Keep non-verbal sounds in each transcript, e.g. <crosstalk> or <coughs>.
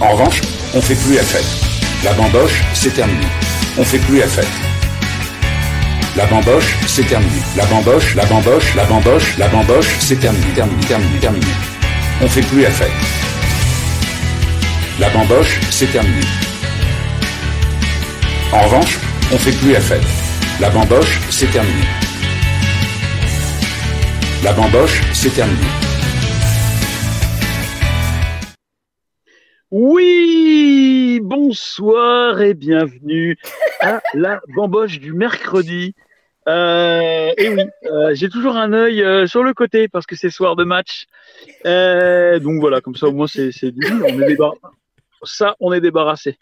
En revanche, on fait plus la fête. La bamboche, c'est terminé. On fait plus la fête. La bamboche, c'est terminé. La bamboche, la bamboche, la bamboche, la bamboche, c'est terminé, terminé, terminé, terminé. On fait plus la fête. La bamboche, c'est terminé. En revanche, on fait plus la fête. La bamboche, c'est terminé. La bamboche, c'est terminé. Oui, bonsoir et bienvenue à la bamboche du mercredi. Euh, et oui, euh, j'ai toujours un œil euh, sur le côté parce que c'est soir de match. Euh, donc voilà, comme ça au moins c'est dit, on est ça on est débarrassé.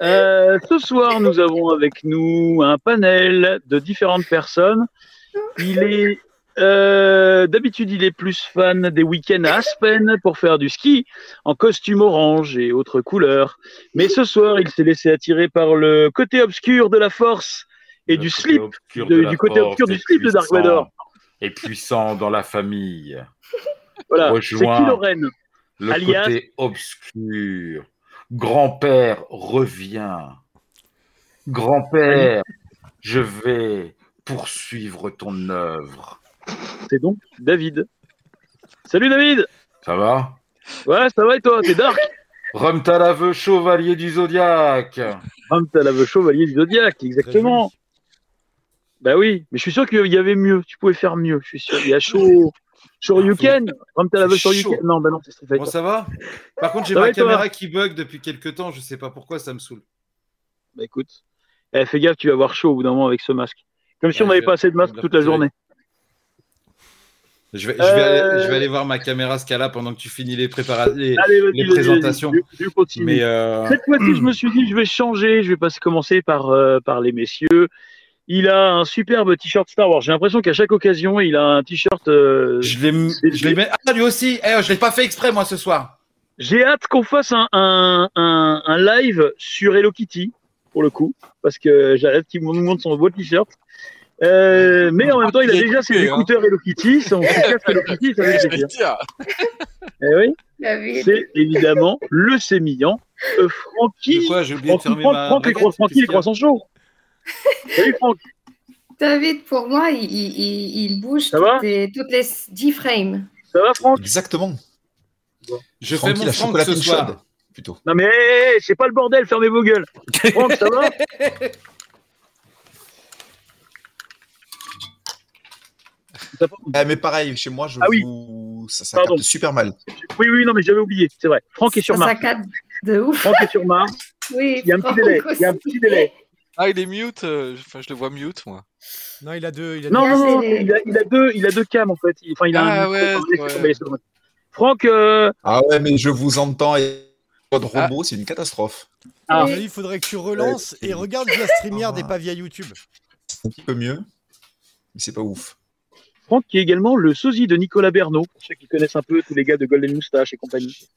Ce soir, nous avons avec nous un panel de différentes personnes. Il est euh, d'habitude, il est plus fan des week-ends à Aspen pour faire du ski en costume orange et autres couleurs. Mais ce soir, il s'est laissé attirer par le côté obscur de la force et Le du slip, de- de du côté obscur du slip de Dark Vador. Et puissant dans la famille. <laughs> Voilà, c'est Ren. Le Alias- côté obscur. Grand-père revient. Grand-père, je vais poursuivre ton œuvre. C'est donc David. Salut David Ça va? Ouais, ça va et toi? T'es dark? Rome Talaveux, chevalier du zodiaque. T'as la chevalier du Zodiac, exactement. Bah oui, mais je suis sûr qu'il y avait mieux. Tu pouvais faire mieux. Je suis sûr. Il y a chaud. Shoryuken t'as la C'est Shoryuken. Non, bah non, c'est. Bon, ça va? Par contre, j'ai ma caméra qui bug depuis quelques temps. Je sais pas pourquoi, ça me saoule. Bah écoute, eh, fais gaffe, tu vas avoir chaud au bout d'un moment avec ce masque. Comme si on n'avait pas assez de masque toute la journée. Je vais, je, vais aller, Euh, je vais aller voir ma caméra Scala pendant que tu finis les, les, Allez, les présentations. je- continue. Mais euh, Cette fois-ci, je me suis dit, je vais changer. Je vais pas commencer par, euh, par les messieurs. Il a un superbe t-shirt Star Wars. J'ai l'impression qu'à chaque occasion, il a un t-shirt. je l'ai. Ah, lui aussi Eh, Je l'ai pas fait exprès, moi, ce soir. J'ai hâte qu'on fasse un, un, un, un live sur Hello Kitty, pour le coup, parce que j'ai hâte qu'il nous montre son beau t-shirt. Euh, mais en même temps, il a déjà ses hein. écouteurs Hello Kitty, son <laughs> son casque Hello Kitty, ça fait Je vais plaisir. dire. Eh oui, David. c'est évidemment le sémillant, euh, Francky. quoi J'ai oublié de Francky, fermer Franck, ma. Franck, Francky, les croissants chauds. <laughs> Salut David, pour moi, il, il, il- il bouge Ça va toutes, les, toutes les 10 frames. ça va Franck? Exactement. Je fais mon la Franck ce chocolatine soir. chaude, plutôt. Non mais c'est pas le bordel, fermez vos gueules. Franck, ça va <laughs> Ça va Ah, mais pareil, chez moi, je Ah oui. vous... ça, ça capte super mal. Oui, oui, non mais j'avais oublié, c'est vrai. Franck est sur Ça Mars. saccade de ouf. Franck est sur Mars. <laughs> Oui, Il y a un petit délai. Il y a un aussi. petit délai. Ah, il est mute. euh, Enfin, je le vois mute, moi. Non, il a deux. Il a Non, deux. non, non, il a, il a deux, il a deux cams en fait. Il- Enfin, il a Ah un. ouais, laisse- ouais. laisse- Franck, euh, Ah ouais, mais je vous entends et votre Ah. robot, c'est une catastrophe. Ah. Il faudrait que tu relances et regarde la streamière des pas via YouTube. C'est un petit peu mieux, mais c'est pas ouf. Franck qui est également le sosie de Nicolas Bernot, pour ceux qui connaissent un peu tous les gars de Golden Moustache et compagnie.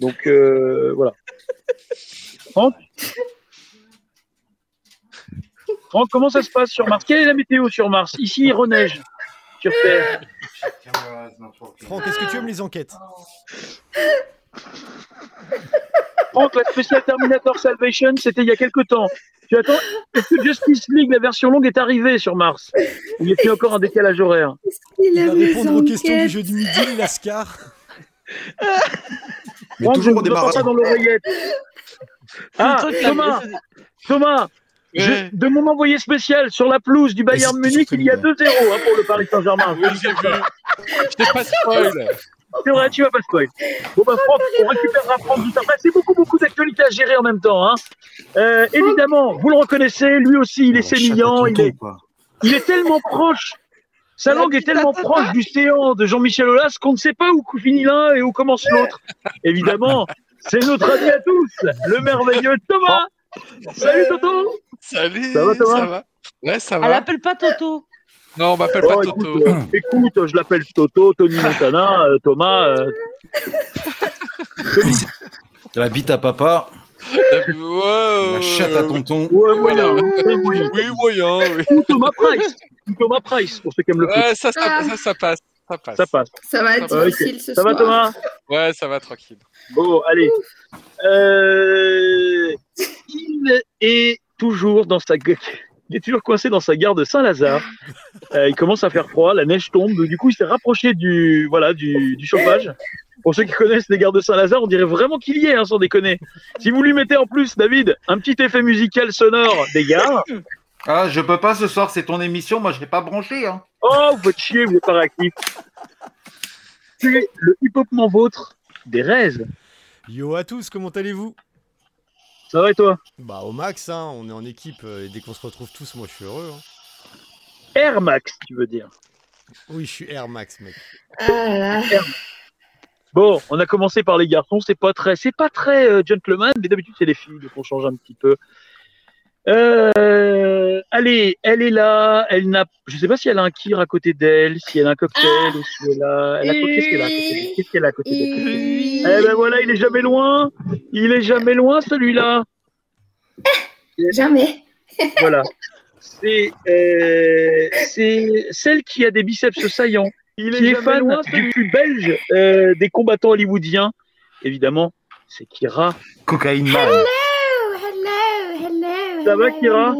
Donc euh, voilà. Franck Franck, comment ça se passe sur Mars? Quelle est la météo sur Mars? Ici, il reneige. Sur Terre. Franck, est-ce que tu aimes les enquêtes? <laughs> Franck, la spéciale Terminator Salvation, c'était il y a quelques temps. Tu attends, est-ce que Justice League, la version longue, est arrivée sur Mars y a-t-il encore un décalage horaire Il Il va répondre aux questions du jeu du midi, Lascar. <laughs> Mais Franck, je toujours ne démarrage. pas dans l'oreillette. Ah, Thomas, Thomas, je- de mon envoyé spécial sur la pelouse du Bayern Munich, il y a féminin. 2-0 hein, pour le Paris Saint-Germain. Oui, vu. Je t'ai pas spoil. C'est vrai, tu vas pas spoil. Bon, bah, Franck, on récupérera Franck juste après. C'est beaucoup, beaucoup d'actualités à gérer en même temps. Hein. Euh, évidemment, vous le reconnaissez, lui aussi, il est sémillant, il est, il est tellement proche. Sa langue est tellement proche du séant de Jean-Michel Aulas qu'on ne sait pas où finit l'un et où commence l'autre. Évidemment, c'est notre ami à tous, le merveilleux Thomas. Salut Toto Salut. Ça va, Thomas Ça va Ouais, ça Elle va. l'appelle pas Toto. Non, on m'appelle Oh, pas écoute, Toto. euh, écoute, je l'appelle Toto, Tony Montana, euh, Thomas. euh, La bite à papa, la chatte à tonton. ouais, moyen. Oui, moyen, oui. Ou Thomas Price. Ou Thomas Price, pour ceux qui aiment le. Ouais, ça, ça, ça, ça passe. Ça passe. Ça passe. Ça va être difficile ce Ça soir. va Thomas? Ouais, ça va tranquille. Bon, allez. Euh, il est toujours dans sa gu- il est toujours coincé dans sa gare de Saint-Lazare. Euh, il commence à faire froid, la neige tombe. Du coup, il s'est rapproché du voilà du, du chauffage. Pour ceux qui connaissent les gares de Saint-Lazare, on dirait vraiment qu'il y est, hein, sans déconner. Si vous lui mettez en plus, David, un petit effet musical sonore des gares. Ah, je peux pas ce soir, c'est ton émission, moi je l'ai pas branché. Hein. Oh, vous faites chier, vous êtes pas réactif. C'est le hip-hopement vôtre des raises. Yo à tous, comment allez-vous? Ça va et toi? Bah au max, hein, on est en équipe euh, et dès qu'on se retrouve tous, moi je suis heureux. hein. Air Max, tu veux dire? Oui, je suis Air Max, mec. Ah. Bon, on a commencé par les garçons, c'est pas très, c'est pas très euh, gentleman, mais d'habitude c'est les filles, donc on change un petit peu. Euh, allez, elle est là, elle n'a, je sais pas si elle a un kir à côté d'elle, si elle a un cocktail ou si elle a, elle a qu'est-ce qu'elle a à côté d'elle? Qu'est-ce qu'elle a à côté d'elle? Oui. Eh ben voilà, il est jamais loin, il est jamais loin celui-là. <laughs> Jamais. <laughs> Voilà, c'est, euh, c'est celle qui a des biceps saillants, qui est fan du plus belge euh, des combattants hollywoodiens, évidemment, c'est Kira. Cocaïne man. Ça va, Kira.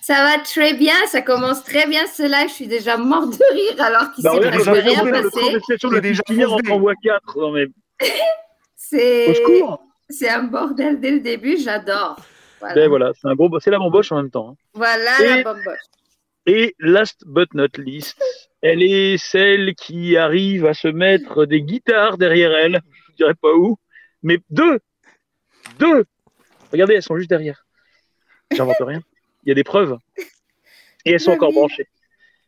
Ça va très bien, ça commence très bien ce live. Je suis déjà mort de rire alors qu'il Bah, s'est presque le rien passé. C'est déjà entre en voie 4. Non, mais <laughs> au C'est un bordel dès le début, j'adore. Voilà, Ben voilà, c'est un gros, c'est la bamboche en même temps. hein. Voilà Et- la bomboche. Et last but not least, elle est celle qui arrive à se mettre des guitares derrière elle. Je ne dirais pas où, mais deux, deux. Regardez, elles sont juste derrière. J'invente rien. Il y a des preuves. Et elles sont encore branchées.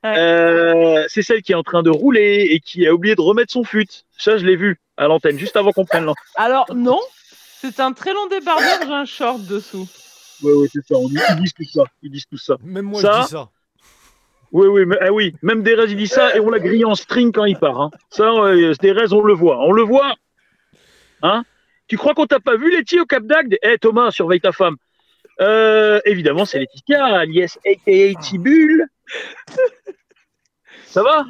Ouais. Euh, c'est celle qui est en train de rouler et qui a oublié de remettre son fut. Ça, je l'ai vu à l'antenne, juste avant qu'on prenne l'antenne. Alors, non, c'est un très long débardeur, j'ai un short dessous. Oui, oui, c'est ça. on Ils disent tout ça. Ils disent tout ça. Même moi Ça je dis ça. Oui, oui, mais, ah oui, même Derez, il dit ça et on l'a grillé en string quand il part. Hein. Ça, euh, Derez, on le voit. On le voit. Hein? Tu crois qu'on t'a pas vu, Letty, au Cap d'Agde? Eh, Thomas, surveille ta femme. Euh, évidemment, c'est Laetitia, alias aka Tibule. Ça va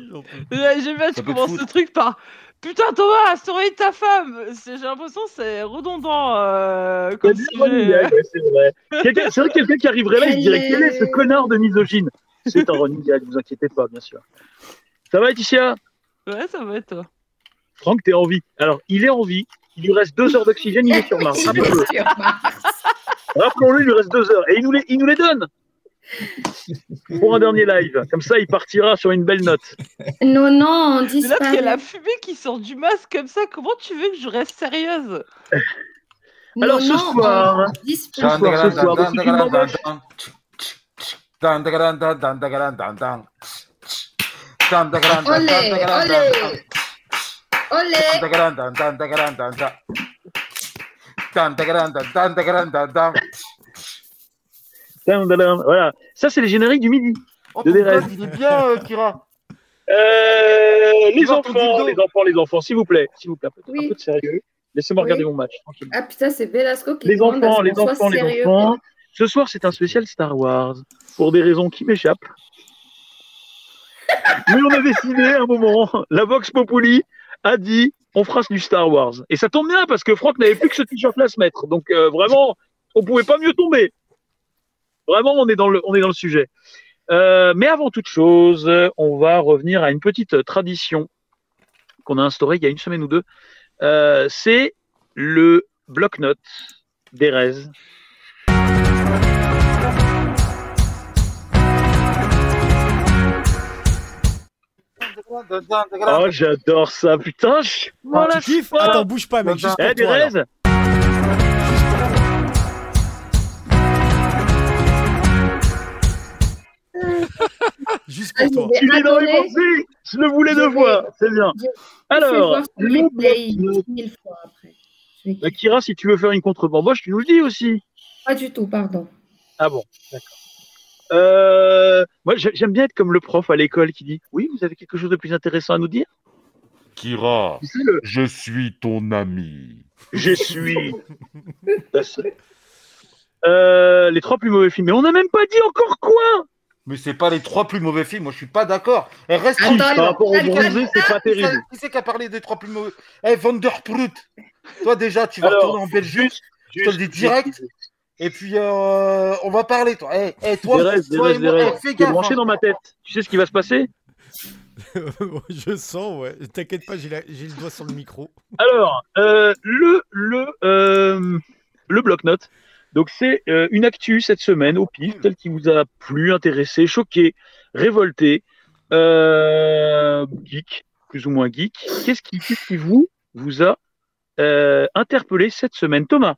Ouais, J'aime bien, tu commences ce truc par Putain, Thomas, surveille ta femme J'ai l'impression que c'est redondant. Euh, comme C'est vrai. Quelqu'un- C'est vrai que quelqu'un qui arriverait là, il dirait Quel est ce connard de misogyne? C'est un running gag, vous inquiétez pas, bien sûr. Ça va, Laetitia? Ouais, ça va être toi? Franck, t'es en vie. Alors, il est en vie. Il lui reste deux heures d'oxygène, il est sur Mars. Un peu peu. Rappelons-le, il lui reste deux heures. Et il nous les, il nous les donne pour un dernier live. Comme ça, il partira sur une belle note. Non, non, on là, disparaît. qu'il y a la fumée qui sort du masque comme ça, comment tu veux que je reste sérieuse? Non, Alors, ce non, soir, disparaît. soir, ce soir, une embauche. Olé, olé. Olé. Voilà. Ça, c'est les génériques du midi. Oh, De il est bien, euh, Kira. Euh, les enfants, les enfants, les enfants, s'il vous plaît. S'il vous plaît, un peu, Oui. un peu de sérieux. Laissez-moi Oui. regarder mon match. Ah putain, c'est Belasco qui Les enfants, ce les enfants, les sérieux. enfants. Ce soir, c'est un spécial Star Wars. Pour des raisons qui m'échappent. <laughs> Mais on a décidé à un moment, la Vox Populi a dit on fera du Star Wars. Et ça tombe bien parce que Franck n'avait plus que ce t-shirt-là à se mettre. Donc euh, vraiment, on pouvait pas mieux tomber. Vraiment, on est dans le, on est dans le sujet. Euh, mais avant toute chose, on va revenir à une petite tradition qu'on a instaurée il y a une semaine ou deux. Euh, c'est le bloc-notes d'Erez. Oh, j'adore ça, putain. je- Bon, là, tu kiffes pas. Attends, bouge pas, mec, juste pour Eh, toi. alors. <laughs> Juste pour toi. je vais Il est dans les Je le voulais deux fois, c'est bien. Alors, mille fois après. Bah, Kira, si tu veux faire une contre-bamboche, tu nous le dis aussi. Pas du tout, pardon. Ah bon, d'accord. Euh, moi, j'ai- j'aime bien être comme le prof à l'école qui dit Oui, vous avez quelque chose de plus intéressant à nous dire? Kira, Tu sais, le je suis ton ami. Je suis. Euh, les trois plus mauvais films. Mais on n'a même pas dit encore quoi? Mais c'est pas les trois plus mauvais films, moi je suis pas d'accord. Eh, reste Attends, tranquille. Par rapport au bronzé, c'est pas Qui c'est- terrible. Qui c'est qui a parlé des trois plus mauvais? Eh, Vanderprout Toi déjà, tu vas Alors, retourner en Belgique, je te le dis direct. Et puis, euh, on va parler, toi. Eh, eh, toi, et moi, eh, fais T'es gaffe. branché hein. dans ma tête. Tu sais ce qui va se passer? <laughs> Je sens, ouais. T'inquiète pas, j'ai la- j'ai le doigt sur le micro. Alors, euh, le le euh, le bloc-notes. Donc c'est euh, une actu cette semaine au pif, telle qui vous a plu, intéressé, choqué, révolté, euh, geek, plus ou moins geek. Qu'est-ce qui, qui vous vous a euh, interpellé cette semaine, Thomas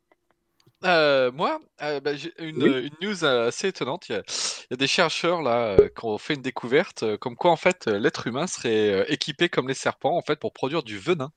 Euh, moi, euh, bah, j'ai une, Oui. une news euh, assez étonnante. Il y a, il y a des chercheurs là qui ont fait une découverte, comme quoi en fait l'être humain serait équipé comme les serpents en fait pour produire du venin.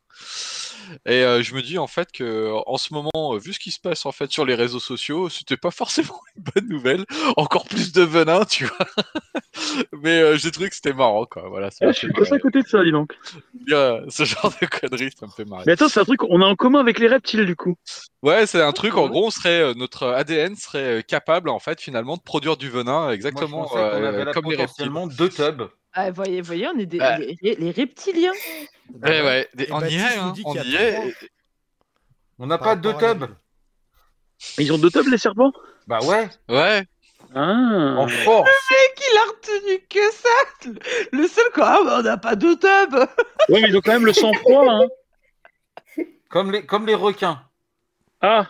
Et euh, je me dis en fait que en ce moment, euh, vu ce qui se passe en fait sur les réseaux sociaux, c'était pas forcément <laughs> une bonne nouvelle. Encore plus de venin, tu vois. <laughs> Mais euh, j'ai trouvé que c'était marrant quoi. Voilà, ça Ah, Je suis passé à côté de ça, dis donc. <laughs> Euh, ce genre de conneries, ça me fait marrer. Mais attends, c'est un truc qu'on a en commun avec les reptiles, du coup. Ouais, c'est un truc, en gros, on serait, notre ADN serait capable, en fait, finalement, de produire du venin Moi, je exactement qu'on avait comme les reptiles. potentiellement deux tubs. Ah, voyez, voyez, on est des, Ah. les, les- les reptiliens. Ouais, ouais, des- Et on y est, hein, dit on qu'il y est. On n'a pas deux tubs. Ils ont deux tubs, les serpents? Bah ouais, Ouais, Ah. en force. <laughs> Qu'il a retenu que ça. Le seul quoi, ah, bah, on n'a pas de tub. Ouais, mais ils ont quand même le sang-froid, hein. Comme les, comme les requins. Ah.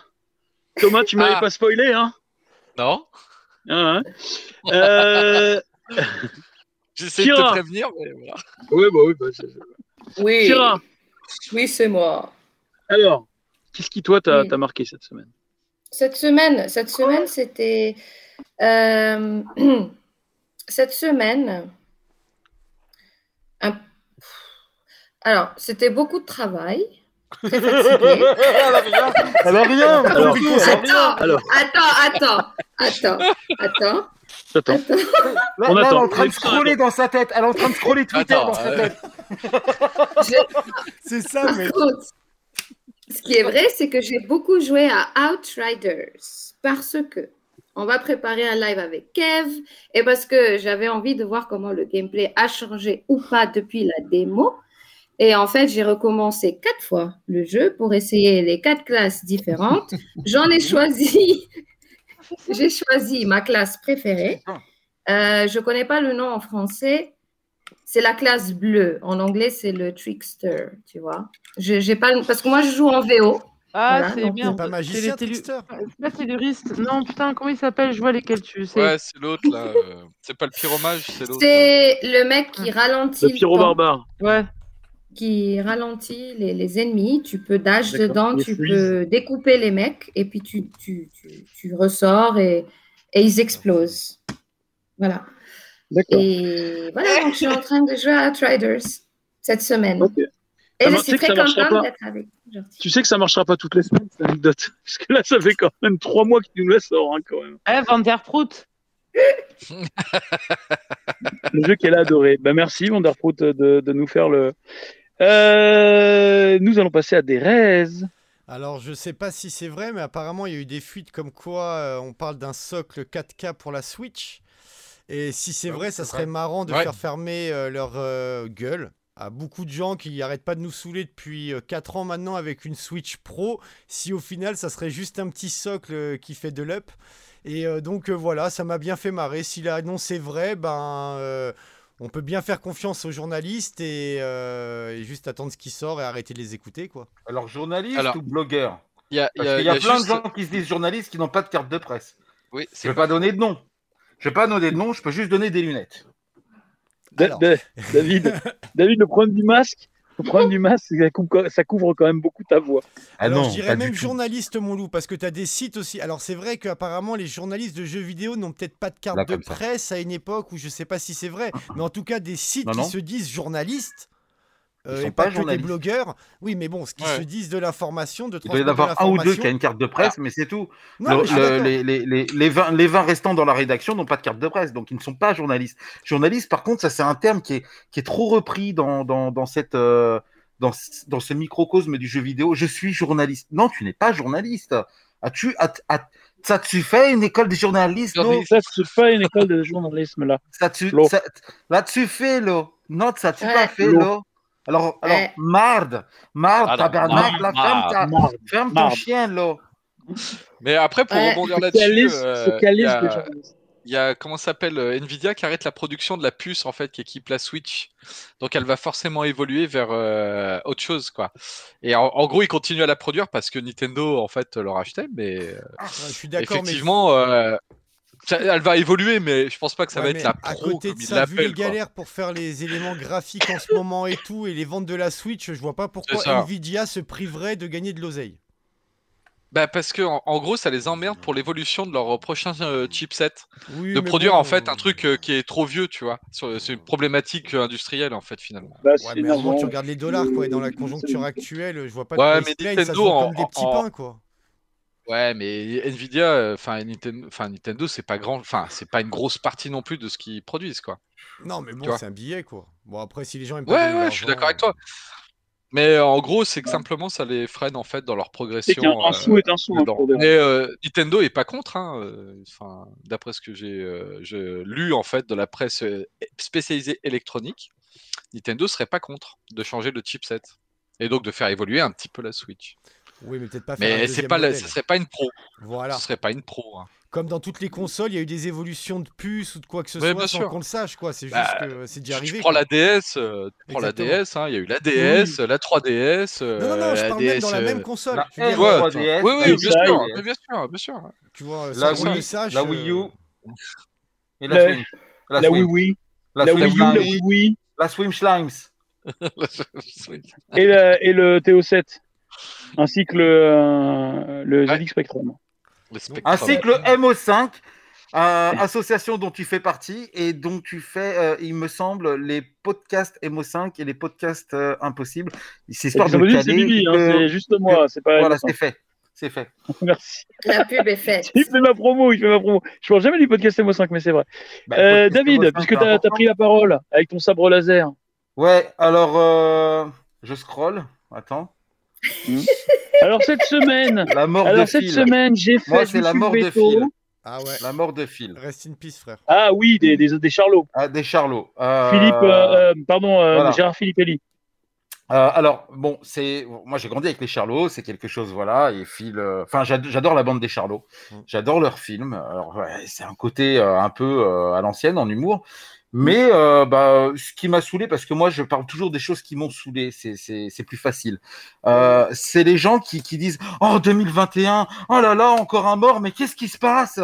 Thomas, tu m'avais Ah. pas spoilé, hein non Ah, hein. Euh... <laughs> J'essaie de te prévenir, mais voilà. Oui, bah oui. Bah, c'est- Oui, Kira, oui c'est moi. alors, qu'est-ce qui, toi, t'a Oui. t'a marqué cette semaine? Cette semaine, cette semaine, c'était. euh, <clears throat> cette semaine. un- Alors, c'était beaucoup de travail. Très fatiguée. Elle a rien. Elle a rien. Attends, Alors. attends, attends, attends, attends, Attends. attends. Là, On là, elle est en train de scroller dans sa tête. Elle est en train de scroller Twitter Attends, dans sa euh, tête. C'est ça, Par mais. contre, ce qui est vrai, c'est que j'ai beaucoup joué à Outriders parce que on va préparer un live avec Kev et parce que j'avais envie de voir comment le gameplay a changé ou pas depuis la démo. Et en fait, j'ai recommencé quatre fois le jeu pour essayer les quatre classes différentes. <laughs> J'en ai choisi, <laughs> j'ai choisi ma classe préférée. Euh, je connais pas le nom en français. C'est la classe bleue. En anglais, c'est le trickster, tu vois. Je, j'ai pas, parce que moi, je joue en VO. Ah, Voilà, c'est bien. c'est pas magicien, C'est les Trickster C'est pas Telluriste. Non, putain, comment il s'appelle? Je vois lesquels tu sais. Ouais, c'est l'autre, là. euh, C'est pas le pyromage, c'est l'autre. là. C'est le mec qui ralentit, Le pyro barbare. Ouais. Qui ralentit les, les ennemis. Tu peux dash dedans, tu freeze. peux découper les mecs et puis tu, tu, tu, tu ressors et, et ils explosent. Voilà. Et voilà, donc je suis en train de jouer à Outriders cette semaine. Et Ça je suis très contente d'être avec. Tu sais que ça marchera pas toutes les semaines, cette anecdote. <laughs> Parce que là, ça fait quand même trois mois qu'il nous la sort, hein, quand même. Eh, Vanderprout. Le jeu qu'elle a adoré. Bah, merci, Vanderprout, de, de nous faire le. Euh, nous allons passer à Derez. Alors, je sais pas si c'est vrai, mais apparemment, il y a eu des fuites comme quoi euh, on parle d'un socle 4K pour la Switch. Et si c'est Ah vrai, ça serait vrai. marrant de Ouais. faire fermer euh, leur euh, gueule à beaucoup de gens qui n'arrêtent pas de nous saouler depuis 4 ans maintenant avec une Switch Pro. Si au final, ça serait juste un petit socle euh, qui fait de l'up. Et euh, donc euh, voilà, ça m'a bien fait marrer. Si l'annonce est vraie, ben. On peut bien faire confiance aux journalistes et, euh, et juste attendre ce qui sort et arrêter de les écouter, quoi. Alors, journaliste Alors, ou blogueur Il y a, il Parce y a- qu'il y a, il y a plein juste- de gens qui se disent journalistes qui n'ont pas de carte de presse. Oui, Je c'est vais pas donner de nom. Je vais pas donner de nom, je peux juste donner des lunettes. Alors. David, David, le problème du masque, le problème <laughs> du masque, ça couvre, ça couvre quand même beaucoup ta voix. Ah Alors, non, je dirais même journaliste, mon loup, parce que tu as des sites aussi. Alors, c'est vrai qu'apparemment, les journalistes de jeux vidéo n'ont peut-être pas de carte Là, de ça. presse à une époque où je sais pas si c'est vrai, mais en tout cas, des sites Non, qui non. se disent journalistes. Ils euh, sont et pas pas, que des blogueurs. Oui, mais bon, ce qui Ouais. se disent de l'information, de Il doit y avoir un ou deux qui a une carte de presse, mais c'est tout. Non, Le- mais je suis le- d'accord. les, les, les, les 20, les 20 restants dans la rédaction n'ont pas de carte de presse, donc ils ne sont pas journalistes. Journaliste, par contre, ça c'est un terme qui est, qui est trop repris dans, dans, dans, cette, euh, dans, ce- dans ce microcosme du jeu vidéo. Je suis journaliste. Non, tu n'es pas journaliste. As-tu, as- as- Ça tu fais une école de journaliste, là Ça, tu fais une école de journalisme, là. Ça tu, là tu fais là. Non, ça tu Ouais. pas fait là. Alors, alors, Ouais. marde, marde, Alors, tabernacle, là, ferme, ta- Marde. ferme ton chien là. Mais après, pour Ouais. rebondir là-dessus, euh, il y, a, journalisme. il y a, comment ça s'appelle, euh, Nvidia qui arrête la production de la puce en fait qui équipe la Switch. Donc elle va forcément évoluer vers euh, autre chose quoi. Et en, en gros, ils continuent à la produire parce que Nintendo en fait leur achetait, mais euh, Ouais, je suis d'accord, mais effectivement, euh, ça- elle va évoluer, mais je pense pas que ça Ouais, va mais être la à pro côté comme de ça, vu les galères pour faire les éléments graphiques en ce <laughs> moment et tout, et les ventes de la Switch, je vois pas pourquoi. Nvidia se priverait de gagner de l'oseille. Bah parce que en, en gros, ça les emmerde pour l'évolution de leur prochain euh, chipset. Oui, de mais produire bon, en fait un truc euh, qui est trop vieux, tu vois. C'est une problématique euh, industrielle en fait finalement. Bah, Ouais, mais à un moment, énervant. tu regardes les dollars, quoi, et dans la conjoncture actuelle, je vois pas Ouais, de mais ça se Nintendo vend en- comme des petits en- pains, quoi. Ouais, mais Nvidia, euh, enfin Nintendo, c'est pas grand, enfin c'est pas une grosse partie non plus de ce qu'ils produisent quoi. Non, mais bon, c'est un billet, quoi. Bon, après, si les gens aiment pas Ouais, de ouais, je suis d'accord avec toi. Mais euh, en gros, c'est que simplement ça les freine en fait dans leur C'est progression. qu'un un euh, sou est un sou. hein, de- Mais euh, Nintendo est pas contre, hein, euh, enfin, d'après ce que j'ai euh, lu en fait de la presse euh, spécialisée électronique, Nintendo serait pas contre de changer de chipset et donc de faire évoluer un petit peu la Switch. Oui, mais peut-être pas faire un Mais c'est pas, ce serait pas une pro. Voilà. Ce serait pas une pro. hein. Comme dans toutes les consoles, il y a eu des évolutions de puces ou de quoi que ce Ouais, soit bien sans sûr. qu'on le sache, quoi. C'est juste Bah, que c'est déjà Tu- arrivé. Tu prends quoi. la DS, euh, tu prends la Exactement. DS, hein, il y a eu la DS, la 3DS, euh, Non, non, non, je la parle même dans la euh, même console. La Ouais, euh, R3DS, Oui, oui, bien sûr, DS, mais bien sûr, bien sûr. Tu vois, La sans qu'on Wii, le sache. la Wii U, euh, et la La- Swim. La, La Swim. Wii Wii, La Wii U, la Slimes. Wii Wii La Swim Slimes. <laughs> et le TO7, ainsi que le, euh, le Ouais. ZX Spectrum. Le Spectrum. Ainsi que le MO5, euh, association dont tu fais partie et dont tu fais, euh, il me semble, les podcasts MO5 et les podcasts euh, impossibles. C'est histoire de c'est Bibi, hein, c'est juste moi, c'est pas. Voilà, c'est fait. C'est fait. <laughs> Merci. La pub est faite. <laughs> Il fait ma promo, il fait ma promo. Je parle jamais du podcast MO5, mais c'est vrai. Bah, Euh, David, MO5, puisque tu as, important. pris la parole avec ton sabre laser. Ouais, alors, euh, je scroll. Attends. <laughs> Alors cette semaine, La mort alors de cette Phil. semaine, j'ai fait Moi, c'est la mort de. Phil. Ah ouais. La mort de Phil. Rest in peace, frère. Ah oui, des, des, des charlots. Ah, des Charlots. Euh, Philippe, euh, euh, pardon, euh, voilà. Gérard Philippelli. Euh, alors, bon, c'est moi j'ai grandi avec les Charlots, c'est quelque chose, voilà, et Phil. Enfin, j'ad- j'adore la bande des Charlots, Mm. j'adore leurs films. Alors, ouais, c'est un côté euh, un peu euh, à l'ancienne en humour, mais euh, bah, ce qui m'a saoulé, parce que moi je parle toujours des choses qui m'ont saoulé, c'est- plus facile. Euh, c'est les gens qui, qui disent Oh 2021, oh là là, encore un mort, mais qu'est-ce qui se passe?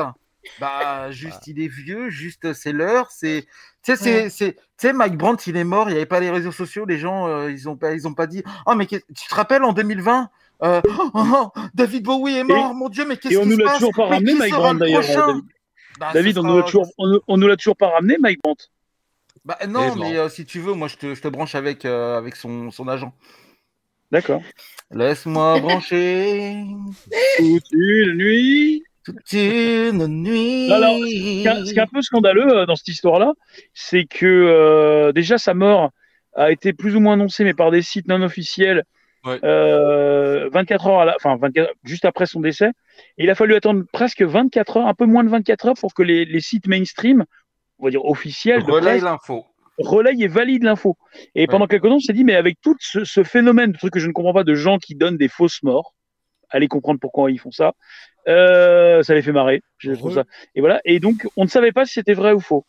Bah, <laughs> juste il est vieux, juste c'est l'heure, c'est. Tu sais, Mike Brandt, il est mort, il n'y avait pas les réseaux sociaux, les gens, euh, ils ont pas, ils ont pas dit, oh, mais tu te rappelles en 2020, euh, oh, oh, David Bowie est mort, mon Dieu, mais qu'est-ce Et on qui nous se l'a passe? toujours pas ramené, qui Mike Brandt le d'ailleurs. David, Bah, David, on sera- nous toujours, on, on nous l'a toujours pas ramené, Mike Brandt. Bah, non, mais euh, si tu veux, moi, je te, je te branche avec, euh, avec son, son agent. D'accord. Laisse-moi <laughs> brancher Toute une nuit. toute une nuit. Alors, ce qui est- ce qui est un peu scandaleux euh, dans cette histoire-là, c'est que euh, déjà sa mort a été plus ou moins annoncée, mais par des sites non officiels, Ouais. euh, 24 heures, à la, enfin 24 juste après son décès. Et il a fallu attendre presque 24 heures, un peu moins de 24 heures, pour que les, les sites mainstream, on va dire officiels, de Relaye l'info. relaye et valide l'info. Et pendant quelques temps, on s'est dit, mais avec tout ce, ce phénomène, de truc que je ne comprends pas, de gens qui donnent des fausses morts, allez comprendre pourquoi ils font ça, euh, ça les fait marrer. Je trouve Re- ça. Et voilà. Et donc, on ne savait pas si c'était vrai ou faux.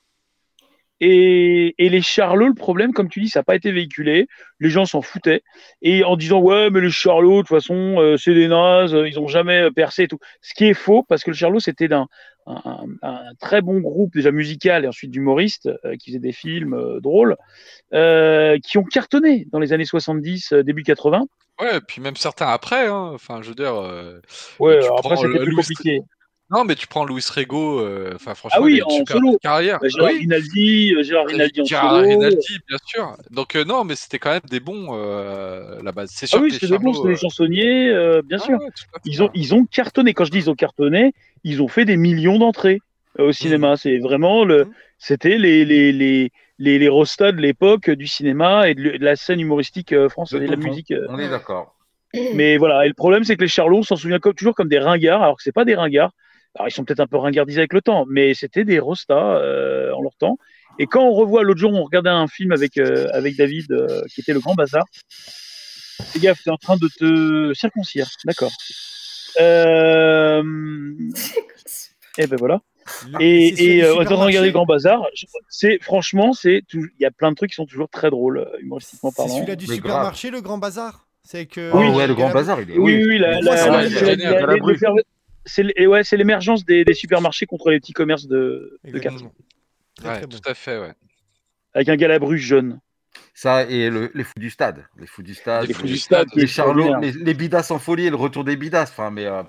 Et, et les charlots, le problème, comme tu dis, ça n'a pas été véhiculé. Les gens s'en foutaient. Et en disant, ouais, mais les charlots, de toute façon, euh, c'est des nazes, ils n'ont jamais percé et tout. Ce qui est faux, parce que le charlot, c'était d'un un, très bon groupe, déjà musical et ensuite d'humoristes, euh, qui faisaient des films euh, drôles, euh, qui ont cartonné dans les années 70, euh, début 80. Ouais, et puis même certains après, hein. enfin je veux dire. Ouais, après, c'était plus compliqué. Non, mais tu prends Louis Rego, euh, enfin franchement, Ah oui, il a une en super solo. carrière. Bah, Gérard Oui. Rinaldi, euh, Gérard Rinaldi en Gérard solo. Rinaldi, bien sûr. Donc euh, non, mais c'était quand même des bons euh, la base. C'est Ah sûr oui, que les c'était des bons, c'était des chansonniers, euh, bien Ah sûr. ouais. Ils ont, ils ont cartonné. Quand je dis ils ont cartonné, ils ont fait des millions d'entrées euh, au cinéma. C'est vraiment le, Mhm. c'était les, les, les, les, les rostas de l'époque du cinéma et de, la scène humoristique euh, française De et de la musique. euh. On est d'accord. Mais voilà, et le problème, c'est que les Charlots s'en souviennent comme, toujours comme des ringards, alors que c'est pas des ringards. Alors ils sont peut-être un peu ringardisés avec le temps, mais c'était des rostas euh, en leur temps. Et quand on revoit l'autre jour, on regardait un film avec, euh, avec David euh, qui était Le Grand Bazar. Fais gaffe, t'es en train de te circoncire, d'accord. Euh... Et ben voilà. Le- Et, c'est et du euh, on est en train de regarder le Grand Bazar. Je- C'est franchement, c'est tout- il y a plein de trucs qui sont toujours très drôles euh, humoristiquement C'est parlant. celui-là du Mais supermarché, le grand bazar C'est que. Oh, Oui. ouais, le grand bazar, il est. Oui, oui, oui, la- la- la- la- c'est ouais, c'est l'émergence des, des supermarchés contre les petits commerces de, de quartier. Exactement. Très, Ouais, très bon. tout à fait, ouais. Avec un galabru jaune. Ça et le- les fous du stade. Les fous du stade. Les Les fous du stade, les charlots, les, les bidas en folie et le retour des bidas. Enfin, mais. euh,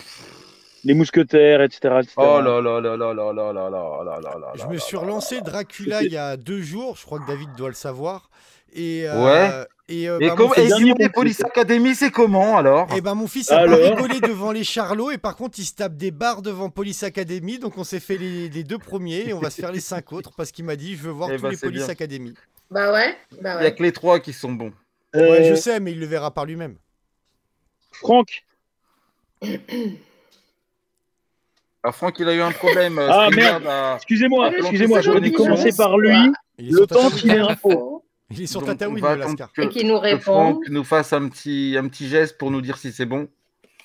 les mousquetaires, etc. etc. Oh là là là là là là là là là là là Je me suis relancé. Dracula il y a deux jours, je crois que David doit le savoir. Et, euh, Ouais. Et, euh, Et, bah, comme, et Simon Police c'est- Academy, c'est comment alors? Eh ben, mon fils a pas Alors rigolé devant les charlots et par contre il se tape des barres devant Police Academy donc on s'est fait les, les deux premiers et on va se faire les cinq <laughs> autres parce qu'il m'a dit je veux voir Eh tous ben, les Police bien. Academy. Bah ouais, bah Il n'y a que les trois qui sont bons. Euh, Ouais je sais mais il le verra par lui-même. Franck, Alors, <clears throat> Franck, il a eu un problème. <laughs> euh, Ah, merde. a- excusez-moi, excusez-moi, j'aurais dû commencer par lui. Il est Le temps qu'il ait info. <laughs> Il est sur Donc, on Tatooine va le Lascar. que, Et qui nous que répond. Franck nous fasse un petit, un petit geste pour nous dire si c'est bon.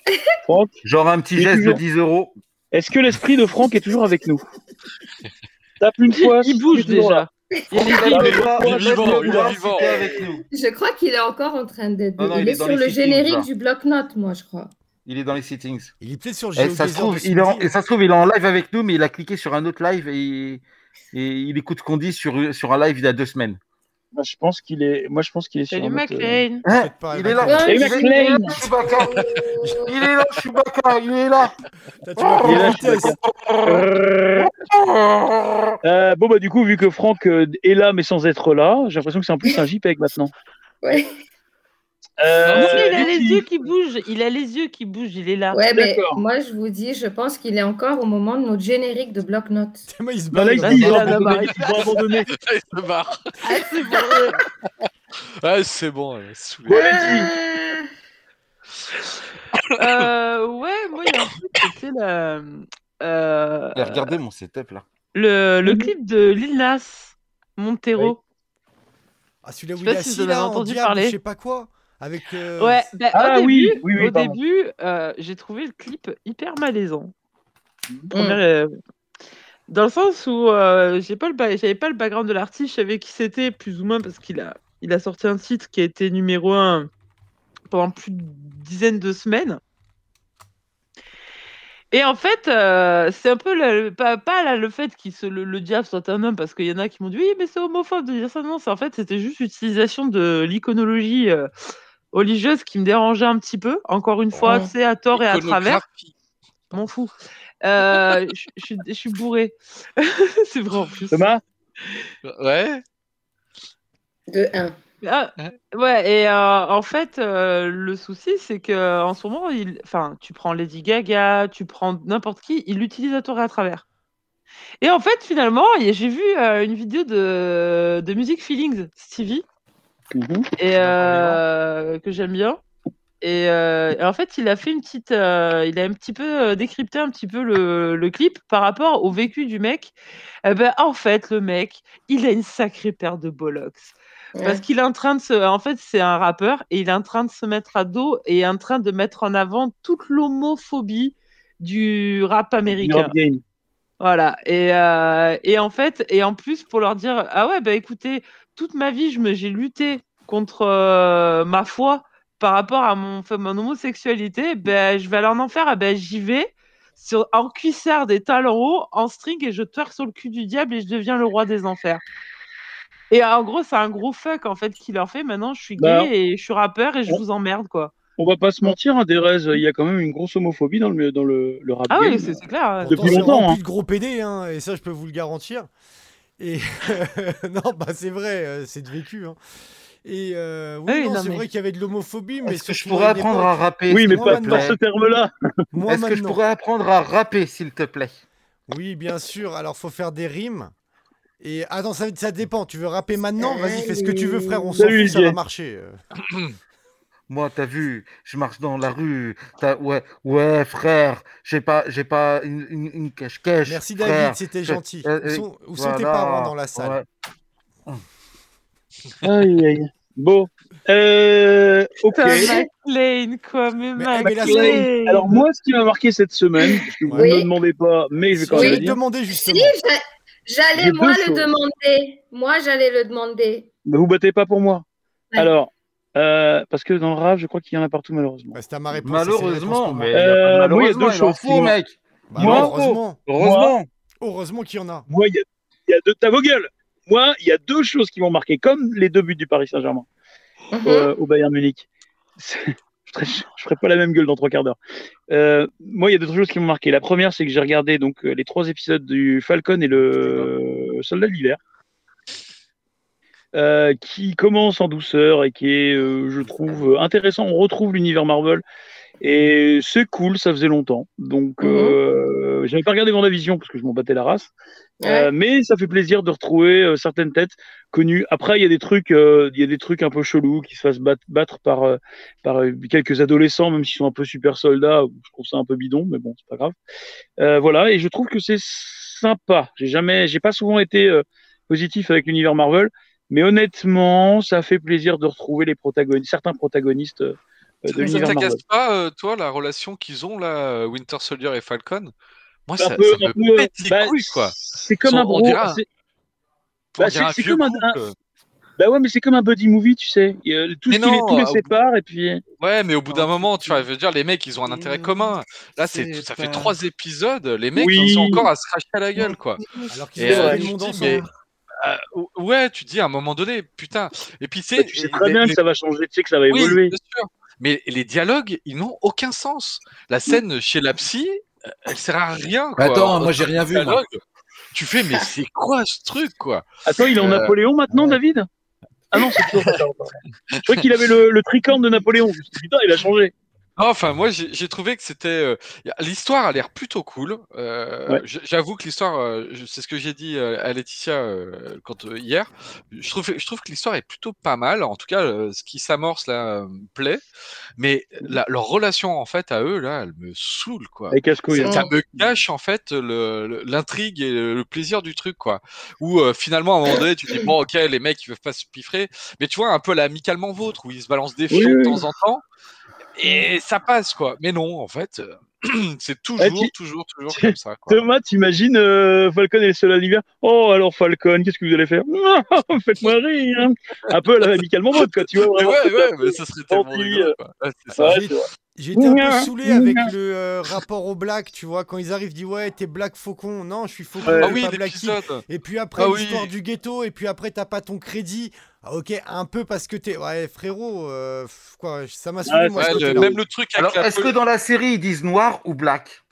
<laughs> Franck, Genre un petit geste de toujours- 10 euros. est-ce que l'esprit de Franck est toujours avec nous? <laughs> Tape une fois. Il bouge déjà. Il est vivant, vivant, il est vivant. avec nous. Je crois qu'il est encore en train de. Non, il, il est, sur le settings, générique là. du bloc-notes, moi, je crois. Il est dans les settings. Il est peut-être sur le Et ça, se trouve, il est en, Spondy. et ça se trouve, il est en live avec nous, mais il a cliqué sur un autre live et, et il écoute ce qu'on dit sur, sur un live il y a deux semaines. Moi, je pense qu'il est. Moi, je pense qu'il est sur. Salut euh, McLean. Hein pas, il est là. Est McLean. Il est là, Chewbacca. Il est là. Il est là. Euh, bon, bah, du coup, vu que Franck euh, est là, mais sans être là, j'ai l'impression que c'est en plus un JPEG maintenant. Ouais, Euh, il a les yeux qui bougent. Il a les yeux qui bougent. Il est là. ouais mais moi, je vous dis, je pense qu'il est encore au moment de notre générique de bloc-notes. <laughs> Il se barre, il va abandonner. Il se barre. <laughs> Ah, c'est bon. <laughs> Ah, c'est bon, elle est saoulée. Ouais, Letty. Euh, ouais, moi, il y a un truc, c'était la- euh, Regardez mon setup là. le, le clip de Lil Nas, Montero. Ah, celui-là où Je il est assis en là, en entendu diable, parler. je sais pas quoi. Avec. euh, Ouais, bah, Ah au oui, début, oui, oui, au début euh, j'ai trouvé le clip hyper malaisant. Mm. Première, euh, Dans le sens où euh, j'ai pas le ba- j'avais pas le background de l'artiste, je savais qui c'était, plus ou moins, parce qu'il a, il a sorti un titre qui a été numéro un pendant plus de dizaines de semaines. Et en fait, euh, c'est un peu le, pas, pas là, le fait que le, le diable soit un homme, parce qu'il y en a qui m'ont dit oui, mais c'est homophobe de dire ça. Non, c'est en fait, c'était juste l'utilisation de l'iconologie euh, religieuse qui me dérangeait un petit peu. Encore une fois, sais, à tort et à travers. M'en fous. Euh, <laughs> je suis- bourré. <laughs> c'est vrai en plus. Thomas? Ouais. De 1. Ah, ouais, et euh, en fait, euh, le souci, c'est que en ce moment, il... enfin, tu prends Lady Gaga, tu prends n'importe qui, il l'utilise à tort et à travers. Et en fait, finalement, j'ai vu euh, une vidéo de, de Music Feelings, Stevie, Mhm. et euh, que j'aime bien. Et, euh, et en fait, il a fait une petite, euh, il a un petit peu décrypté un petit peu le, le clip par rapport au vécu du mec. Eh ben, en fait, le mec, il a une sacrée paire de bollocks. Parce qu'il est en train de se. En fait, c'est un rappeur et il est en train de se mettre à dos et est en train de mettre en avant toute l'homophobie du rap américain. Voilà. Et, euh, et en fait, et en plus, pour leur dire Ah ouais, bah écoutez, toute ma vie, je me, j'ai lutté contre euh, ma foi par rapport à mon, enfin, mon homosexualité, ben, je vais aller en enfer, ah ben, j'y vais. Sur, en cuissard des talons hauts, en string, et je twerk sur le cul du diable et je deviens le roi des enfers. Et en gros, c'est un gros fuck en fait qu'il leur fait. Maintenant, je suis gay Bah, et je suis rappeur et je on- vous emmerde quoi. On va pas se mentir, hein, Derez, il y a quand même une grosse homophobie dans le, dans le, le rap Ah game. oui, c'est c'est clair. hein. Depuis longtemps, hein. de gros PD, hein, et ça, je peux vous le garantir. Et <laughs> non, bah c'est vrai, euh, c'est de vécu. hein. Et euh, oui, Ah oui, non, non, c'est mais- vrai qu'il y avait de l'homophobie, mais Est-ce que je pourrais apprendre à rapper Oui, mais pas maintenant. dans ce terme-là. Moi, Est-ce que je pourrais apprendre à rapper, s'il te plaît? Oui, bien sûr. Alors, faut faire des rimes. Et attends, ça, ça dépend. Tu veux rapper maintenant? Vas-y, fais ce que tu veux, frère. On s'en fout, ça va marcher. <clears throat> moi, t'as vu, je marche dans la rue. Ouais, ouais, frère, j'ai pas, j'ai pas une, une, une cache-cache. Merci frère. David, c'était Je- gentil. euh, Où sont, où sont tes parents dans la salle? ouais. Aïe, aïe. Bon. Euh, ok. McLean, quoi, mais, Mais- mais la McLean. Alors moi, ce qui m'a marqué cette semaine, parce que vous ne Oui. me demandez pas, mais je vais quand Je même le te dire. demander Si, justement. j'a- j'allais moi le choses. demander. Moi, j'allais le demander. Ne vous battez pas pour moi. Ouais. Alors, euh, parce que dans le rap, je crois qu'il y en a partout malheureusement. Bah, C'était à ma réponse. Malheureusement, mais il y a Euh, moi, il y a malheureusement, deux choses m'ont- mec. Bah, Moi, heureusement. Heureusement. Heureusement qu'il y en a. Moi, il y, a- il y a deux. Ta vos gueules. Moi, il y a deux choses qui m'ont marqué, comme les deux buts du Paris Saint-Germain Mhm. euh, au Bayern Munich. <laughs> Je ferai, pas la même gueule dans trois quarts d'heure. Euh, moi, il y a deux choses qui m'ont marqué. La première, c'est que j'ai regardé donc euh, les trois épisodes du Falcon et le Soldat de l'hiver, euh, qui commence en douceur et qui est, euh, je trouve, euh, intéressant. On retrouve l'univers Marvel et c'est cool. Ça faisait longtemps, donc Mhm. euh, j'avais pas regardé Vendavision parce que je m'en battais la race. Ouais. mais ça fait plaisir de retrouver certaines têtes connues. Après, il y a des trucs, il y a des trucs un peu chelous qui se fassent battre, battre par par quelques adolescents, même s'ils sont un peu super soldats. Je trouve ça un peu bidon, mais bon, c'est pas grave. Voilà, et je trouve que c'est sympa. J'ai jamais, j'ai pas souvent été positif avec l'univers Marvel, mais honnêtement, ça fait plaisir de retrouver les protagonistes, certains protagonistes euh, de Ça l'univers Marvel. t'agace pas, euh, toi, la relation qu'ils ont là, euh, Winter Soldier et Falcon? Moi, ça, peu- ça me peu, pète les bah, couilles, quoi. C'est comme un bro. c'est- Bah, comme un- un- Bah ouais, mais c'est comme un buddy movie, tu sais. Tout Mais ce qui les, non, tout les au bout- sépare, et puis. Ouais, mais au bout d'un moment, tu vois, je veux dire, les mecs, ils ont un intérêt commun. Là, c'est, C'est ça fait trois épisodes, les mecs, Oui. ils sont encore à se cracher à la gueule, quoi. Alors qu'ils euh, le monde dis, ensemble. Euh, ouais, tu te dis à un moment donné, putain. Et puis, tu Bah, sais, tu sais et- très les- bien les- que ça va changer, tu sais que ça va Oui, évoluer. bien sûr. Mais les dialogues, ils n'ont aucun sens. La scène chez la psy, elle sert à rien. Quoi. Attends, En moi, j'ai rien vu, moi. Tu fais, mais c'est quoi ce truc, quoi? Attends, il est en Euh, Napoléon maintenant, David? Ah non, c'est toujours. Je croyais qu'il avait le, le tricorne de Napoléon. Putain, il a changé. Enfin, moi, j'ai trouvé que c'était. euh, L'histoire a l'air plutôt cool. Euh, Ouais. J'avoue que l'histoire, euh, c'est ce que j'ai dit euh, à Laetitia euh, quand, euh, hier. Je trouve, je trouve que l'histoire est plutôt pas mal. En tout cas, euh, ce qui s'amorce là me plaît. Mais la- leur relation, en fait, à eux, là, elle me saoule, quoi. Avec casse-couille. Ça, hein. ça me cache en fait l'intrigue et le, plaisir du truc quoi. Où euh, finalement à un moment donné tu dis bon ok les mecs ils peuvent pas se piffrer, mais tu vois un peu la amicalement vôtre où ils se balancent des Oui, fions de oui. temps en temps et ça passe quoi. Mais non en fait euh, <clears throat> c'est toujours tu- toujours toujours tu- comme ça. Quoi. Thomas, t'imagines euh, Falcon et le seul d'hiver Oh, alors Falcon, qu'est-ce que vous allez faire? <laughs> Faites-moi rire hein. Un peu à la amicalement vôtre, quoi, tu vois. Mais Vraiment, ouais ouais mais ça serait <laughs> tellement rigolo, euh. quoi. Ouais, c'est ça. Ouais. J'étais un peu saoulé avec le euh, rapport au black, tu vois, quand ils arrivent, disent ouais, t'es black faucon. Non, je suis faucon, Ah oui pas blacky. Et puis après, Ah oui. l'histoire du ghetto, et puis après, t'as pas ton crédit. Ah, ok, un peu parce que t'es. Ouais, frérot, euh, quoi, ça m'a saoulé, Ouais, moi, Ouais, le- même le truc avec Alors, la est-ce que dans la série, ils disent noir ou black?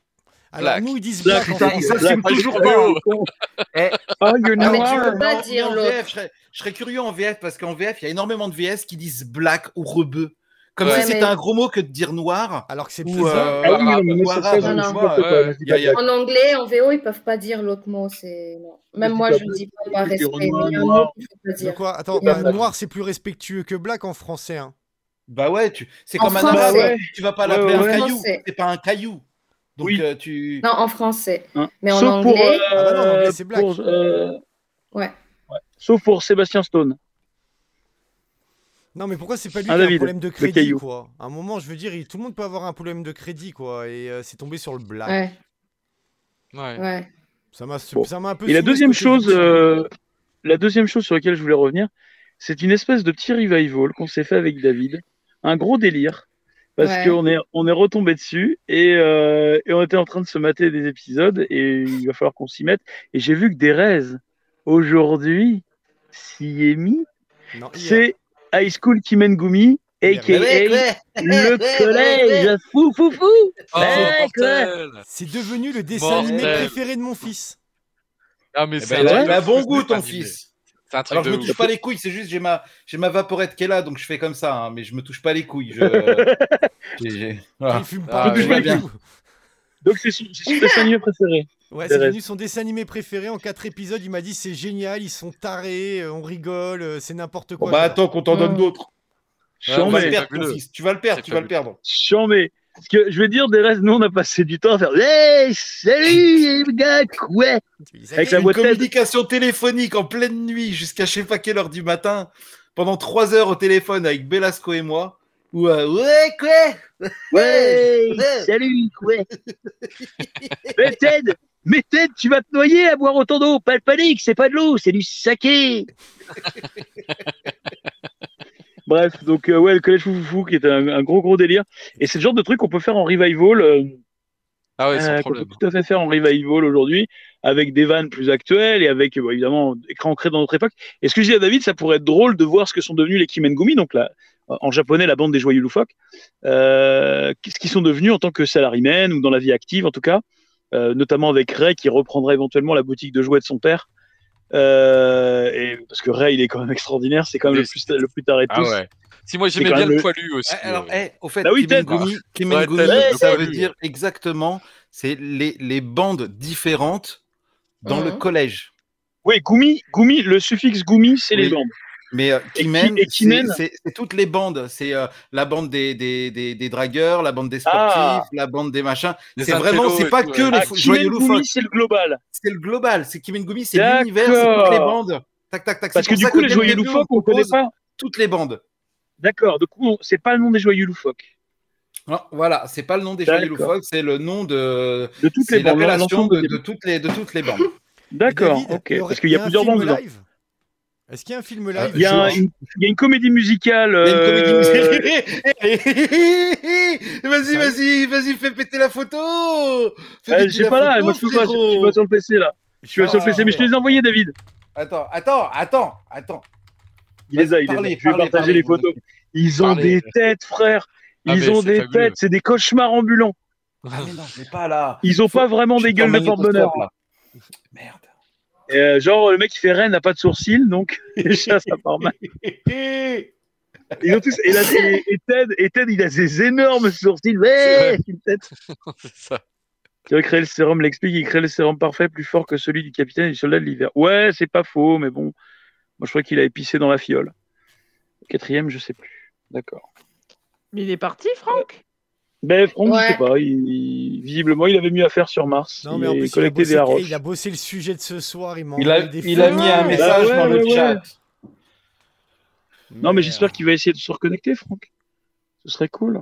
Alors, Black. nous, ils disent Black, black. Putain, ils s'assument Black. toujours Oh. pas. <laughs> Eh, Ah, you Ah, tu peux pas Non, dire l'autre. Je serais curieux en VF parce qu'en VF, il y a énormément de VS qui disent black ou rebeu. Comme Ouais, si c'était mais- un gros mot que de dire noir. Alors que c'est plus. euh, Ah ne. En anglais, en VO, ils peuvent pas dire l'autre mot. C'est. Même moi, je black. dis pas par respect. il y a un noir. mot qu'il faut pas De dire. quoi? Attends, bah, noir, c'est plus respectueux que black en français. Hein. Bah ouais, tu... c'est En comme un français. arabe. Ouais. Tu vas pas l'appeler ouais, un caillou. C'est pas un caillou. Donc Oui. euh, tu. Non, en français. Hein. Mais en Sauf pour, anglais, euh, Ah bah non, en anglais, c'est black. pour, euh, ouais. Sauf pour Sébastien Stone. Non, mais pourquoi c'est pas lui Ah, qui a un problème de crédit, quoi? À un moment, je veux dire, tout le monde peut avoir un problème de crédit, quoi. Et euh, c'est tombé sur le black. Ouais, Ouais. ouais. Ça m'a Bon. ça m'a un peu. Et la deuxième chose, euh, la deuxième chose sur laquelle je voulais revenir, c'est une espèce de petit revival qu'on s'est fait avec David, un gros délire, parce Ouais. qu'on est on est retombé dessus et, euh, et on était en train de se mater des épisodes et il va falloir qu'on s'y mette. Et j'ai vu que Derez aujourd'hui s'y est mis. C'est High School Kimengumi, aka le <laughs> collège fou fou fou. Oh, Ouais, mortel. C'est devenu le dessin animé préféré de mon fils. Ah mais Eh c'est ben, a fou, bon goût, ton animé. fils. Un truc Alors je me ouf. touche pas les couilles, c'est juste j'ai ma j'ai ma vaporette qui est là, donc je fais comme ça, hein, mais je me touche pas les couilles. Je... <laughs> fume Ah, pas. Je touche oui, pas les bien. couilles. Donc c'est son, c'est son dessin animé préféré. Ouais, c'est devenu son dessin animé préféré en quatre épisodes. Il m'a dit c'est génial, ils sont tarés, euh, on rigole, euh, c'est n'importe Bon, quoi. bah attends qu'on t'en donne d'autres. Tu vas le perdre, fabuleux. ton fils. Tu vas le perdre, C'est tu vas le perdre. Chambé. Parce que je veux dire, des restes, nous, on a passé du temps à faire Hey, salut, les gars, quoi? Avec la tête. communication téléphonique en pleine nuit jusqu'à je sais pas quelle heure du matin, pendant trois heures au téléphone avec Belasco et moi. Ou euh, ouais quoi? Ouais, Ouais. salut, quoi? <laughs> Mais Ted, mais Ted, tu vas te noyer à boire autant d'eau. Pas de panique, c'est pas de l'eau, c'est du saké. <laughs> Bref, donc euh, ouais, le collège Foufoufou qui est un, un gros gros délire. Et c'est le genre de truc qu'on peut faire en revival. euh, Ah ouais, sans euh, qu'on problème. peut tout à fait faire en revival aujourd'hui, avec des vannes plus actuelles et avec euh, bon, évidemment écran ancré dans notre époque. Et ce que je dis à David, ça pourrait être drôle de voir ce que sont devenus les Kimengumi, donc là, en japonais la bande des joyeux loufoques, euh, qu'est-ce qu'ils sont devenus en tant que salarymen ou dans la vie active en tout cas, notamment avec Ray qui reprendra éventuellement la boutique de jouets de son père. Euh, et parce que Ray, il est quand même <laughs> extraordinaire, c'est quand même le plus, le plus taré de Ah tous. ouais. Si moi j'aimais bien le poilu aussi. Ah, Alors, euh, eh, au fait, Bah oui, Ted. Kimengumi, Ouais, Kimengumi, Ted, ça veut dire exactement, c'est les, les bandes différentes dans le Mhm. collège. Oui, Gumi, Gumi, le suffixe Gumi, c'est les bandes. Mais euh, Et Kimen, c'est- Kimen c'est c'est toutes les bandes. C'est euh, la bande des, des, des, des dragueurs, la bande des sportifs, Ah. la bande des machins. C'est vraiment, c'est pas tout, que ouais. les Ah, joyeux loufoques. c'est le global. C'est le global. C'est Kimengumi, c'est D'accord. l'univers, c'est toutes les bandes. Tac, tac, tac. Parce C'est que du coup, les joyeux loufoques, on connaît propose pas. Toutes les bandes. D'accord, du coup, c'est pas le nom des joyeux loufoques. Non, voilà, c'est pas le nom des joyeux D'accord. loufoques, c'est le nom de. De toutes C'est les bandes. l'appellation de, toutes les, de toutes les bandes. D'accord, ok. Parce qu'il y a plusieurs bandes live? Est-ce qu'il y a un film Euh, live Il y, a une, il y a une comédie musicale. Il y a une comédie euh, musicale. <laughs> Vas-y, vas-y, vas-y, fais péter la photo. Euh, je sais la pas là, moi je suis pas, je suis pas sur le PC là. Je suis pas sur le PC, mais je te les ai envoyés, David. Attends, attends, attends, attends. Il les a, il les a. Je vais partager parlez, les photos. Ils ont Parlez. des têtes, frère. Ah, Ils ont des fabuleux. têtes, c'est des cauchemars ambulants. Ah, mais non, pas là. Ils ont Faut- pas vraiment des gueules de porte-bonheur. Merde. Et, euh, genre, le mec qui fait Rennes n'a pas de sourcils, donc déjà ça part mal. Ils ont tous, et, là, et, et Ted, et Ted, il a des énormes sourcils. Ouais, une tête. <laughs> c'est ça. Tu veux créer le sérum, l'explique, il crée le sérum parfait plus fort que celui du capitaine et du soldat de l'hiver. Ouais, c'est pas faux, mais bon. Moi, je crois qu'il a épicé dans la fiole. Quatrième, je sais plus. D'accord. Mais il est parti, Franck? Ben, Franck, Ouais. je sais pas. Il, il- visiblement, il avait mieux à faire sur Mars. Non, il mais en est plus, il a, bossé, des haroches. il a bossé le sujet de ce soir. Il m'a Il a, des il a mis un Bah message ouais, dans le ouais, chat. Non, mais j'espère qu'il va essayer de se reconnecter, Franck. Ce serait cool.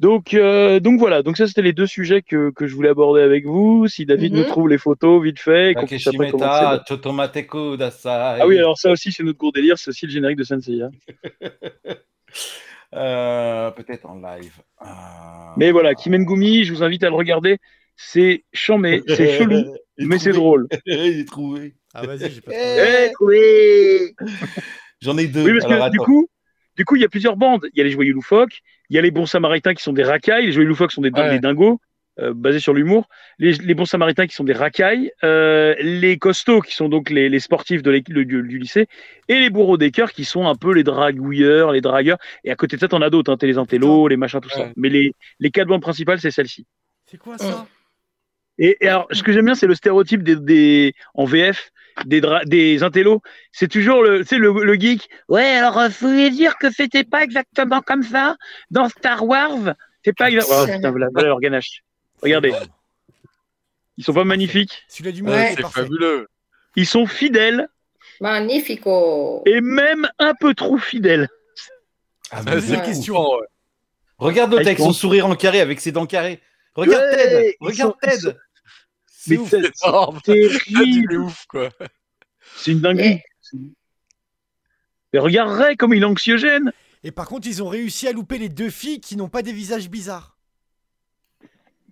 Donc, euh, donc voilà. Donc ça, c'était les deux sujets que, que je voulais aborder avec vous. Si David Mhm. nous trouve les photos vite fait, et qu'on puisse après commencer. Takeshimeta, Chotomate Kudasai. Ah oui, alors ça aussi, c'est notre gros délire. C'est aussi le générique de Senseiya. <laughs> Euh, Peut-être en live. Euh, Mais voilà, Kimengumi, je vous invite à le regarder. C'est chambé, c'est <laughs> chelou, mais c'est trouvé. drôle. <laughs> Il est trouvé. Ah, vas-y, j'ai pas Eh, oui. <laughs> J'en ai deux. Oui, parce que du coup, du coup, il y a plusieurs bandes. Il y a les joyeux loufoques, il y a les bons samaritains qui sont des racailles. Les joyeux loufoques sont des, Ouais. des dingos, euh, basés sur l'humour. Les, les bons samaritains qui sont des racailles. Euh, les costauds qui sont donc les, les sportifs de l'équipe du, du lycée. Et les bourreaux des cœurs qui sont un peu les dragouilleurs, les dragueurs. Et à côté de ça, t'en as d'autres. Hein, t'as les intellos, les machins, tout ça. Mais les, les quatre bandes principales, c'est celle-ci. C'est quoi ça? Et, et alors, ce que j'aime bien, c'est le stéréotype des, des en VF des des intellos. C'est toujours le, le, le geek. Ouais, alors euh, vous voulez dire que c'était pas exactement comme ça dans Star Wars? C'est pas exactement. Oh, putain, voilà, voilà. Regardez, ils sont pas magnifiques. Celui-là du Ouais. milieu, C'est fabuleux. Ils sont fidèles Magnifico. et même un peu trop fidèles. Ah, Ah, mais c'est Ouais. question. ouais. Regarde l'autre avec Ils son sourire en carré, avec ses dents carrées. Regarde Ouais, Ted. ils Regarde sont- Ted. sont- C'est ouf. c'est <laughs> Ah, du terrible. ouf, quoi. C'est une dinguerie. Mais regarde Ray comme il est anxiogène. Et par contre, ils ont réussi à louper les deux filles qui n'ont pas des visages bizarres.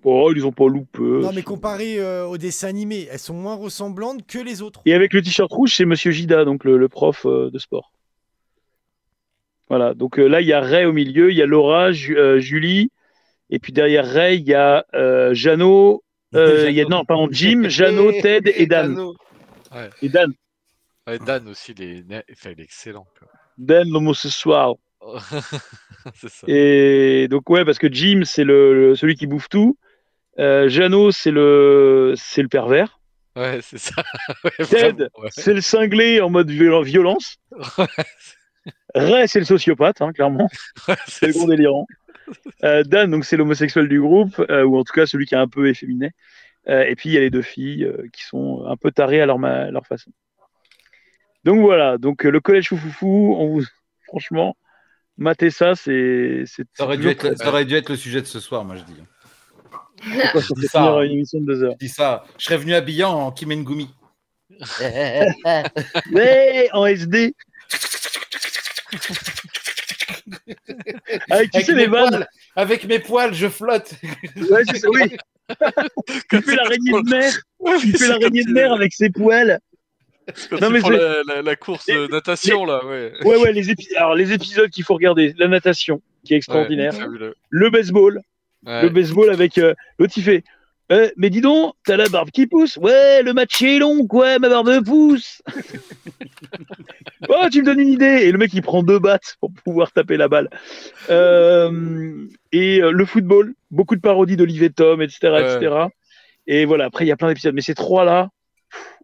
Oh, ils ont pas loupé. Non, mais comparé euh, au dessin animé, elles sont moins ressemblantes que les autres. Et avec le t-shirt rouge, c'est Monsieur Gida, donc le, le prof euh, de sport. Voilà, donc euh, là, il y a Ray au milieu, il y a Laura, Ju- euh, Julie, et puis derrière Ray, il y a euh, Jeannot, euh, il y a, non, pardon, Jim, <laughs> Jeannot, Ted et Dan. Et Dan, Ouais, Dan aussi, il est, enfin, il est excellent. Quoi. Dan l'homosexuel. <laughs> c'est ça. Et donc, ouais, parce que Jim, c'est le, le- celui qui bouffe tout. Euh, Jeannot, c'est le, c'est le pervers. Ouais, c'est ça. <laughs> Ouais, Ted, ouais. c'est le cinglé en mode viol- violence. Ray, c'est le sociopathe, hein, clairement. <laughs> c'est le gros délirant. <laughs> Euh, Dan, donc c'est l'homosexuel du groupe, euh, ou en tout cas celui qui est un peu efféminé. Euh, et puis il y a les deux filles euh, qui sont un peu tarées à leur, ma- leur façon. Donc voilà, donc euh, le collège foufoufou, on vous... franchement, mater ça, c'est. c'est- Ça aurait, dû c'est être, le- ça aurait dû être le sujet de ce soir, moi je dis. Pourquoi ça Je fait dis ça, finir hein. une émission de deux heures Je dis ça. Je serais venu habillé en Kim Ngumi. Ouais, <laughs> en SD. Avec, <laughs> tu Avec sais, mes les vannes. poils, avec mes poils, je flotte. Ouais, c'est ça, oui. <laughs> Il fait l'araignée de mer. Il fait l'araignée de mer avec ses poils. Non, mais la, la- la course de natation, là, ouais. Ouais, ouais, les, épi- Alors, les épisodes qu'il faut regarder. La natation, qui est extraordinaire. Ouais, le baseball. Ouais. Le baseball avec euh, l'autre, il fait Euh, Mais dis donc, t'as la barbe qui pousse Ouais, le match est long, quoi, ma barbe pousse <laughs> Oh, tu me donnes une idée Et le mec, il prend deux battes pour pouvoir taper la balle. Euh, et euh, le football, beaucoup de parodies d'Olivier Tom, etc., Ouais. etc. Et voilà, après, il y a plein d'épisodes. Mais ces trois-là,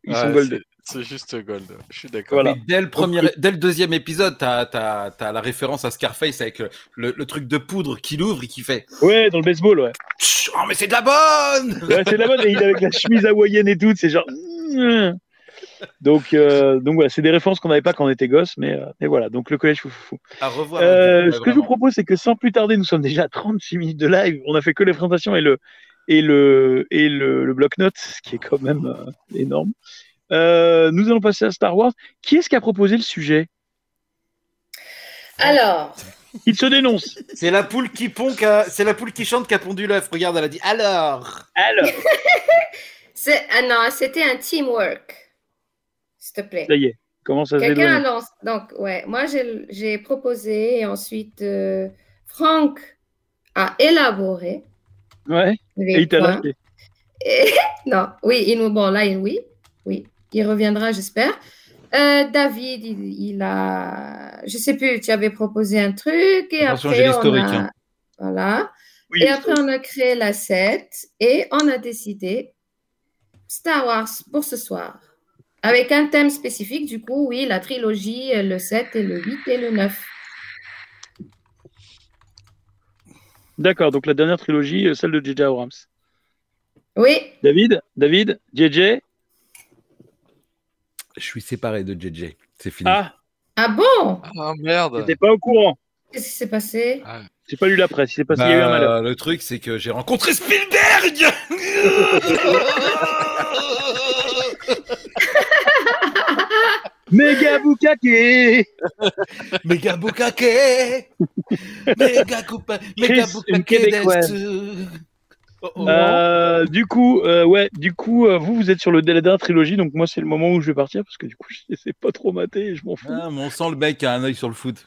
ils Ouais, sont goldés. C'est- juste gold. Je suis d'accord. Voilà. Mais dès le, premier, dès le deuxième épisode, t'as as, la référence à Scarface avec le, le- truc de poudre qu'il ouvre et qui fait Ouais, dans le baseball, ouais. Oh, mais c'est de la bonne Ouais, c'est la bonne. Et il est avec la chemise hawaïenne et tout, c'est genre. Donc, euh, donc voilà, c'est des références qu'on n'avait pas quand on était gosse, mais, euh, mais voilà. Donc le collège foufou. À revoir. Euh, ce que je vous propose, c'est que sans plus tarder, nous sommes déjà à 36 minutes de live. On a fait que les présentations et le et le et le, le bloc-notes, ce qui est quand même euh, énorme. Euh, nous allons passer à Star Wars. Qui est-ce qui a proposé le sujet? Alors, Il se dénonce. C'est la poule qui c'est la poule qui chante qui a pondu l'œuf. Regarde, elle a dit alors. Alors, <laughs> c'est ah non, c'était un teamwork. S'il te plaît. ça y est, commence à se Quelqu'un lancé. Donc, ouais, moi j'ai j'ai proposé et ensuite euh, Franck a élaboré Ouais. Et il t'a lâché. Et- <laughs> non, oui, il nous, bon, là, il- oui, oui, il reviendra, j'espère. Euh, David, il, il a, je sais plus, tu avais proposé un truc et Attention, après l'historique, a, hein. voilà, Oui, et après on a créé la 7 et on a décidé Star Wars pour ce soir. Avec un thème spécifique, du coup, oui, la trilogie, le 7 et le 8 et le 9. D'accord, donc la dernière trilogie, euh, celle de J.J. Abrams. Oui, David, David, JJ. Je suis séparé de JJ. C'est fini. Ah, ah bon? Ah merde. t'étais pas au courant. Qu'est-ce qui s'est passé? J'ai pas lu la presse. Il s'est passé, il y a eu un Bah, malheur. le truc, c'est que j'ai rencontré Spielberg. <laughs> Méga Bukake Méga bukake. Méga coupa. Méga Chris, Oh, oh. Euh, du coup, euh, ouais, du coup, euh, vous, vous êtes sur le la dernière trilogie, donc moi, c'est le moment où je vais partir parce que du coup, <laughs> je sais pas trop mater, je m'en fous. Ah, mais on sent le mec qui a un œil sur le foot.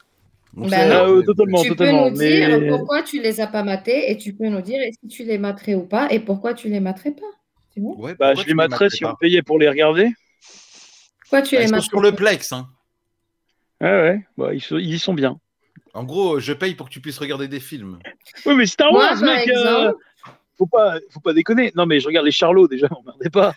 On Bah. Ah, euh, totalement, tu totalement. peux nous dire pourquoi tu les as pas matés et tu peux nous dire si tu les materais ou pas et pourquoi tu les materais pas. Bon ouais, Bah, je les materais si pas? on payait pour les regarder. Pourquoi tu Bah, les Ils sont sur le Plex. Hein. Ouais, ouais, bah, ils, sont- ils y sont bien. En gros, je paye pour que tu puisses regarder des films. Oui, mais Star Moi, Wars, par mec, euh, exemple, faut, pas, faut pas déconner. Non, mais je regarde les Charlots déjà, <laughs> m'emmerdez pas.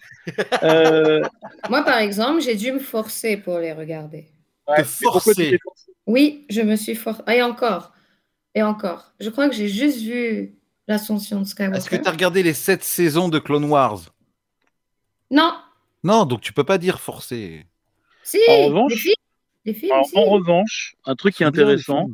Euh, moi, par exemple, j'ai dû me forcer pour les regarder. ouais, forcer. forcé? Oui, je me suis forcée. Et encore. Et encore. Je crois que j'ai juste vu l'ascension de Est-ce que Skywalker. tu as regardé les 7 saisons de Clone Wars? Non. Non, donc tu peux pas dire forcer. Si. En revanche- les films. Les films, Alors, si. en revanche, un truc qui est intéressant,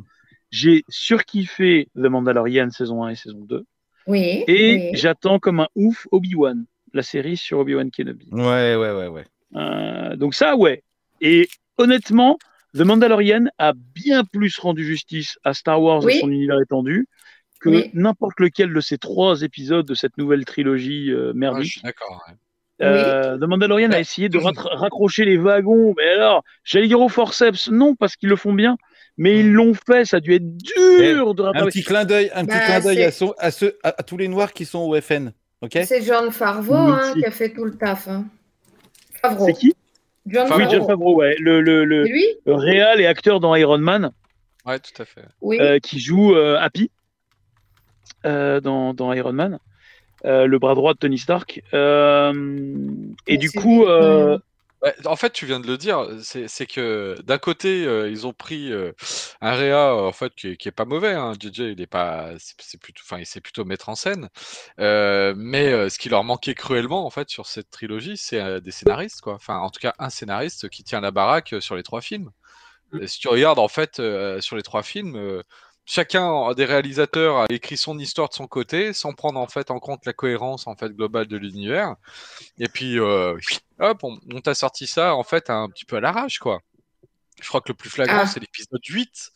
j'ai surkiffé The Mandalorian saison 1 et saison 2. Oui. Et oui. j'attends comme un ouf Obi-Wan, la série sur Obi-Wan Kenobi. Ouais, ouais, ouais, ouais. Euh, donc ça, ouais. Et honnêtement, The Mandalorian a bien plus rendu justice à Star Wars Oui. et son univers étendu que Oui. n'importe lequel de ces trois épisodes de cette nouvelle trilogie euh, Ouais, merdique. suis d'accord. ouais. Euh, The Mandalorian a essayé de raccrocher les wagons, mais alors, j'allais dire au forceps, non, parce qu'ils le font bien, mais ils l'ont fait, ça a dû être dur de Un rattraper. petit clin d'œil, un petit Bah, clin d'œil à, son- à ceux, à, à tous les noirs qui sont au FN. Ok? C'est John Favreau hein, qui a fait tout le taf. hein. Favreau. C'est qui? John Favreau. Oui. John Favreau, ouais, le, le, le, C'est lui? le réal et acteur dans Iron Man, Ouais, tout à fait. Oui. euh, qui joue euh, Happy euh, dans, dans Iron Man, euh, le bras droit de Tony Stark. Euh, et Mais du coup, Ouais, en fait, tu viens de le dire, c'est c'est que d'un côté, euh, ils ont pris euh, un réa en fait qui, est- qui est pas mauvais. Hein. JJ, il est pas, c'est c'est plutôt, enfin, il sait plutôt mettre en scène. Euh, mais euh, ce qui leur manquait cruellement en fait sur cette trilogie, c'est euh, des scénaristes quoi. Enfin, en tout cas, un scénariste qui tient la baraque euh, sur les trois films. Et si tu regardes en fait euh, sur les trois films, euh, chacun des réalisateurs a écrit son histoire de son côté, sans prendre en fait en compte la cohérence en fait globale de l'univers. Et puis, euh, hop, on, on t'a sorti ça en fait un petit peu à l'arrache, quoi. Je crois que le plus flagrant, Ah. c'est l'épisode 8,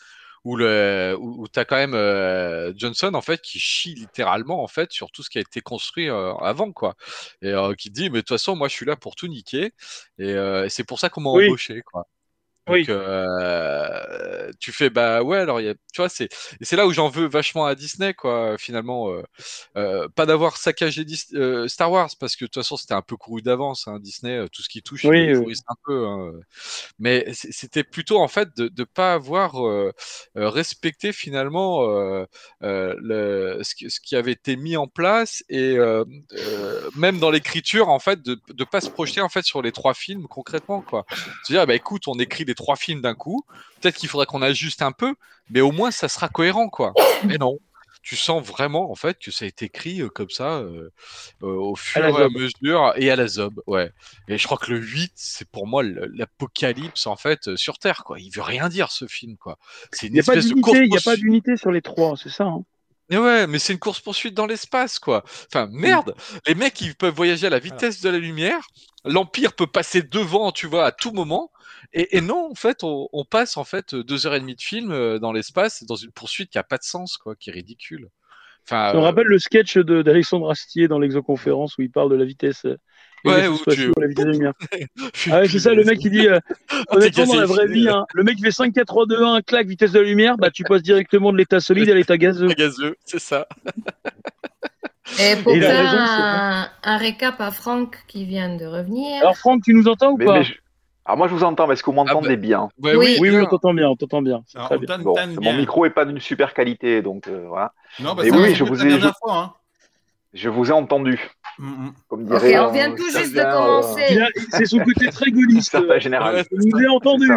où, le, où, où t'as quand même euh, Johnson en fait qui chie littéralement en fait sur tout ce qui a été construit euh, avant, quoi. Et euh, qui dit, mais de toute façon, moi, je suis là pour tout niquer, et euh, c'est pour ça qu'on m'a Oui. embauché, quoi. Donc, Oui. euh, tu fais bah ouais alors y a, tu vois c'est c'est là où j'en veux vachement à Disney quoi finalement euh, euh, pas d'avoir saccagé Dis- Star Wars parce que de toute façon c'était un peu couru d'avance hein, Disney tout ce qui touche Oui, un peu hein. mais c'était plutôt en fait de ne pas avoir respecté finalement le, ce, qui, ce qui avait été mis en place et même dans l'écriture en fait de ne pas se projeter en fait sur les trois films concrètement quoi se dire bah écoute on écrit les trois films d'un coup peut-être qu'il faudrait qu'on ajuste un peu mais au moins ça sera cohérent quoi <coughs> mais non tu sens vraiment en fait que ça a été écrit euh, comme ça euh, euh, au fur et à mesure et à la zob ouais et je crois que le 8 c'est pour moi l'apocalypse en fait sur terre quoi il veut rien dire ce film quoi c'est Il une n'y a pas espèce de course d'unité, il n'y a pas d'unité sur les trois, c'est ça. hein. mais ouais, mais c'est une course poursuite dans l'espace, quoi. Enfin, merde, les mecs, ils peuvent voyager à la vitesse de la lumière. L'Empire peut passer devant, tu vois, à tout moment. Et, et non, en fait, on, on passe en fait deux heures et demie de film euh, dans l'espace dans une poursuite qui a pas de sens, quoi, qui est ridicule. Enfin, Ça me euh, rappelle le sketch de- d'Alexandre Astier dans l'exoconférence où il parle de la vitesse. euh, Ouais, où tu- la vitesse de la lumière. <laughs> Ah ouais, c'est ça, le mec il dit, euh, <laughs> honnêtement, dans la vraie vie, hein, le mec il fait 5, 4, 3, 2, 1, clac, vitesse de la lumière, bah tu passes directement de l'état solide à l'état gazeux. <laughs> gazeux, c'est ça. Et pour Et faire raison, un, un récap à Franck qui vient de revenir. Alors Franck, tu nous entends ou Mais- pas mais je- Alors moi je vous entends, mais est-ce que vous m'entendez bien Ouais, Oui. Oui, oui, bien. on t'entend bien, on t'entend bien. Alors, on bien. Bon, bien. mon micro est pas d'une super qualité, donc euh, voilà. Non, bah, Mais oui, je c'est vous la ai- je- fois. Hein. Je vous ai entendu, Mm, mm. comme Ok, dirait. on vient un tout juste de euh, commencer. C'est son côté très gaulliste. certain général. Ouais, vous ai entendu.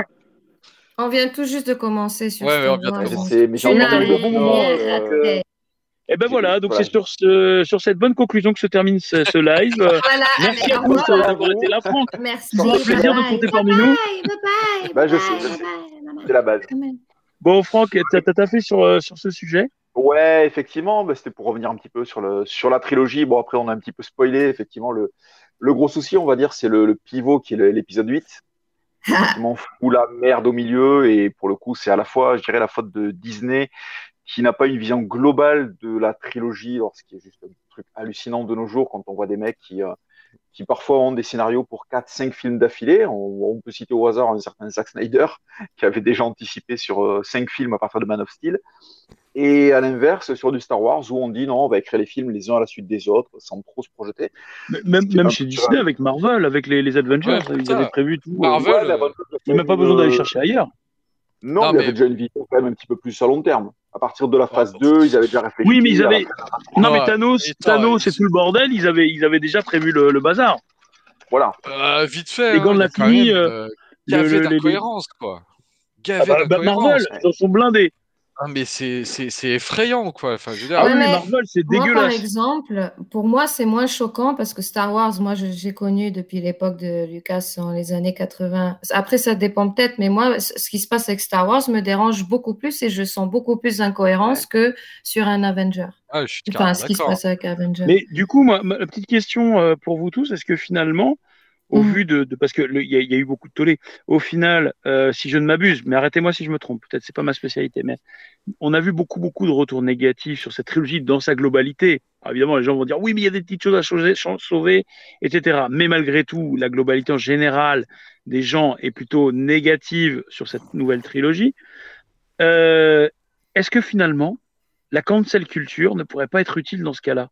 On vient tout juste de commencer sur Ouais, Star ouais, on vient de Wars, Je donc sais, mais tu j'ai n'as entendu le bon rien moment. Euh, Et ben J'ai- voilà, donc voilà. c'est sur, ce, sur cette bonne conclusion que se termine ce, ce live. Euh, Voilà, Merci allez, à tous d'avoir été là, Franck. Merci. Ça fait plaisir de bye compter bye. parmi nous. Bye bye. Bah, je bye, sais, je bye, sais. bye, bye. C'est la base. Bon, Franck, t'as taffé sur, euh, sur ce sujet? Ouais, effectivement, bah, c'était pour revenir un petit peu sur, le, sur la trilogie. Bon, après, on a un petit peu spoilé. Effectivement, le, le gros souci, on va dire, c'est le, le pivot qui est l'épisode 8. qui m'en fout la merde au milieu. Et pour le coup, c'est à la fois, je dirais, la faute de Disney qui n'a pas une vision globale de la trilogie, alors, ce qui est juste un truc hallucinant de nos jours quand on voit des mecs qui, euh, qui parfois ont des scénarios pour 4-5 films d'affilée. On, on peut citer au hasard un certain Zack Snyder qui avait déjà anticipé sur 5 films à partir de Man of Steel. Et à l'inverse, sur du Star Wars, où on dit non, on va écrire les films les uns à la suite des autres, sans trop se projeter. Même, chez Disney, avec Marvel, avec les, les Avengers, Ouais, ils avaient prévu tout. euh, Marvel, euh, Il n'y a même pas besoin d'aller euh, chercher ailleurs. Non, il y mais- avait déjà une vision quand même un petit peu plus à long terme. À partir de la phase 2, ils avaient déjà réfléchi. Oui, mais ils avaient. Non, mais Thanos, Thanos, c'est tout le bordel. Ils avaient, ils avaient déjà prévu le, le bazar. Voilà. Euh, vite fait. Les hein, gants de a la même, euh, euh, gavé d'incohérence, quoi. Ah Gavé bah, bah, d'incohérence. Marvel, ils en sont blindés. Ah, mais c'est c'est- c'est effrayant, quoi. Enfin, je veux dire, Ah oui, Marvel, c'est Moi, par dégueulasse. exemple, pour moi, c'est moins choquant parce que Star Wars, moi, j'ai connu depuis l'époque de Lucas dans les années 80. Après, ça dépend peut-être, mais moi, ce qui se passe avec Star Wars me dérange beaucoup plus et je sens beaucoup plus d'incohérence que sur un Avenger. ah, je suis Enfin, ce qui se d'accord. passe avec Avenger. Mais du coup, moi, ma- la petite question euh, pour vous tous, est-ce que finalement, au Mhm. vu de, de- parce que il y, a- il y a eu beaucoup de tollé, au final, euh, si je ne m'abuse, mais arrêtez-moi si je me trompe, peut-être c'est pas ma spécialité, mais on a vu beaucoup beaucoup de retours négatifs sur cette trilogie dans sa globalité. Alors, évidemment, les gens vont dire oui, mais il y a des petites choses à changer- chan- sauver, etc. Mais malgré tout, la globalité en général des gens est plutôt négative sur cette nouvelle trilogie. Euh, Est-ce que finalement, la cancel culture ne pourrait pas être utile dans ce cas-là?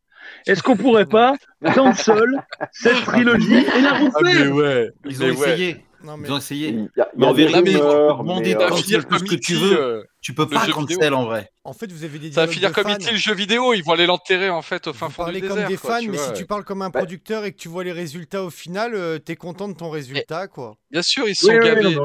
Est-ce qu'on pourrait pas cancel cette trilogie et la Ah, mais refaire ouais. Ils mais ont ouais. essayé. Non, mais Ils ont essayé. Il y a, il y Mais en vérité, rumeurs, demander mais, de cancel tout ce que tu veux. Tu peux pas cancel en vrai. en fait, vous avez des Ça va finir comme. E.T. le jeu vidéo, ils vont aller l'enterrer en fait au fin fond du désert. comme des fans, tu mais si tu parles comme un producteur et que tu vois les résultats au final, euh, t'es content de ton résultat, quoi. Bien sûr, ils sont gavés.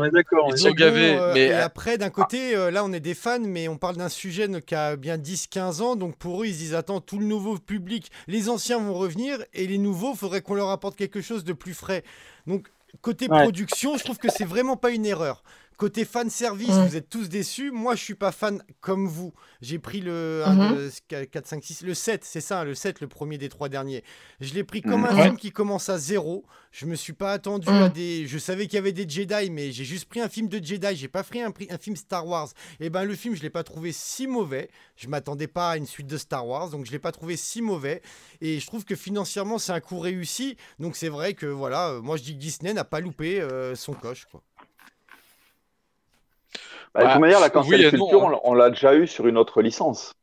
Ils sont gavés, mais et après, d'un côté, euh, là, on est des fans, mais on parle d'un sujet qui a bien 10-15 ans. Donc pour eux, ils disent Attends, tout le nouveau public, les anciens vont revenir et les nouveaux, faudrait qu'on leur apporte quelque chose de plus frais. Donc, côté Ouais. production, je trouve que c'est vraiment pas une erreur. Côté fan service, Mm. vous êtes tous déçus. Moi, je suis pas fan comme vous. J'ai pris le 1, Mhm. 2, 4, 5, 6, le 7, c'est ça, le 7, le premier des trois derniers. Je l'ai pris comme Mhm. un Ouais. film qui commence à zéro. Je me suis pas attendu Mm. à des. Je savais qu'il y avait des Jedi, mais j'ai juste pris un film de Jedi. J'ai pas pris un, un film Star Wars. Et ben le film, je l'ai pas trouvé si mauvais. Je m'attendais pas à une suite de Star Wars, donc je l'ai pas trouvé si mauvais. Et je trouve que financièrement, c'est un coup réussi. Donc c'est vrai que voilà, euh, moi je dis que Disney n'a pas loupé euh, son coche. Quoi. Bah, de Bah, toute manière, la oui cancel non, hein. on, l'a déjà eu sur une autre licence.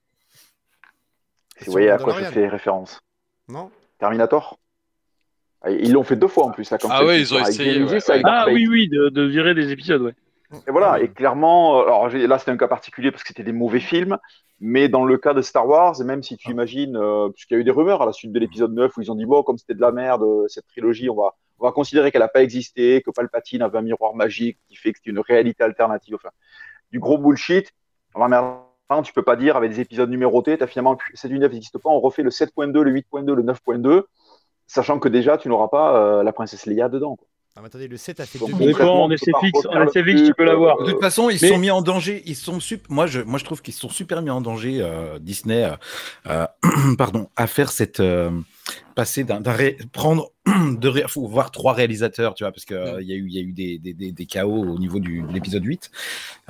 Si vous voyez à quoi je fais référence. Non Terminator Ah, Ils l'ont fait deux fois en plus, la cancel Ah ouais, ils ont Avec essayé, ouais, ouais. Ah oui, oui, de, de virer des épisodes, ouais. Et voilà, et clairement, euh, alors là c'était un cas particulier parce que c'était des mauvais films, mais dans le cas de Star Wars, et même si tu imagines, euh, puisqu'il y a eu des rumeurs à la suite de l'épisode 9 où ils ont dit, bon, comme c'était de la merde, euh, cette trilogie, on va, on va considérer qu'elle n'a pas existé, que Palpatine avait un miroir magique qui fait que c'est une réalité alternative, enfin, du gros bullshit. Alors maintenant, tu peux pas dire avec des épisodes numérotés, t'as finalement, cette unité n'existe pas, on refait le 7.2, le 8.2, le 9.2, sachant que déjà, tu n'auras pas euh, la princesse Leia dedans. Ah, mais attendez, le 7 a fait Donc, deux Ça dépend, concrètement, en SFX, refaire en tu peux l'avoir. euh, De toute façon, ils Mais- sont mis en danger. Ils sont sup- Moi, je, moi, je trouve qu'ils sont super mis en danger, euh, Disney, euh, euh, <clears throat> pardon, à faire cette euh, passer d'un, ré- prendre <clears throat> de ré- faut voir trois réalisateurs, tu vois, parce que euh, il y a eu, il y a eu des, des, des, des chaos au niveau du, de l'épisode 8.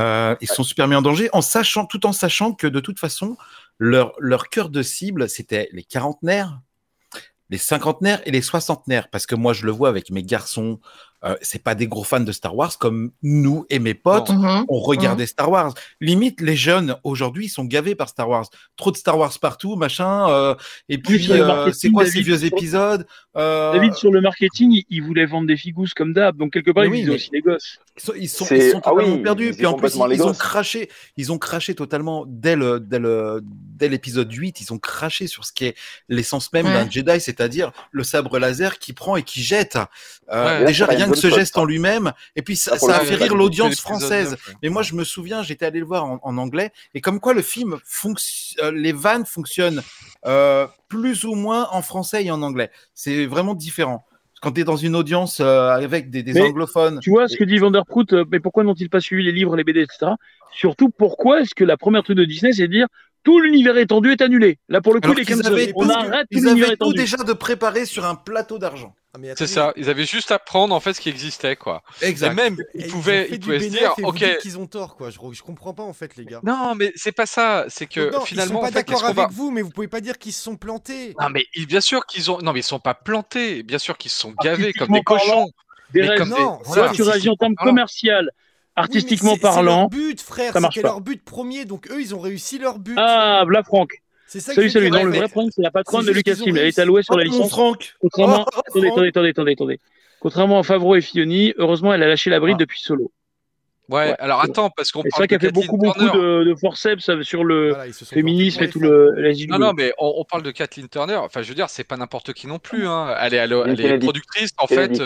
Euh, ils sont super mis en danger, en sachant, tout en sachant que de toute façon, leur leur cœur de cible, c'était les quarantenaires les cinquantenaires et les soixantenaires, parce que moi je le vois avec mes garçons, euh, c'est pas des gros fans de Star Wars comme nous et mes potes, on regardait Star Wars. Limite, les jeunes aujourd'hui ils sont gavés par Star Wars. Trop de Star Wars partout, machin. euh, et puis euh, c'est quoi ces David, vieux sur- épisodes euh, David, sur le marketing, il, il voulait vendre des figous comme d'hab, donc quelque part, Mais il oui, aussi les gosses. Ils sont, ils sont, C'est- ils sont ah oui, ils perdus. Puis en plus, ils, ils ont craché, ils ont craché totalement dès le, dès le, dès l'épisode 8. Ils ont craché sur ce qui est l'essence même Ouais. d'un Jedi, c'est-à-dire le sabre laser qui prend et qui jette. Euh, Ouais. déjà, rien que ce geste ça. en lui-même. Et puis, ça, le a fait rire l'audience française. 9, ouais. Mais moi, je me souviens, j'étais allé le voir en, en anglais. Et comme quoi, le film fonctionne, les vannes fonctionnent euh, plus ou moins en français et en anglais. C'est vraiment différent. Quand tu es dans une audience euh, avec des, des Mais anglophones. Tu vois ce que dit Vanderprout, euh, mais pourquoi n'ont-ils pas suivi les livres, les BD, etc. Surtout, pourquoi est-ce que la première truc de Disney, c'est de dire tout l'univers étendu est annulé Là, pour le coup, Alors les cancels, avaient on tout- arrête ils avaient tout déjà de préparer sur un plateau d'argent. Ah, mais C'est ça, ils avaient juste à prendre en fait ce qui existait quoi. Exact. Et même, ils pouvaient, ils pouvaient se dire, ok, qu'ils ont tort, quoi. Je, je comprends pas en fait, les gars. non mais c'est pas ça, c'est que Non, finalement ils sont en pas fait, d'accord avec va... vous, mais vous pouvez pas dire qu'ils se sont plantés. Non mais ils- bien sûr qu'ils ont, non mais ils sont pas plantés, bien sûr qu'ils se sont gavés comme des cochons. Des Mais comme Non, des- voilà. tu réagis en termes commercial, artistiquement Oui, mais c'est- parlant. leur but, frère. ça marche C'était pas. leur but premier, donc eux, ils ont réussi leur but. Ah, Bla Franck. c'est ça Salut, salut. Non, le vrai problème, c'est la patronne de ont Lucasfilm. Elle est allouée sur la Oh, licence. Franck Contrairement, Oh, attendez, Franck. attendez, attendez, attendez, attendez. Contrairement à Favreau et Fioni, heureusement, elle a lâché la bride Ah. depuis Solo. Ouais, Ouais, alors attends parce qu'on Et c'est parle vrai qu'elle fait beaucoup, beaucoup de, de forceps sur le féminisme et tout le, Non, non, mais on, on parle de Kathleen Turner. Enfin, je veux dire, c'est pas n'importe qui non plus. Hein. Elle est, elle, est- elle est Kennedy. productrice, en fait.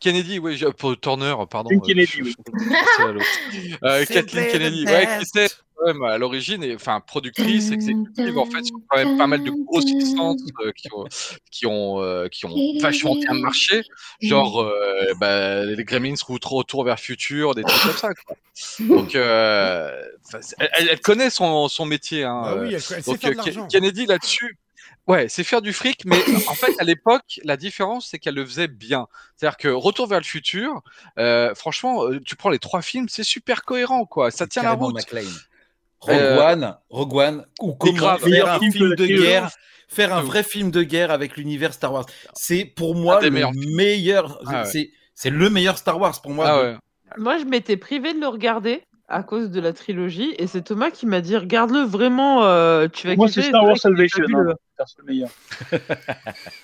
Kennedy. euh, oui, pour Turner, pardon. Euh, Kennedy, je- oui. <laughs> Euh, Kathleen Kennedy, the ouais, qui était quand même à l'origine, enfin, productrice, exécutive, en fait, sur quand même pas mal de grosses licences euh, qui ont, qui ont, euh, qui ont vachement bien marché. Genre, euh, bah, les Gremlins Retour retour vers futur, des trucs comme ça, quoi. Donc, euh, elle, elle connaît son, son métier, hein. Ah euh, oui, elle, elle sait donc euh. Kennedy là-dessus, ouais, c'est faire du fric, mais en fait à l'époque, la différence c'est qu'elle le faisait bien. C'est-à-dire que Retour vers le futur, euh, franchement, euh, tu prends les trois films, c'est super cohérent, quoi. Ça tient la route. McLean. Rogue Euh, One, Rogue One, ou comment grave. faire un film film de guerre, faire un vrai film de guerre avec l'univers Star Wars. C'est pour moi le meilleurs meilleur, Ah ouais. c'est c'est le meilleur Star Wars pour moi. Ah ouais. Moi, je m'étais privé de le regarder à cause de la trilogie, et c'est Thomas qui m'a dit regarde-le vraiment, euh, tu vas Moi, c'est Star Wars Salvation. hein. le- Putain, c'est le meilleur. <laughs>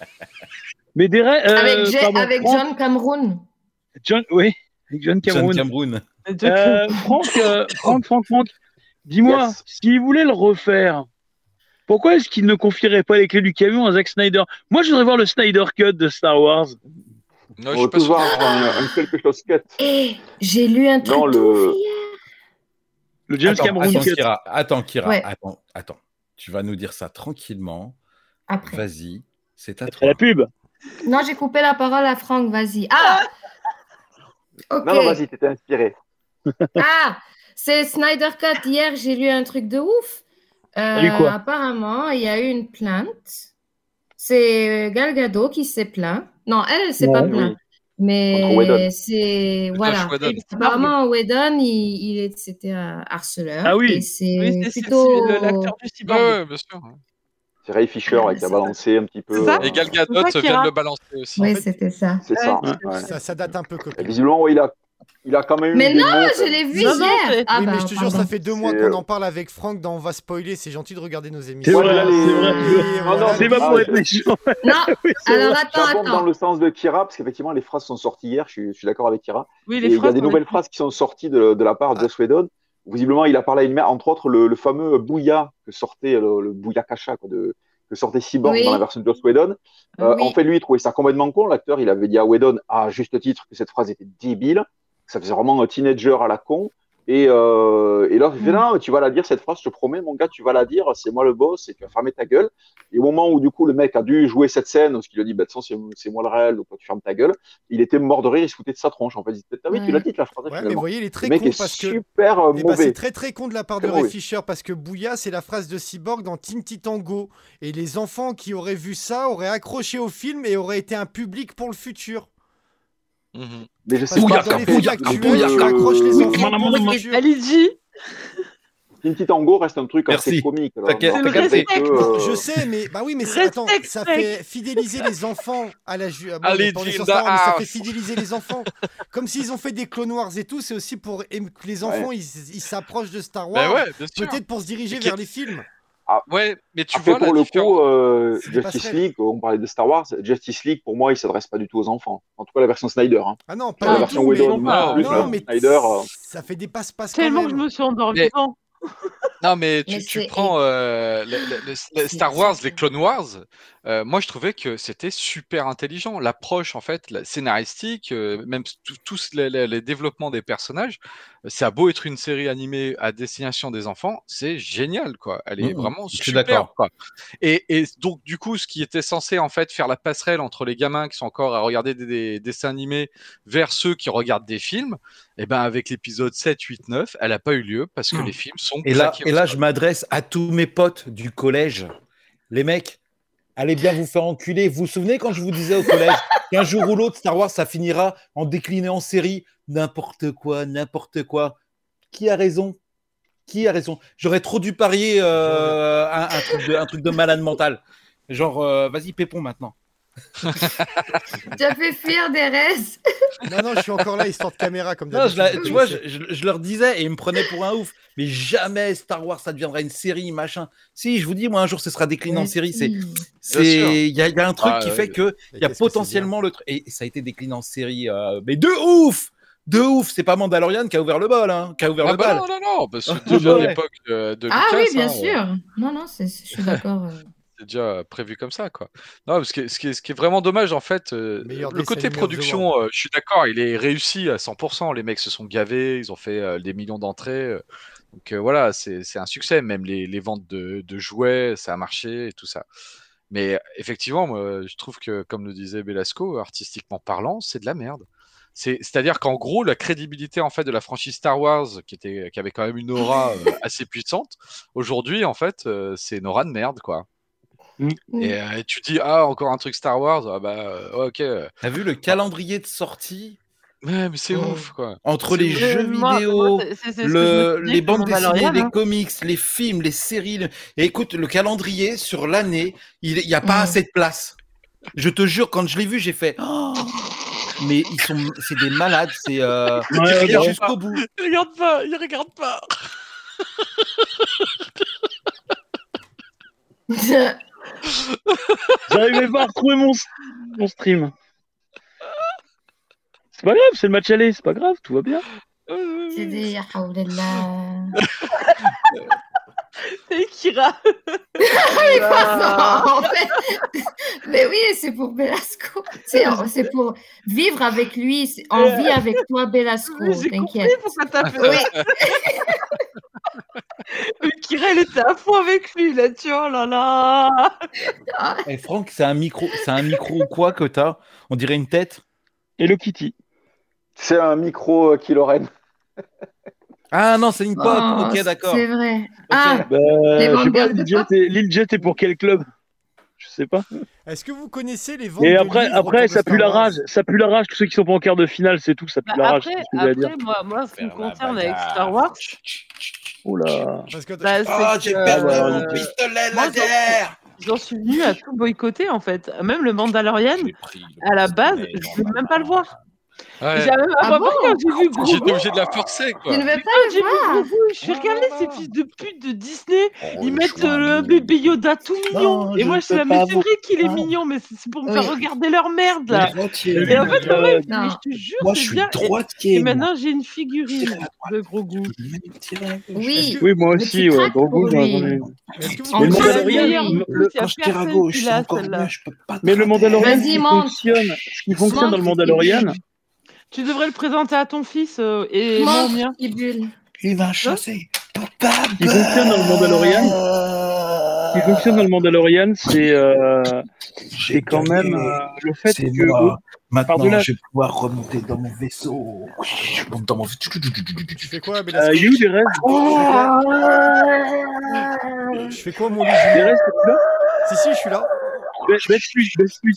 Mais des euh, Avec, Jay- pardon, avec Franck, John Cameron. John, oui, avec John Cameron. John Cameron. Euh, Franck, euh, Franck, <laughs> Franck, Franck, dis-moi, Yes. s'il voulait le refaire, pourquoi est-ce qu'il ne confierait pas les clés du camion à Zack Snyder? Moi, je voudrais voir le Snyder Cut de Star Wars. Non, je On tous sûr. voir un, un quelque chose cut. Eh, j'ai lu un truc le- hier. Le James attends, Cameron attends. Kira, attends, Kira, Ouais. attends, attends. Tu vas nous dire ça tranquillement. Après. Vas-y, c'est à C'est toi. la pub. Non, j'ai coupé la parole à Franck, vas-y. Ah <laughs> Ok. Non, non, vas-y, t'étais inspiré. <laughs> Ah, c'est Snyder Cut. Hier, j'ai lu un truc de ouf. Euh, lu quoi? Apparemment, il y a eu une plainte. C'est Gal Gadot qui s'est plaint. Non, elle, elle s'est pas Ouais, plaint. Contre Mais c'est. Voilà. Whedon. Apparemment, Whedon, il, il c'était un harceleur. Ah oui. C'est Oui, plutôt. l'acteur du cyborg. ouais, bien sûr. C'est Ray Fisher ouais, qui a c'est ça. balancé un petit peu. Ça euh, Et Gal Gadot vient de le balancer aussi. Oui, fait, c'était ça. C'est ça. Ouais. Ça, ça date un peu, visiblement, il, a, il a quand même Mais non, mots, je l'ai vu Non, non, hier. Ah oui, bah, mais je te jure, ça fait deux mois qu'on euh, en parle avec Franck dans On va spoiler. C'est gentil de regarder nos C'est émissions. vrai, c'est les- vrai. Oui, Non, non, C'est pas Ah, pour je- être méchant. <laughs> Non, Oui, alors vrai. attends, J'abonde dans attends. le sens de Kira, parce qu'effectivement, les phrases sont sorties hier, je suis, je suis d'accord avec Kira. Oui, Et les il y a phrases des nouvelles phrases qui sont sorties de, de la part de Joss Whedon. Visiblement, il a parlé à une mère, entre autres, le, le fameux Bouya que sortait, le, le Bouya quoi, de, que sortait Cyborg Oui. dans la version de Joss Whedon. Euh, Oui. En fait, lui, il trouvait ça complètement con. L'acteur, il avait dit à Whedon, à juste titre, que cette phrase était débile, ça faisait vraiment un teenager à la con. Et, euh, et là, il fait, Mm. non, tu vas la dire, cette phrase, je te promets, mon gars, tu vas la dire, c'est moi le boss, et tu vas fermer ta gueule. Et au moment où, du coup, le mec a dû jouer cette scène, parce qu'il a dit, bah, de toute façon, c'est moi le réel, donc tu fermes ta gueule, il était mort de rire, il se foutait de sa tronche. En fait, il disait, ah oui, tu l'as dit, la phrase, Ouais, mais vous voyez, il est très Le mec con est parce que. super euh, Eh ben, mauvais. c'est très très con de la part de Ray. Fisher parce que Bouya, c'est la phrase de Cyborg dans Tinty Tango. Et les enfants qui auraient vu ça auraient accroché au film et auraient été un public pour le futur. Mhm. Mais je sais pas. Alidji, Tinty Tango reste un truc assez comique. euh, Je sais, mais bah oui, mais attends, ça fait fidéliser les enfants à la ju- bon, Allez, ça fait fidéliser les enfants. Comme s'ils ont fait des Clone Wars et tout, c'est aussi pour que les enfants ils ils s'approchent de Star Bah Wars, peut-être pour se diriger vers les films. Ouais, mais tu Après, vois la pour le différence. coup, euh, Justice. League, on parlait de Star Wars, Justice League, pour moi, il s'adresse pas du tout aux enfants. En tout cas, la version Snyder. Hein. Ah non, La pas du version tout, mais, Whedon, non, plus, non, la mais Snyder. euh, ça fait des passe-passe tellement que je me suis Mais- devant. Non, mais tu, Mais tu c'est- prends euh, le- le- le- le c'est Star Wars, les Clone Wars. Euh, moi, je trouvais que c'était super intelligent. L'approche, en fait, la scénaristique, euh, même tous les, les- les développements des personnages, ça a beau être une série animée à destination des enfants, c'est génial, quoi. Elle est Mmh, vraiment je suis super, d'accord. quoi. Et, et donc, du coup, ce qui était censé, en fait, faire la passerelle entre les gamins qui sont encore à regarder des, des dessins animés vers ceux qui regardent des films, et ben, avec l'épisode 7, 8, 9, elle n'a pas eu lieu parce que Mmh. les films sont Et là, et là, je m'adresse à tous mes potes du collège. Les mecs, allez bien vous faire enculer. Vous vous souvenez quand je vous disais au collège <laughs> qu'un jour ou l'autre, Star Wars, ça finira en décliné en série N'importe quoi, n'importe quoi. Qui a raison? Qui a raison? J'aurais trop dû parier euh, un, un truc de, un truc de malade mental. Genre, euh, vas-y, Pépon maintenant. <laughs> Tu as fait fuir des restes. Non, non, je suis encore là, histoire de caméra, comme Non, je la- tu vois, je, je- je leur disais et ils me prenaient pour un ouf. Mais jamais Star Wars, ça deviendra une série, machin. Si, je vous dis, moi, un jour, ce sera décliné en série. C'est, c'est, il y, a- il y a un truc Ah, qui ouais. fait que Mais il y a potentiellement le truc. Et ça a été décliné en série, euh, mais de ouf, de ouf. C'est pas Mandalorian qui a ouvert le bol, hein, qui a ouvert Ah le bah bal. non, non, non, parce que <laughs> déjà à l'époque de, de Ah Lucas, oui, bien hein, euh, sûr. Non, non, c'est- je suis d'accord. Euh. déjà prévu comme ça, quoi. Non, parce que ce qui est, ce qui est vraiment dommage, en fait, euh, le côté production, euh, je suis d'accord, il est réussi à 100%. Les mecs se sont gavés, ils ont fait euh, des millions d'entrées. euh, donc euh, voilà, c'est un succès. Même les, les ventes de, de jouets, ça a marché et tout ça. Mais effectivement, moi, je trouve que, comme le disait Belasco, artistiquement parlant, c'est de la merde. C'est- C'est-à-dire qu'en gros, la crédibilité en fait de la franchise Star Wars, qui était, qui avait quand même une aura euh, assez puissante, aujourd'hui en fait, euh, c'est une aura de merde quoi. Mm. Et euh, tu dis ah encore un truc Star Wars, ah bah euh, ok, T'as vu le calendrier de sortie? Mais, mais c'est Mm. ouf quoi. entre les jeux vidéo, les bandes dessinées, les hein. comics, les films, les séries. le- Et écoute, le calendrier sur l'année, il n'y a pas Mm. assez de place. Je te jure, quand je l'ai vu, j'ai fait. Oh <gasps> mais ils sont, c'est des malades. C'est euh, Ouais, ouais, ouais. jusqu'au bout. Il regarde pas, il regarde pas. <laughs> <laughs> <laughs> J'arrivais pas à retrouver mon, mon stream. C'est pas grave, c'est le match aller, c'est pas grave, tout va bien. C'est des Hawlella. Et Kira. <laughs> Mais pas ça, en fait. <laughs> Mais oui, c'est pour Belasco. C'est c'est pour vivre avec lui, c'est- en vie avec toi, Belasco. T'inquiète. pourquoi t'as fait Oui. Mais Kira, elle était à fond avec lui, là, tu vois, oh là là. Eh, Franck, c'est un micro, c'est un micro ou quoi que t'as On dirait une tête. Hello Kitty. C'est un micro euh, Kiloren. Ah non, c'est une pote. Oh, ok, d'accord. C'est vrai. Ah, Bah, Les je sais pas, Lil Jet est- pour quel club? Je sais pas. Est-ce que vous connaissez les ventes Et après, après ça pue la rage. Ça pue la rage. Tous ceux qui sont pas en quart de finale, c'est tout. Ça pue Bah, la rage. après, après moi, moi, ce qui me concerne avec. Star Wars, Oh là. Parce que bah, Oh, j'ai perdu euh, mon pistolet laser. j'en suis venu à tout boycotter, en fait. Même le Mandalorian, à la base, je dans veux même pas le voir. Ouais. J'ai même Ah bon quand j'ai vu Grogu. J'étais obligé de la forcer, quoi. tu ne veux Mais pas quand j'ai le vu voir Grogu, je suis regardé ces fils de pute de Disney. Oh, Ils mettent euh, le bébé Yoda tout mignon. Non, Et je moi, je suis là, mais c'est vrai qu'il est Non. mignon, mais c'est pour me faire regarder leur merde, là. Et en fait, quand même, je te jure, Moi, je c'est suis bien. Et, droitier. et maintenant, j'ai une figurine de Grogu. Oui. Oui, moi aussi. Ouais. Grogu, le Quand je tire à gauche, c'est encore mieux. Je peux pas. Mais le Mandalorian, ce qui fonctionne, ce qui fonctionne dans le Mandalorian, Tu devrais le présenter à ton fils euh, et. Il va chasser. Papa. qui fonctionne dans le Mandalorian, qui fonctionne dans le Mandalorian, c'est euh, c'est quand même euh, le fait C'est que moi. Maintenant, je vais pouvoir remonter dans mon vaisseau. Je monte dans mon vaisseau. Tu fais quoi, euh, Belasco il y a eu des restes, Je fais quoi, mon des restes là? Si, si, je suis là. Baisse- Baisse-lui, baisse-lui.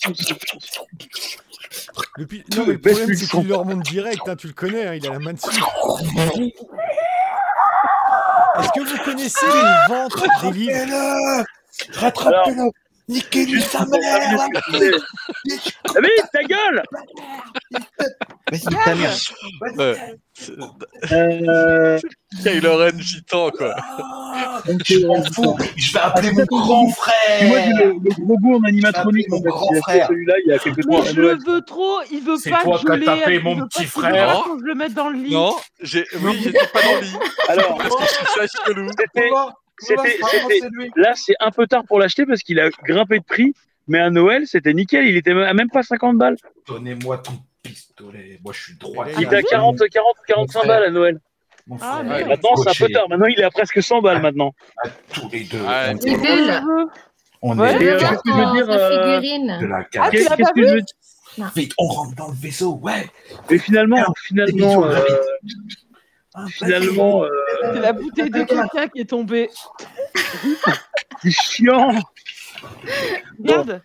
Le pi- Non, mais le problème, c'est qu'il le remonte <laughs> direct. hein, tu le connais, hein, il a la main dessus. Est-ce que vous connaissez les ventes des livres? Rattrapez-le Rattrapez-le Niquez-lui sa mère je. Ah mais ta gueule Vas-y, ta mère. Euh, Kylo gitan, quoi. donc, euh, Je vais appeler mon grand Tu vois, frère le, le gros goût en animatronique, Mon grand frère. celui-là il y a quelques Mais temps. à je le veux trop, il veut C'est pas toi que qui je l'ai. tapé il mon veut pas petit frère. je le mette dans le lit. Non, j'ai, oui, j'étais pas dans le lit. Alors, Parce que je suis ça chelou. C'était, là, c'est un peu tard pour l'acheter parce qu'il a grimpé de prix. Mais à Noël, c'était nickel. Il était à même pas 50 balles. Donnez-moi ton pistolet. Moi, je suis droit. Il était à 40, 40, 45 balles à Noël. Ah, Maintenant, c'est un peu tard. Maintenant, il est à presque 100 balles maintenant. à tous les deux. Ouais. On est-. On Ouais. est qu'est-ce que je veux dire, euh, de figurine. la Ah, Qu'est-ce que je veux dire Vite, on rentre dans le vaisseau, ouais Mais finalement, finalement, euh, Ah, finalement, euh, C'est la bouteille de caca qui est tombée. <laughs> c'est chiant. Regarde.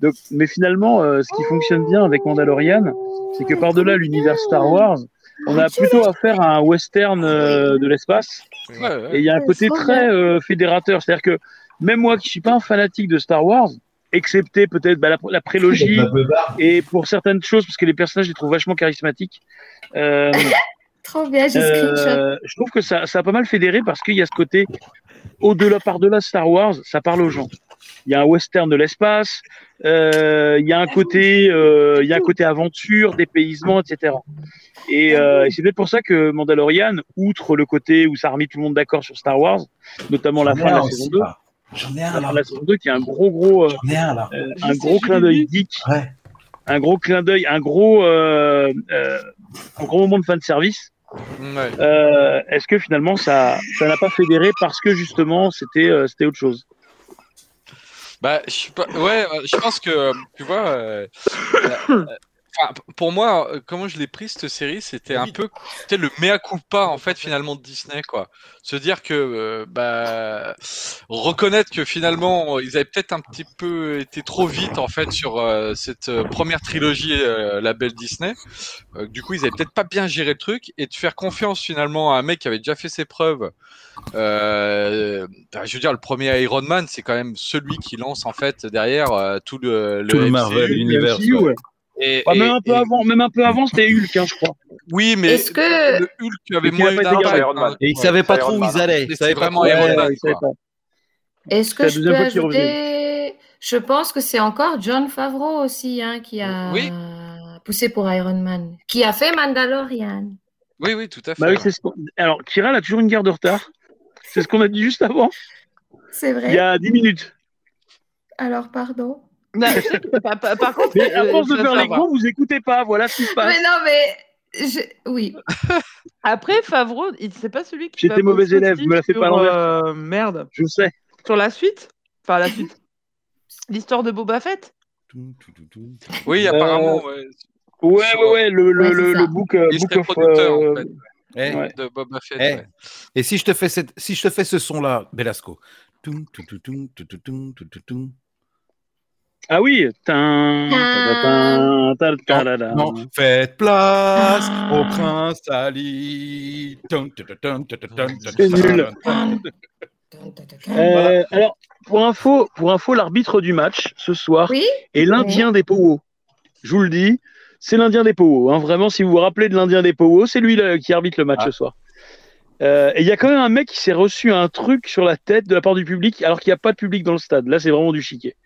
Donc, mais finalement, euh, ce qui fonctionne bien avec Mandalorian, c'est que par-delà l'univers Star Wars, on a plutôt affaire à un western euh, de l'espace. Ouais, ouais. Et il y a un côté très euh, fédérateur. C'est-à-dire que même moi qui suis pas un fanatique de Star Wars, excepté peut-être bah, la, la prélogie et pour certaines choses, parce que les personnages, je les trouve vachement charismatiques, euh, <laughs> Trop bien, j'ai screenshot. euh, je trouve que ça, ça a pas mal fédéré parce qu'il y a ce côté au-delà, par-delà Star Wars, ça parle aux gens. Il y a un western de l'espace, euh, il y a un côté, euh, il y a un côté aventure, dépaysement, etc. Et, euh, et c'est peut-être pour ça que Mandalorian, outre le côté où ça a remis tout le monde d'accord sur Star Wars, notamment la fin de la saison 2, là. J'en ai un là. la saison 2 qui est un gros gros, euh, ai un là. euh, gros clin d'œil geek, Ouais. un gros clin d'œil, un gros, euh, euh, un gros moment de fin de service. Ouais. Euh, Est-ce que finalement ça, ça n'a pas fédéré parce que justement c'était, euh, c'était autre chose? Bah, je suis pas. Ouais, euh, je pense que tu vois. euh, enfin, pour moi, euh, comment je l'ai pris cette série, c'était un Oui. peu c'était le mea culpa en fait finalement de Disney quoi. Se dire que euh, bah reconnaître que finalement ils avaient peut-être un petit peu été trop vite en fait sur euh, cette euh, première trilogie euh, label Disney. Euh, du coup, ils avaient peut-être pas bien géré le truc et de faire confiance finalement à un mec qui avait déjà fait ses preuves. Euh, bah, je veux dire, le premier Iron Man, c'est quand même celui qui lance en fait derrière euh, tout le, le Tout le MCU. Marvel Universe, MCU, ouais. Et, Ah, et- même un peu et- avant, même un peu avant, c'était Hulk, hein, je crois. Oui, mais Est-ce que- le Hulk avait moins d'impact. Et ils Ouais. savaient pas trop où ils allaient. Ils savaient vraiment. Iron Man. Est-ce que je peux ajouter Je pense que c'est encore John Favreau aussi hein, qui a Oui. poussé pour Iron Man, qui a fait Mandalorian. Oui, oui, tout à fait. Bah oui, ce Alors, Kira, elle a toujours une garde de retard. C'est ce qu'on a dit juste avant, C'est vrai. il y a 10 minutes. Alors, pardon. Non, je sais que- par, par- par contre, Mais à euh, force de faire les grands, vous écoutez pas. Voilà ce qui se passe. Mais non, mais. je- Oui. <laughs> Après, Favreau, c'est pas celui qui. J'étais va mauvais élève, me la fais pas à l'envers. euh, Merde. Je sais. Sur la suite? Enfin, la suite. <laughs> L'histoire de Boba Fett? Oui, Euh, apparemment, ouais. Ouais, ouais, ouais, le, le, Ouais, le, le book, euh, book of. producteur, en euh, fait. Eh, Ouais. de Boba Fett. eh. ouais. Et si je te fais cette, si je te fais ce son-là, Belasco. Toum, tou, tou, toum, tou, tou, toum, tou, tou, toum. Ah oui. Tin. Non, faites place Ah. au prince Ali. C'est nul. Euh, alors, pour info, pour info, l'arbitre du match ce soir Oui est l'Indien des Powos. Je vous le dis, c'est l'Indien des Powos. hein. Vraiment, si vous vous rappelez de l'Indien des Powos, c'est lui là, qui arbitre le match Ah. ce soir. Euh, et il y a quand même un mec qui s'est reçu un truc sur la tête de la part du public, alors qu'il n'y a pas de public dans le stade. Là, c'est vraiment du chiquet.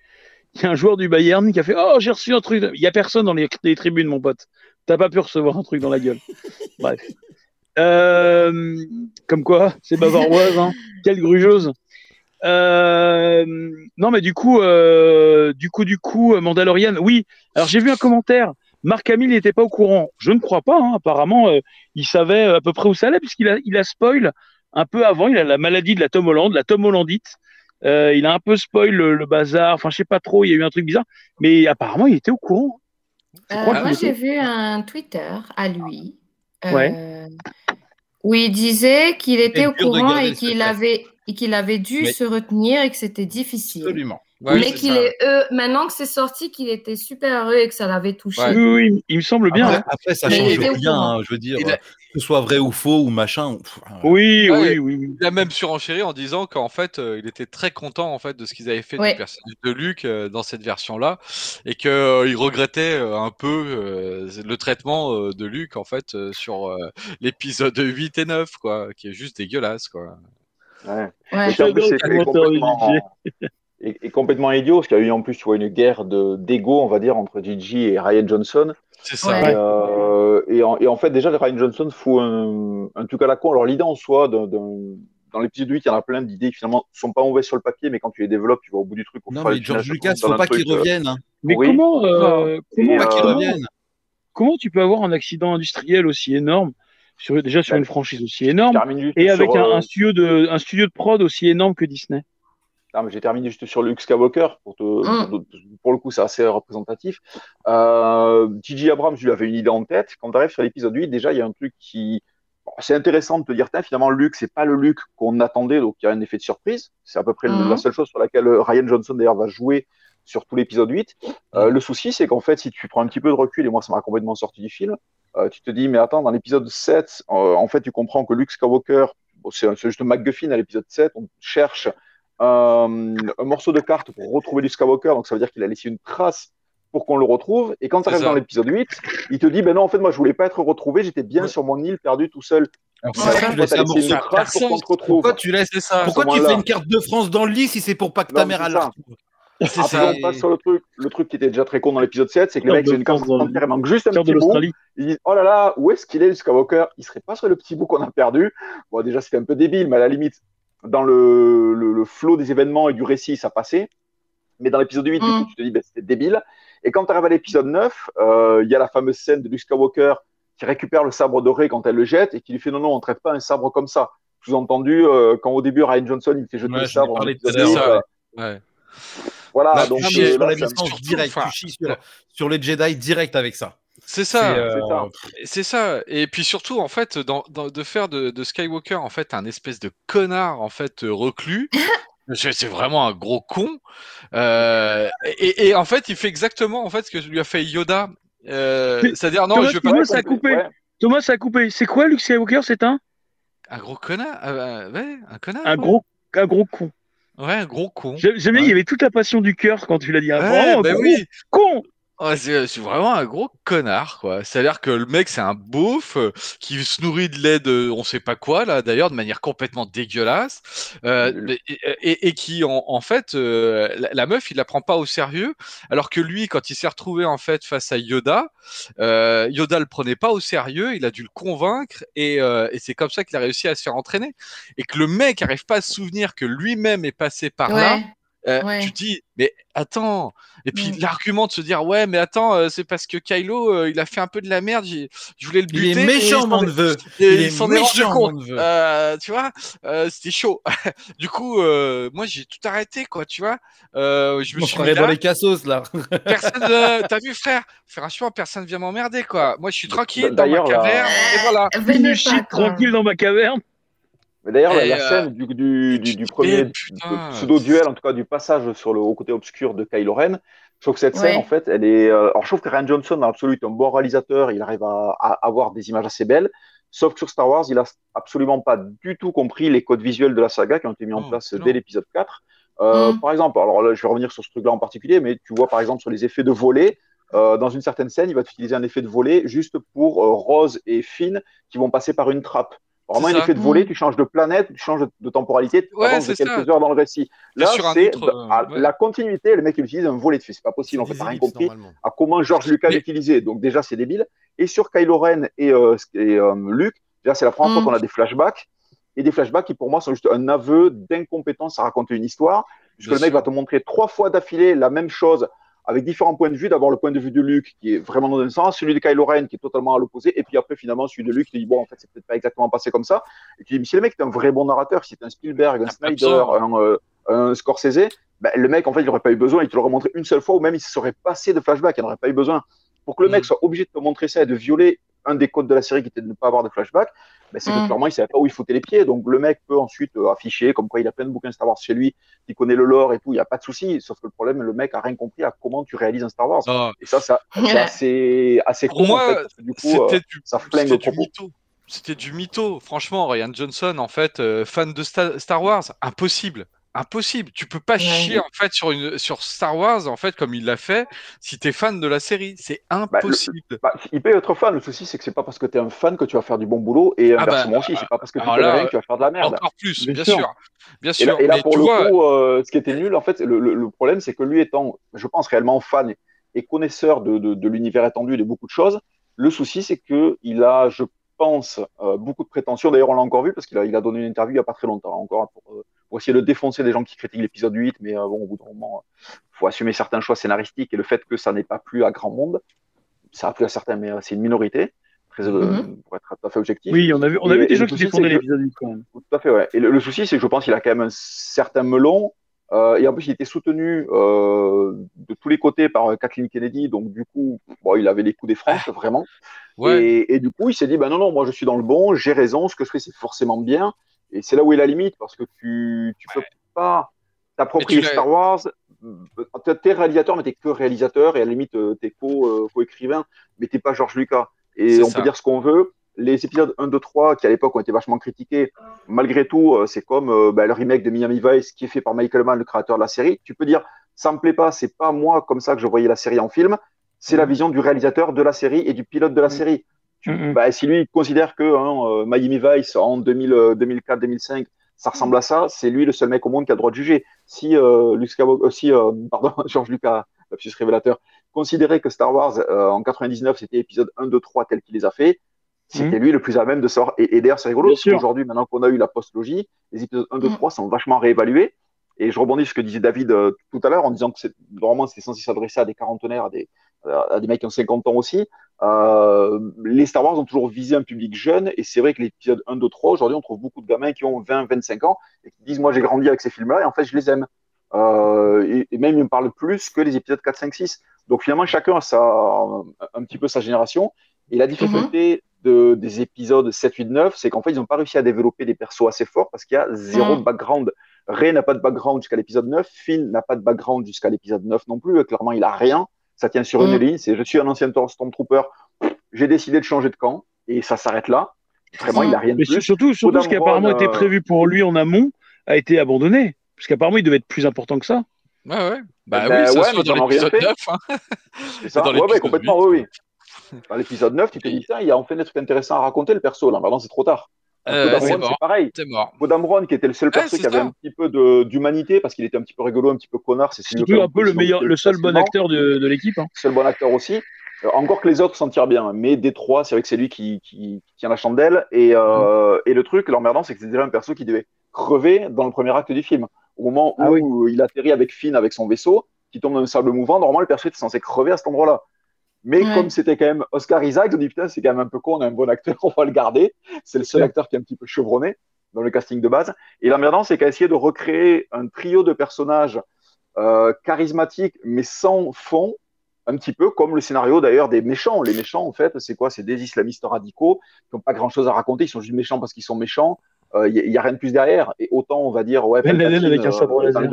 Il y a un joueur du Bayern qui a fait Oh, j'ai reçu un truc. Il n'y a personne dans les, les tribunes, mon pote. T'as pas pu recevoir un truc dans la gueule. <laughs> Bref. Euh, comme quoi, c'est bavaroise, hein. Quelle grugeuse. Euh, non, mais du coup, euh, du coup, du coup, Mandalorian, oui. Alors, j'ai vu un commentaire. Marc Hamill n'était pas au courant. Je ne crois pas. hein. Apparemment, il savait à peu près où ça allait, puisqu'il a, il a spoil un peu avant. Il a la maladie de la Tom Holland, la Tom Hollandite. Euh, il a un peu spoil le, le bazar. Enfin, je sais pas trop. Il y a eu un truc bizarre. Mais apparemment, il était au courant. Euh, moi, j'ai vu un Twitter à lui euh, Ouais. où il disait qu'il était au courant et qu'il avait, et qu'il avait dû se retenir et que c'était difficile. Absolument. Ouais, mais qu'il est euh, maintenant que c'est sorti, qu'il était super heureux et que ça l'avait touché. Ouais. Oui, oui, il me semble bien. Après, hein. après, ça change rien. hein, je veux dire, Il a- que ce soit vrai ou faux ou machin. pff, euh, Oui, Ouais. oui, oui, oui. Il a même surenchéri en disant qu'en fait, euh, il était très content en fait de ce qu'ils avaient fait Ouais. du personnage de Luke euh, dans cette version-là, et que euh, il regrettait euh, un peu euh, le traitement euh, de Luke en fait euh, sur euh, <laughs> l'épisode 8 et 9, quoi, qui est juste dégueulasse, quoi. Ouais. Ouais. Et en plus, c'est <laughs> complètement, idiot, parce qu'il y a eu en plus tu vois, une guerre de- d'ego, on va dire, entre Gigi et Ryan Johnson. C'est ça. Ouais. Et, euh, et, en, et en fait, déjà, Ryan Johnson fout un, un truc à la con. Alors, l'idée en soi, d'un- d'un- dans l'épisode 8, il y en a plein d'idées qui finalement sont pas mauvaises sur le papier, mais quand tu les développes, tu vas au bout du truc. Non, mais George Lucas, faut un pas qu'il euh, revienne. hein. Mais Oui. comment, euh, comment, Et, Faut pas qu'il revienne. comment tu peux avoir un accident industriel aussi énorme sur, déjà sur Ben, une franchise aussi énorme et sur, avec un, euh, un studio de un studio de prod aussi énorme que Disney? Non, mais j'ai terminé juste sur Luke Skywalker. Pour, te, Mm. pour, pour le coup, c'est assez représentatif. Euh. Abrams, je lui avais une idée en tête. Quand tu arrives sur l'épisode 8, déjà, il y a un truc qui. bon, c'est intéressant de te dire, finalement, Luke, c'est pas le Luke qu'on attendait, donc il y a un effet de surprise. C'est à peu près Mhm. la seule chose sur laquelle euh, Ryan Johnson, d'ailleurs, va jouer sur tout l'épisode 8. Euh, le souci, c'est qu'en fait, si tu prends un petit peu de recul, et moi, ça m'a complètement sorti du film, euh, tu te dis, mais attends, dans l'épisode 7, euh, en fait, tu comprends que Luke Skywalker, bon, c'est juste MacGuffin à l'épisode 7, on cherche un, un morceau de carte pour retrouver Luke Skywalker, donc ça veut dire qu'il a laissé une trace pour qu'on le retrouve. Et quand tu arrives dans l'épisode 8, il te dit, ben non, en fait, moi, je voulais pas être retrouvé, j'étais bien sur mon île, perdu tout seul. Alors, pourquoi tu laisses t'as un laissé morceau une de trace pour qu'on te retrouve. Pourquoi tu laisses C'est ça. Pourquoi tu fais une carte de France dans le lit si c'est pour pas que ta Non, mère la <laughs> C'est Après, ça. on passe sur le truc, le truc qui était déjà très con dans l'épisode 7, c'est que les mecs, j'ai une carte France dans le- entière, il manque juste un petit bout. Ils disent, oh là là, où est-ce qu'il est, le Skywalker? Il serait pas sur le petit bout qu'on a perdu. Bon, déjà, c'était un peu débile, mais à la limite, dans le, le, le flot des événements et du récit, ça passait. Mais dans l'épisode 8, du Mm. coup, tu te dis, ben, c'était débile. Et quand tu arrives à l'épisode 9, euh, il y a la fameuse scène de Luke Skywalker qui récupère le sabre doré quand elle le jette et qui lui fait, non, non, on traite pas un sabre comme ça. Sous-entendu, euh, quand au début, Ryan Johnson, il fait jeter Ouais, le sabre. l'heure, 8, ouais. euh, Ouais. Voilà, donc Tu chies euh, là, direct, tu sur les Jedi direct avec ça. C'est ça. C'est, euh, c'est ça. C'est ça. Et puis surtout, en fait, dans, dans- de faire de, de Skywalker en fait un espèce de connard en fait euh, reclus. <laughs> c'est vraiment un gros con. Euh, et, et en fait, il fait exactement en fait ce que lui a fait Yoda. Euh, C'est-à-dire non, Thomas, je Thomas, pas ça a coupé. Ouais. Thomas, ça a coupé. C'est quoi Luke Skywalker C'est un? Un gros connard. euh, ouais, un connard. un ouais. gros un gros con. Ouais, un gros con. J'aime bien, il y avait toute la passion du cœur quand tu l'as dit. Ah, Ouais, bah gros oui. con. Ouais, c'est c'est vraiment un gros connard, quoi. C'est-à-dire que le mec, c'est un beauf euh, qui se nourrit de lait de on sait pas quoi, là, d'ailleurs, de manière complètement dégueulasse, euh, et, et- et qui, en, en fait, euh, la, la meuf, il la prend pas au sérieux, alors que lui, quand il s'est retrouvé, en fait, face à Yoda, euh, Yoda le prenait pas au sérieux, il a dû le convaincre, et, euh, et c'est comme ça qu'il a réussi à se faire entraîner. Et que le mec arrive pas à se souvenir que lui-même est passé par là. Euh, Ouais. tu te dis, mais attends, et puis l'argument de se dire, ouais, mais attends, euh, c'est parce que Kylo, euh, il a fait un peu de la merde, j'ai- je voulais le Il buter. est et méchant, il mon est- neveu. Il il est est méchant, mon neveu. Euh, tu vois, euh, c'était chaud. <laughs> du coup, euh, moi, j'ai tout arrêté, quoi, tu vois. Euh, je me Mon suis mis est dans là. les cassos, là. Personne, <laughs> euh, t'as vu, frère? Franchement, personne vient m'emmerder, quoi. Moi, je suis tranquille dans ma D'ailleurs, là- caverne, et voilà. Venez Je quoi. tranquille dans ma caverne. Mais d'ailleurs, la, euh, scène du, du, du, du premier pseudo-duel, en tout cas du passage sur le au côté obscur de Kylo Ren, je trouve que cette scène, Ouais. en fait, elle est. euh, alors, je trouve que Ryan Johnson, dans l'absolu, est un bon réalisateur, il arrive à, à avoir des images assez belles. Sauf que sur Star Wars, il a absolument pas du tout compris les codes visuels de la saga qui ont été mis en Oh, place non. dès l'épisode 4. Euh, Mm. Par exemple, alors là, je vais revenir sur ce truc-là en particulier, mais tu vois par exemple sur les effets de volée, euh, dans une certaine scène, il va utiliser un effet de volée juste pour euh, Rose et Finn qui vont passer par une trappe. Vraiment, un effet de volée, Mm. tu changes de planète, tu changes de, de temporalité, tu Ouais, avances de quelques ça. heures dans le récit. Là, c'est euh, ouais. la continuité, le mec il utilise un volet dessus. C'est pas possible, en fait, t'as rien compris à comment George Lucas Mais- l'utilisait. Donc déjà, c'est débile. Et sur Kylo Ren et, euh, et euh, Luke, déjà, c'est la première fois Mm. qu'on a des flashbacks. Et des flashbacks qui, pour moi, sont juste un aveu d'incompétence à raconter une histoire. Puisque Bien le mec sûr. va te montrer trois fois d'affilée la même chose avec différents points de vue. D'abord, le point de vue de Luke, qui est vraiment dans un sens, celui de Kylo Ren, qui est totalement à l'opposé. Et puis après, finalement, celui de Luke, qui dit, bon, en fait, c'est peut-être pas exactement passé comme ça. Et tu dis, mais si le mec est un vrai bon narrateur, si c'est un Spielberg, un pas Snyder, un, euh, un Scorsese, ben, le mec, en fait, il n'aurait pas eu besoin, il te l'aurait montré une seule fois, ou même il se serait passé de flashback, il n'aurait pas eu besoin. Pour que le mec Mm. soit obligé de te montrer ça et de violer un des codes de la série qui était de ne pas avoir de flashback, ben, c'est que Mm. clairement, il savait pas où il foutait les pieds. Donc, le mec peut ensuite euh, afficher comme quoi il a plein de bouquins Star Wars chez lui, il connaît le lore et tout, il n'y a pas de souci. Sauf que le problème, le mec a rien compris à comment tu réalises un Star Wars. Et ça, ça c'est assez, assez Pour con, moi, en fait, parce que du coup, euh, c'était du, ça flingue c'était le du propos. mytho. C'était du mytho. Franchement, Ryan Johnson, en fait, euh, fan de Sta- Star Wars, impossible. Impossible. Tu peux pas Ouais. chier en fait sur une sur Star Wars en fait comme il l'a fait si t'es fan de la série. C'est Bah, le- impossible. Bah, il peut être fan. Le souci, c'est que c'est pas parce que tu es un fan que tu vas faire du bon boulot et Ah bah, inversement aussi. C'est pas parce que tu connais là, rien que tu vas faire de la merde. Encore plus, Bien bien, sûr. sûr. Bien Et sûr. là, et là, Mais pour tu le vois, coup, euh, ce qui était nul, en fait, le, le- le problème, c'est que lui étant, je pense, réellement fan et, et connaisseur de, de- de l'univers étendu et de beaucoup de choses, le souci, c'est que il a, je pense, euh, beaucoup de prétentions. D'ailleurs, on l'a encore vu parce qu'il a, il a donné une interview il n'y a pas très longtemps, encore pour, euh, pour essayer de défoncer des gens qui critiquent l'épisode 8. Mais euh, bon, au bout d'un moment, il faut assumer certains choix scénaristiques et le fait que ça n'ait pas plu à grand monde. Ça a plu à certains, mais euh, c'est une minorité, très, euh, Mhm. pour être tout à fait objectif. Oui, on a vu, on a Et- vu des gens qui défendaient l'épisode 8 quand même. Tout à fait, ouais. Et le, le souci, c'est que je pense qu'il a quand même un certain melon. Euh, et en plus, il était soutenu euh, de tous les côtés par euh, Kathleen Kennedy. Donc, du coup, bon, il avait les coups des franches, vraiment. ouais. Et, et du coup, il s'est dit, ben non, non, moi, je suis dans le bon, j'ai raison, ce que je fais, c'est forcément bien. Et c'est là où est la limite, parce que tu tu peux pas t'approprier Star Wars. T'es réalisateur, mais t'es que réalisateur, et à la limite, euh, t'es co, euh, co-écrivain, mais t'es pas George Lucas. Et on ça. peut dire ce qu'on veut. Les épisodes 1, 2, 3, qui à l'époque ont été vachement critiqués, malgré tout, euh, c'est comme euh, bah, le remake de Miami Vice qui est fait par Michael Mann, le créateur de la série. Tu peux dire, ça me plaît pas, c'est pas moi comme ça que je voyais la série en film, c'est la vision du réalisateur de la série et du pilote de la série. Tu- Mhm. bah, si lui considère que hein, euh, Miami Vice en 2000, euh, 2004-2005, ça ressemble à ça, c'est lui le seul mec au monde qui a le droit de juger. Si euh, Luke euh, si, euh, <laughs> pardon, George Lucas, lapsus révélateur, considérait que Star Wars en 99 c'était épisode 1, 2, 3 tel qu'il les a fait, c'était lui le plus à même de savoir. Et, et d'ailleurs, c'est rigolo, qu'aujourd'hui, maintenant qu'on a eu la postlogie, les épisodes 1, 2, Mm. 3 sont vachement réévalués. Et je rebondis sur ce que disait David euh, tout à l'heure en disant que c'est normalement c'était censé s'adresser à des quarantenaires, à des, à des mecs qui ont 50 ans aussi. Euh, les Star Wars ont toujours visé un public jeune, et c'est vrai que l'épisode 1, 2, 3, aujourd'hui, on trouve beaucoup de gamins qui ont 20, 25 ans et qui disent Moi, j'ai grandi avec ces films-là, et en fait, je les aime. Euh, et, et même, ils me parlent plus que les épisodes 4, 5, 6. Donc, finalement, chacun a sa, un petit peu sa génération. Et la difficulté de, des épisodes 7, 8, 9, c'est qu'en fait, ils n'ont pas réussi à développer des persos assez forts parce qu'il y a zéro Mhm. background. Ray n'a pas de background jusqu'à l'épisode 9, Finn n'a pas de background jusqu'à l'épisode 9 non plus. Clairement, il a rien. Ça tient sur une Mhm. ligne. C'est je suis un ancien Stormtrooper, j'ai décidé de changer de camp et ça s'arrête là. Vraiment, il n'a rien de Mais plus. surtout, surtout ce qui apparemment Ron, était euh, prévu pour lui en amont a été abandonné. Parce qu'apparemment, il devait être plus important que ça. Ouais, ouais. Bah Ben oui, ça ouais, se dans l'épisode fait. 9. Hein. C'est ça Dans Ouais, ouais, complètement, 8. oui, oui. Dans l'épisode 9, tu te dis, tiens, il y a enfin des trucs intéressants à raconter, le perso. Là, maintenant, c'est trop tard. Euh, c'est pareil. C'est mort. Podamron, qui était le seul perso qui avait ça. un petit peu d'humanité, parce qu'il était un petit peu rigolo, un petit peu connard, c'est un peu le meilleur, le seul bon acteur de, de l'équipe. hein. seul bon acteur aussi. Euh, encore que les autres s'en tirent bien, mais des trois, c'est vrai que c'est lui qui, qui- qui tient la chandelle. Et, euh, et le truc, l'emmerdant, c'est que c'est déjà un perso qui devait crever dans le premier acte du film. Au moment Ah où il atterrit avec Finn avec son vaisseau, qui tombe dans un sable mouvant, normalement, le perso était censé crever à cet endroit-là. Mais Ouais. comme c'était quand même Oscar Isaac, on dit putain, c'est quand même un peu con, on a un bon acteur, <laughs> on va le garder. C'est le seul acteur qui est un petit peu chevronné dans le casting de base. Et l'emmerdant, c'est qu'à essayer de recréer un trio de personnages euh, charismatiques, mais sans fond, un petit peu comme le scénario d'ailleurs des méchants. Les méchants, en fait, c'est quoi? C'est des islamistes radicaux qui n'ont pas grand-chose à raconter, ils sont juste méchants parce qu'ils sont méchants. Il n'y a, rien de plus derrière. Et autant, on va dire, ouais, Palpatine, avec un sabre euh, dans, les,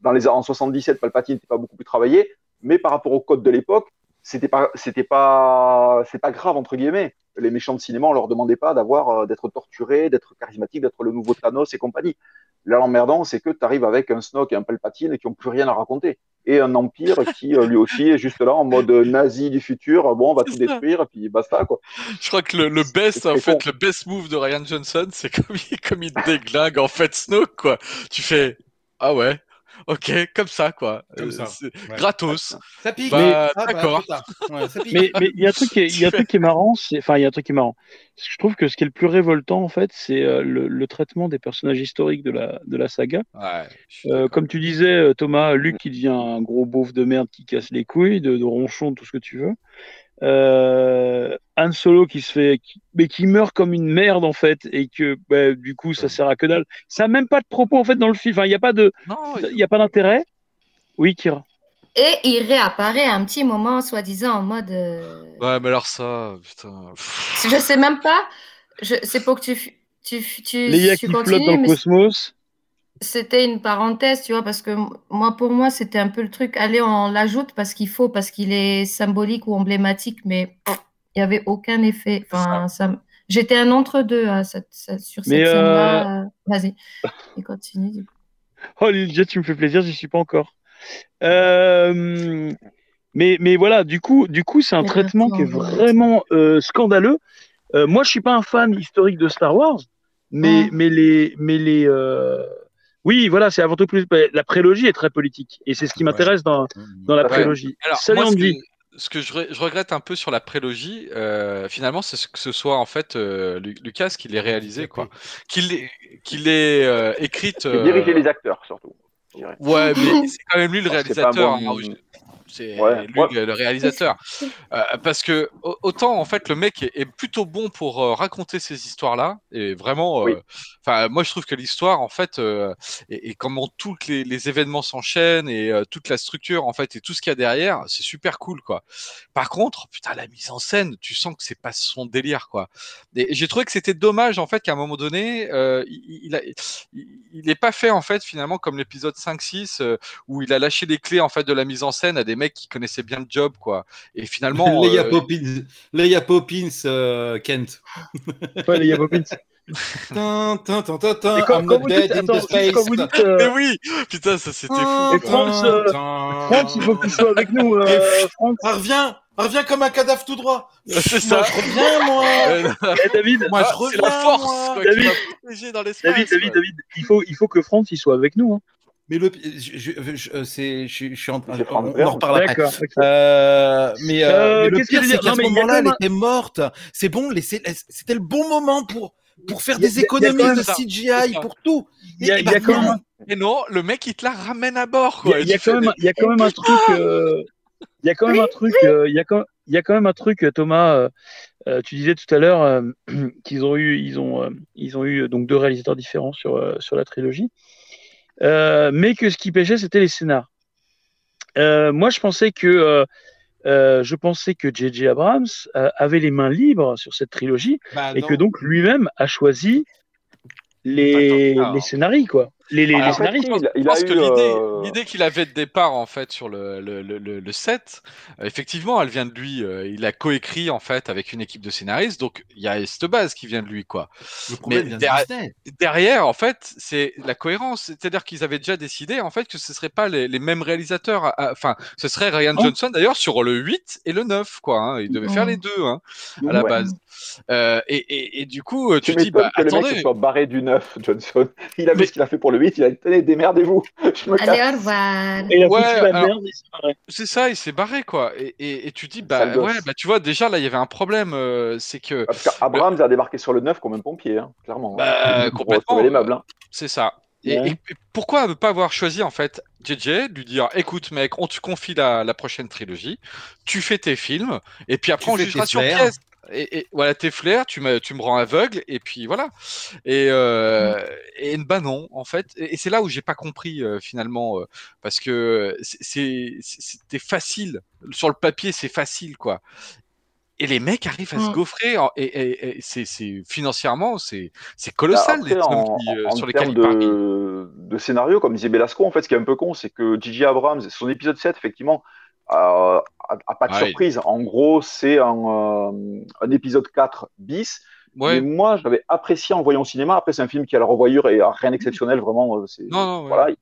dans les en 77, Palpatine n'était pas beaucoup plus travaillé, mais par rapport au code de l'époque, c'était pas, c'était pas, c'est pas grave entre guillemets. Les méchants de cinéma, on leur demandait pas d'avoir, euh, d'être torturés, d'être charismatiques, d'être le nouveau Thanos et compagnie. Là, l'emmerdant, c'est que tu arrives avec un Snoke et un Palpatine qui ont plus rien à raconter. Et un Empire qui, euh, lui aussi, est juste là en mode nazi du futur. Bon, on va tout ça. détruire, puis basta, quoi. Je crois que le, le best, en fait, con. le best move de Ryan Johnson, c'est <laughs> comme il, comme il déglingue, en fait, Snoke, quoi. Tu fais, ah ouais, ok, comme ça, quoi. Comme Euh, ça, c'est ouais. Gratos. Ça pique. Bah, Ah, bah, d'accord. Ouais. Mais il y a un truc qui est, il y a un <laughs> truc qui est marrant, c'est enfin il y a un truc qui est marrant. Je trouve que ce qui est le plus révoltant en fait, c'est euh, le, le traitement des personnages historiques de la de la saga. Ouais. Euh, comme tu disais, Thomas, Luke qui devient un gros beauf de merde qui casse les couilles, de, de ronchon, tout ce que tu veux. Euh, Han Solo qui se fait, qui- mais qui meurt comme une merde en fait, et que bah, du coup ça sert à que dalle. Ça a même pas de propos en fait dans le film. Enfin, il y a pas de, Non, il y a pas d'intérêt. Oui, Kira. Et il réapparaît un petit moment, soi-disant, en mode. euh, Ouais, mais alors ça, putain. Je sais même pas. Je... C'est pour que tu, tu, tu, Léa tu continues, dans le mais cosmos. C'était une parenthèse, tu vois, parce que moi, pour moi, c'était un peu le truc. Allez, on l'ajoute parce qu'il faut, parce qu'il est symbolique ou emblématique, mais il n'y avait aucun effet. Enfin, ça J'étais un entre-deux à cette- cette- sur cette euh, scène-là. Vas-y, <laughs> et continue. du coup. Oh, Lilja, tu me fais plaisir, j'y suis pas encore. Euh, mais, mais voilà, du coup, du coup, c'est un Mais traitement qui est vraiment euh, scandaleux. Euh, moi, je suis pas un fan historique de Star Wars, mais, mais les, mais les, oui, voilà, c'est avant tout plus. La prélogie est très politique, et c'est ce qui Ouais. m'intéresse dans, dans la Ouais. prélogie. Alors, moi, ce que, dit. ce que je, re- je regrette un peu sur la prélogie, euh, finalement, c'est ce- que ce soit en fait euh, Lu- Lucas qui l'ait réalisé, quoi. Qu'il l'ait qu'il l'ait, euh, écrite. Diriger euh, les acteurs, surtout. Ouais, mais <laughs> c'est quand même lui le réalisateur. C'est Ouais, lui ouais. le réalisateur. <laughs> Euh, parce que au- autant en fait le mec est, est plutôt bon pour euh, raconter ces histoires-là et vraiment. euh, Oui. Enfin, moi je trouve que l'histoire en fait euh, et, et comment tous les, les événements s'enchaînent et euh, toute la structure en fait et tout ce qu'il y a derrière, c'est super cool quoi. Par contre, putain la mise en scène, tu sens que c'est pas son délire quoi. Et j'ai trouvé que c'était dommage en fait qu'à un moment donné, euh, il, il, a- il- il est pas fait en fait finalement comme l'épisode 5-6 euh, où il a lâché les clés en fait de la mise en scène à des mecs qui connaissaient bien le job quoi. Et finalement, <laughs> Leia euh, Poppins, Leia Poppins euh, Kent. <laughs> Tin, tin, tin, tin, tin, Et quand- quand not vous dead dites- in attends, the space. quand vous dites, euh, mais oui, putain ça c'était fou. Et France, euh, France, il faut qu'il soit avec nous. euh, France. Ah, reviens, reviens comme un cadavre tout droit. <laughs> C'est Moi, ça. je reviens, moi. Eh, David, Moi, je ah, c'est la reviens, force quoi, David. qui dans. David, David. David, il faut, il faut que France il soit avec nous. Hein. Mais le, je, je, je- euh, c'est, je, je suis en train, on, en reparle après. D'accord. ok. Euh, mais, euh, Euh, mais le pire, c'est qu'à ce moment-là, elle était morte. C'est bon, c'était le bon moment pour, pour faire des économies de ça. CGI, pour tout. Il y a- Et- il y a bah, quand même Et non, le mec il te la ramène à bord Il y a, quand même, il y a quand même un truc. euh, Il y a quand même un truc. euh, Il y a quand, il y a quand même un truc, Thomas. euh, euh, tu disais tout à l'heure euh, <clears throat> qu'ils ont eu, ils ont, euh, ils ont eu donc deux réalisateurs différents sur euh, sur la trilogie, Euh, mais que ce qui pêchait, c'était les scénars. Euh, moi, je pensais que euh, euh, je pensais que J.J. Abrams euh, avait les mains libres sur cette trilogie Bah, et que donc lui-même a choisi les, Attends, alors. les scénarios, quoi. Les, les scénaristes. il, il Je a pense eu. que l'idée, euh, l'idée qu'il avait de départ en fait sur le, le, le, le- le set, euh, effectivement, elle vient de lui. euh, il a coécrit en fait avec une équipe de scénaristes, donc il y a cette base qui vient de lui, quoi. Mais de derrière- en fait, c'est la cohérence, c'est-à-dire qu'ils avaient déjà décidé en fait que ce serait pas les, les mêmes réalisateurs. Enfin, ce serait Ryan Oh. Johnson d'ailleurs sur le 8 et le 9, quoi. hein. Ils devaient faire Mm. les deux hein, à la ouais. base. Euh, et, et, et du coup, Tu tu te dis, bah que le mec attendez. soit barré du 9, <laughs> Johnson. Il a vu ce qu'il a fait pour le 8, il a dit Tenez, démerdez-vous. <laughs> Je me Allez, casse. au revoir. Et il a Ouais, foutu la alors- merde et c'est ça, il s'est barré quoi. Et, et, et tu dis bah gosse. ouais, bah tu vois déjà là il y avait un problème, euh, c'est que Parce qu'Abrams a débarqué sur le 9 comme un pompier, hein, clairement. Bah, hein, pour complètement, retrouver les meubles. hein. c'est ça. Et, Ouais. et- et pourquoi ne pas avoir choisi en fait JJ, de lui dire écoute mec, on te confie la, la prochaine trilogie, tu fais tes films et puis après Tu on jugera sur pièce. Et, et voilà tes flairs, tu me, tu me rends aveugle et puis voilà. Et, euh, et bah non en fait. Et, et c'est là où j'ai pas compris euh, finalement euh, parce que c'était facile sur le papier, c'est facile quoi. Et les mecs arrivent à se Mm. gaufrer en- et, c'est financièrement c'est c'est colossal Bah, Après, les en, qui, euh, en sur lesquels ils parient. de, de scénario, comme disait Belasco, en fait, ce qui est un peu con, c'est que J.J. Abrams, son épisode 7, effectivement, euh, a, a pas de Ouais. surprise. En gros, c'est un, euh, un épisode 4 bis. Ouais. Mais moi, j'avais apprécié en voyant au cinéma. Après, c'est un film qui, à la revoyure, est rien d'exceptionnel, vraiment. euh, c'est- Non, non, ouais. voilà.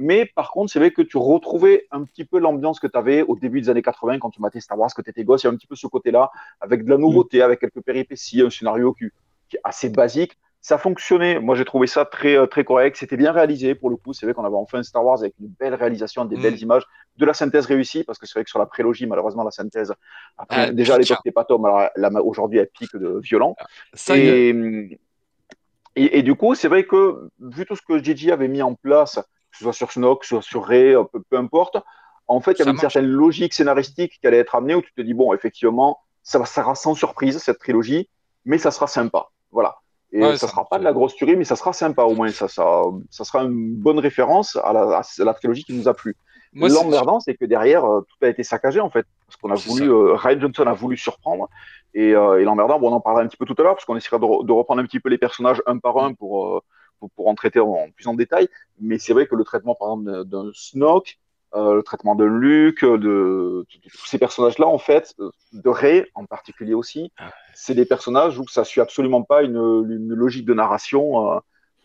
Mais par contre, c'est vrai que tu retrouvais un petit peu l'ambiance que tu avais au début des années 80 quand tu matais Star Wars, que tu étais gosse. Il y a un petit peu ce côté-là, avec de la nouveauté, avec quelques péripéties, un scénario qui, qui est assez basique. Ça fonctionnait. Moi, j'ai trouvé ça très, euh, très correct. C'était bien réalisé pour le coup. C'est vrai qu'on avait enfin Star Wars avec une belle réalisation, des Mm. belles images, de la synthèse réussie, parce que c'est vrai que sur la prélogie, malheureusement, la synthèse, après, Ah, déjà à l'époque, c'était pas Tom. Alors aujourd'hui, elle pique de violent. Ça, il y a- Et, du coup, c'est vrai que vu tout ce que Gigi avait mis en place, que ce soit sur Snoke, que ce soit sur Rey, euh, peu, peu importe, en fait, il y avait une certaine logique scénaristique qui allait être amenée où tu te dis, bon, effectivement, ça sera sans surprise, cette trilogie, mais ça sera sympa. Voilà. Et Ouais, ça sera pas de la grosse tuerie, mais ça sera sympa au moins. Ça, ça, ça sera une bonne référence à la, à la trilogie qui nous a plu. C'est- L'emmerdant, c'est que derrière, euh, tout a été saccagé, en fait. Parce qu'on a voulu, euh, Ryan Johnson a voulu surprendre. Et, euh, et l'emmerdant, bon, on en parlera un petit peu tout à l'heure, parce qu'on essaiera de, re- de reprendre un petit peu les personnages un par un pour, pour, pour en traiter en, plus en détail. Mais c'est vrai que le traitement, par exemple, d'un- d'un Snoke, euh, le traitement de Luke, de, de- de tous ces personnages-là, en fait, euh, de Rey en particulier aussi, Ah c'est des personnages où ça suit absolument pas une, une logique de narration. Euh,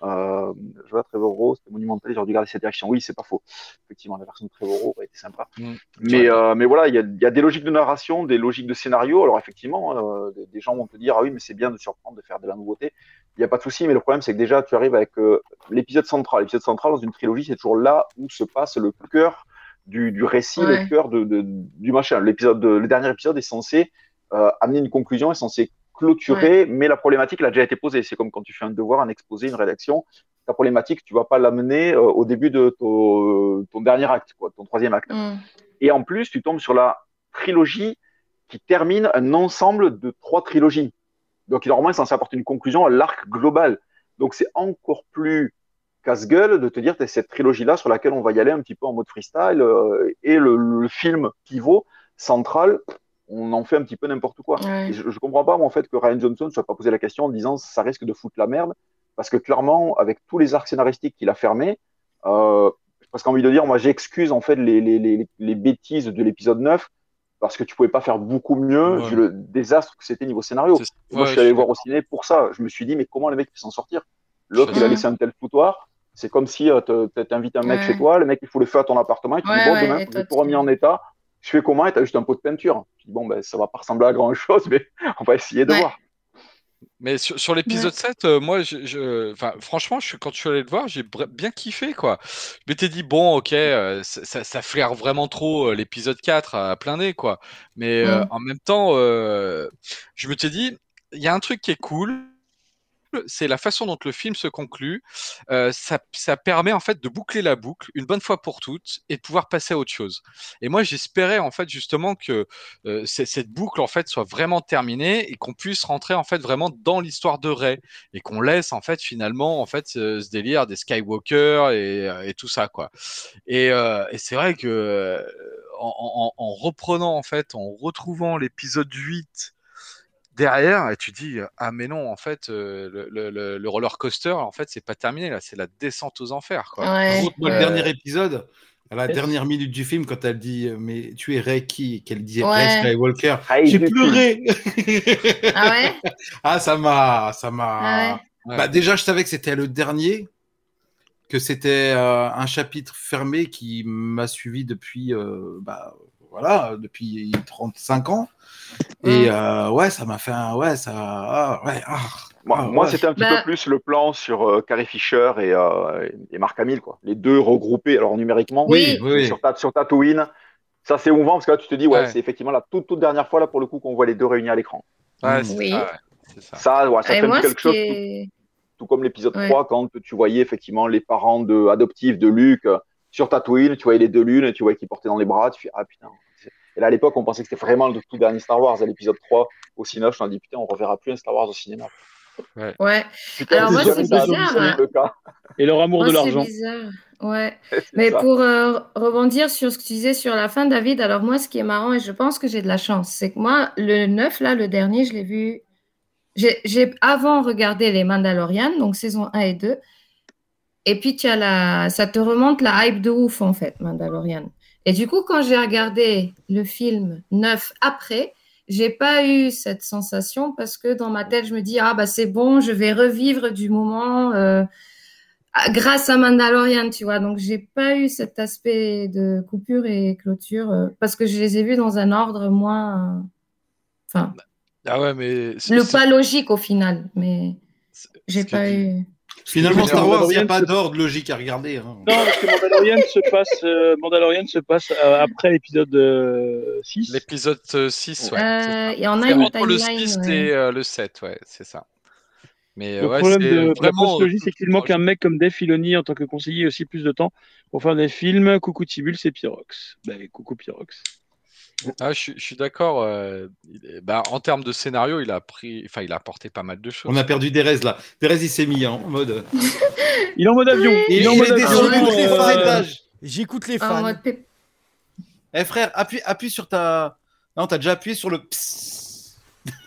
euh, je vois Trevor Rose, c'était monumental, j'ai dû regarder cette direction. Oui, c'est pas faux. Effectivement, la version de Trevor Rose aurait été sympa. Mm. Mais, euh, mais voilà, il y a, il y a des logiques de narration, des logiques de scénario. Alors effectivement, euh, des, des gens vont te dire, ah oui, mais c'est bien de surprendre, de faire de la nouveauté. Il n'y a pas de souci, mais le problème, c'est que déjà, tu arrives avec euh, l'épisode central. L'épisode central dans une trilogie, c'est toujours là où se passe le cœur du, du récit, Ouais. le cœur de, de- du machin. L'épisode, de- le dernier épisode est censé euh, amener une conclusion, est censé clôturer, mais la problématique elle a déjà été posée. C'est comme quand tu fais un devoir, un exposé, une rédaction. Ta problématique, tu vas pas l'amener euh, au début de ton, ton dernier acte, quoi, ton troisième acte. Mm. Et en plus, tu tombes sur la trilogie qui termine un ensemble de trois trilogies. Donc, normalement, est censé apporter une conclusion à l'arc global. Donc, c'est encore plus casse-gueule de te dire que cette trilogie-là sur laquelle on va y aller un petit peu en mode freestyle euh, et le, le film pivot central, on en fait un petit peu n'importe quoi. Ouais. Je, je comprends pas, moi, en fait, que Ryan Johnson ne soit pas posé la question en disant ça risque de foutre la merde. Parce que clairement, avec tous les arcs scénaristiques qu'il a fermés, euh, j'ai presque envie de dire, moi, j'excuse en fait les, les, les, les bêtises de l'épisode 9 parce que tu pouvais pas faire beaucoup mieux Ouais. vu le désastre que c'était niveau scénario. Moi, je suis allé je voir au ciné pour ça. Je me suis dit, mais comment le mec peut s'en sortir? L'autre, il a laissé un tel foutoir. C'est comme si euh, te- te- t'invites un mec Ouais. chez toi, le mec il fout le feu à ton appartement et tu Ouais, dis bon ouais, demain faut toi, tout remis tu- en état. Je fais comment et t'as juste un pot de peinture. Je dis bon ben ça va pas ressembler à grand chose <laughs> mais on va essayer de Ouais. voir. Mais sur, sur l'épisode 7, euh, moi, je, je- enfin, franchement, je, quand je suis allé le voir, j'ai bien kiffé, quoi. Je m'étais dit, bon, ok, euh, ça, ça, flaire vraiment trop euh, l'épisode 4 à plein nez, quoi. Mais Mm. en même temps, euh, je me suis dit, il y a un truc qui est cool, c'est la façon dont le film se conclut. Euh, ça, ça permet en fait de boucler la boucle une bonne fois pour toutes et de pouvoir passer à autre chose. Et moi, j'espérais en fait justement que euh, cette boucle en fait soit vraiment terminée et qu'on puisse rentrer en fait vraiment dans l'histoire de Rey et qu'on laisse en fait finalement en fait ce, délire des Skywalker et, euh, et tout ça quoi. Et, c'est vrai que en- en reprenant en fait, en retrouvant l'épisode 8 derrière, et tu dis ah mais non, en fait, euh, le, le- le- le roller coaster, en fait, c'est pas terminé là, c'est la descente aux enfers, quoi. Ouais. Par contre, moi, le Euh, dernier épisode, à la dernière minute du film, quand elle dit euh, Mais tu es Rey qui? Qu'elle dit Ouais. Skywalker, j'ai pleuré Ah ouais? <laughs> Ah, ça m'a. Ça m'a... Ah ouais. Bah, déjà, je savais que c'était le dernier, que c'était euh, un chapitre fermé qui m'a suivi depuis. euh, bah, voilà, depuis 35 ans. Et euh, ouais, ça m'a fait un. Ouais, ça. ah, ouais, ah, Moi, ah, moi ouais. c'était un petit Bah- peu plus le plan sur euh, Carrie Fisher et, euh, et Mark Hamill, quoi. Les deux regroupés, alors numériquement, Oui, oui, sur, Ta- sur Tatooine. Ça, c'est émouvant parce que là, tu te dis, ouais, Ouais. c'est effectivement la toute, toute dernière fois, là, pour le coup, qu'on voit les deux réunis à l'écran. Ouais, Mm. Oui. ça, ça. Ça, ouais, ça fait moi, quelque chose, tout, tout comme l'épisode Ouais. 3, quand tu voyais effectivement les parents de, adoptifs de Luke euh, sur Tatooine, tu voyais les deux lunes, tu voyais qu'ils portaient dans les bras, tu fais, ah putain. Et là, à l'époque, on pensait que c'était vraiment le tout dernier Star Wars, à l'épisode 3, au cinéma, on a dit, putain, on reverra plus un Star Wars au cinéma. Ouais. Putain, Alors, moi, c'est bizarre, hein. le cas. Et leur amour Moi, de c'est l'argent. bizarre. Ouais. <laughs> C'est Mais ça. pour euh, rebondir sur ce que tu disais sur la fin, David, alors moi, ce qui est marrant, et je pense que j'ai de la chance, c'est que moi, le 9, là, le dernier, je l'ai vu. J'ai j'ai avant regardé les Mandalorian, donc saison 1 et 2. Et puis, tu as la... ça te remonte la hype de ouf, en fait, Mandalorian. Et du coup, quand j'ai regardé le film 9 après, j'ai pas eu cette sensation parce que dans ma tête, je me dis, ah, bah, c'est bon, je vais revivre du moment. euh, grâce à Mandalorian, tu vois. Donc, j'ai pas eu cet aspect de coupure et clôture euh, parce que je les ai vus dans un ordre moins. euh, Enfin, Ah ouais, mais le pas logique au final, mais j'ai pas eu. Finalement, Star Wars, il n'y a pas c'est- d'ordre logique à regarder. hein. Non, parce que Mandalorian se passe, euh, Mandalorian se passe euh, après l'épisode euh, 6. L'épisode euh, 6, ouais. c'est Euh. Il y en a C'est une entre le timeline. 6 ouais. et euh, le 7, ouais, c'est ça. Mais Le ouais, problème c'est de la vraiment. postologie, c'est qu'il manque un mec comme Dave Filoni en tant que conseiller aussi plus de temps pour faire des films. Coucou Tibulce et Pyrox. Ben, coucou Pyrox. Ah, je, suis- je suis d'accord. euh, bah, en termes de scénario, il a pris, enfin, il a apporté pas mal de choses. On a perdu Derez là. Derez, il s'est mis hein, en mode. <laughs> Il est en mode avion. Il, Il est en mode avion. euh. J'écoute les fans. pép- Eh frère, appuie, appuie sur ta. Non, t'as déjà appuyé sur le.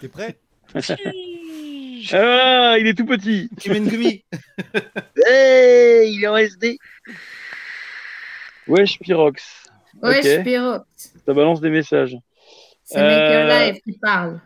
T'es prêt? <laughs> Ah, il est tout petit. Kimengumi. <laughs> Hey, il est en SD. Wesh Pyrox. Ouais, Ok. je Pyro. Ça balance des messages. C'est Maker Euh, Live qui parle.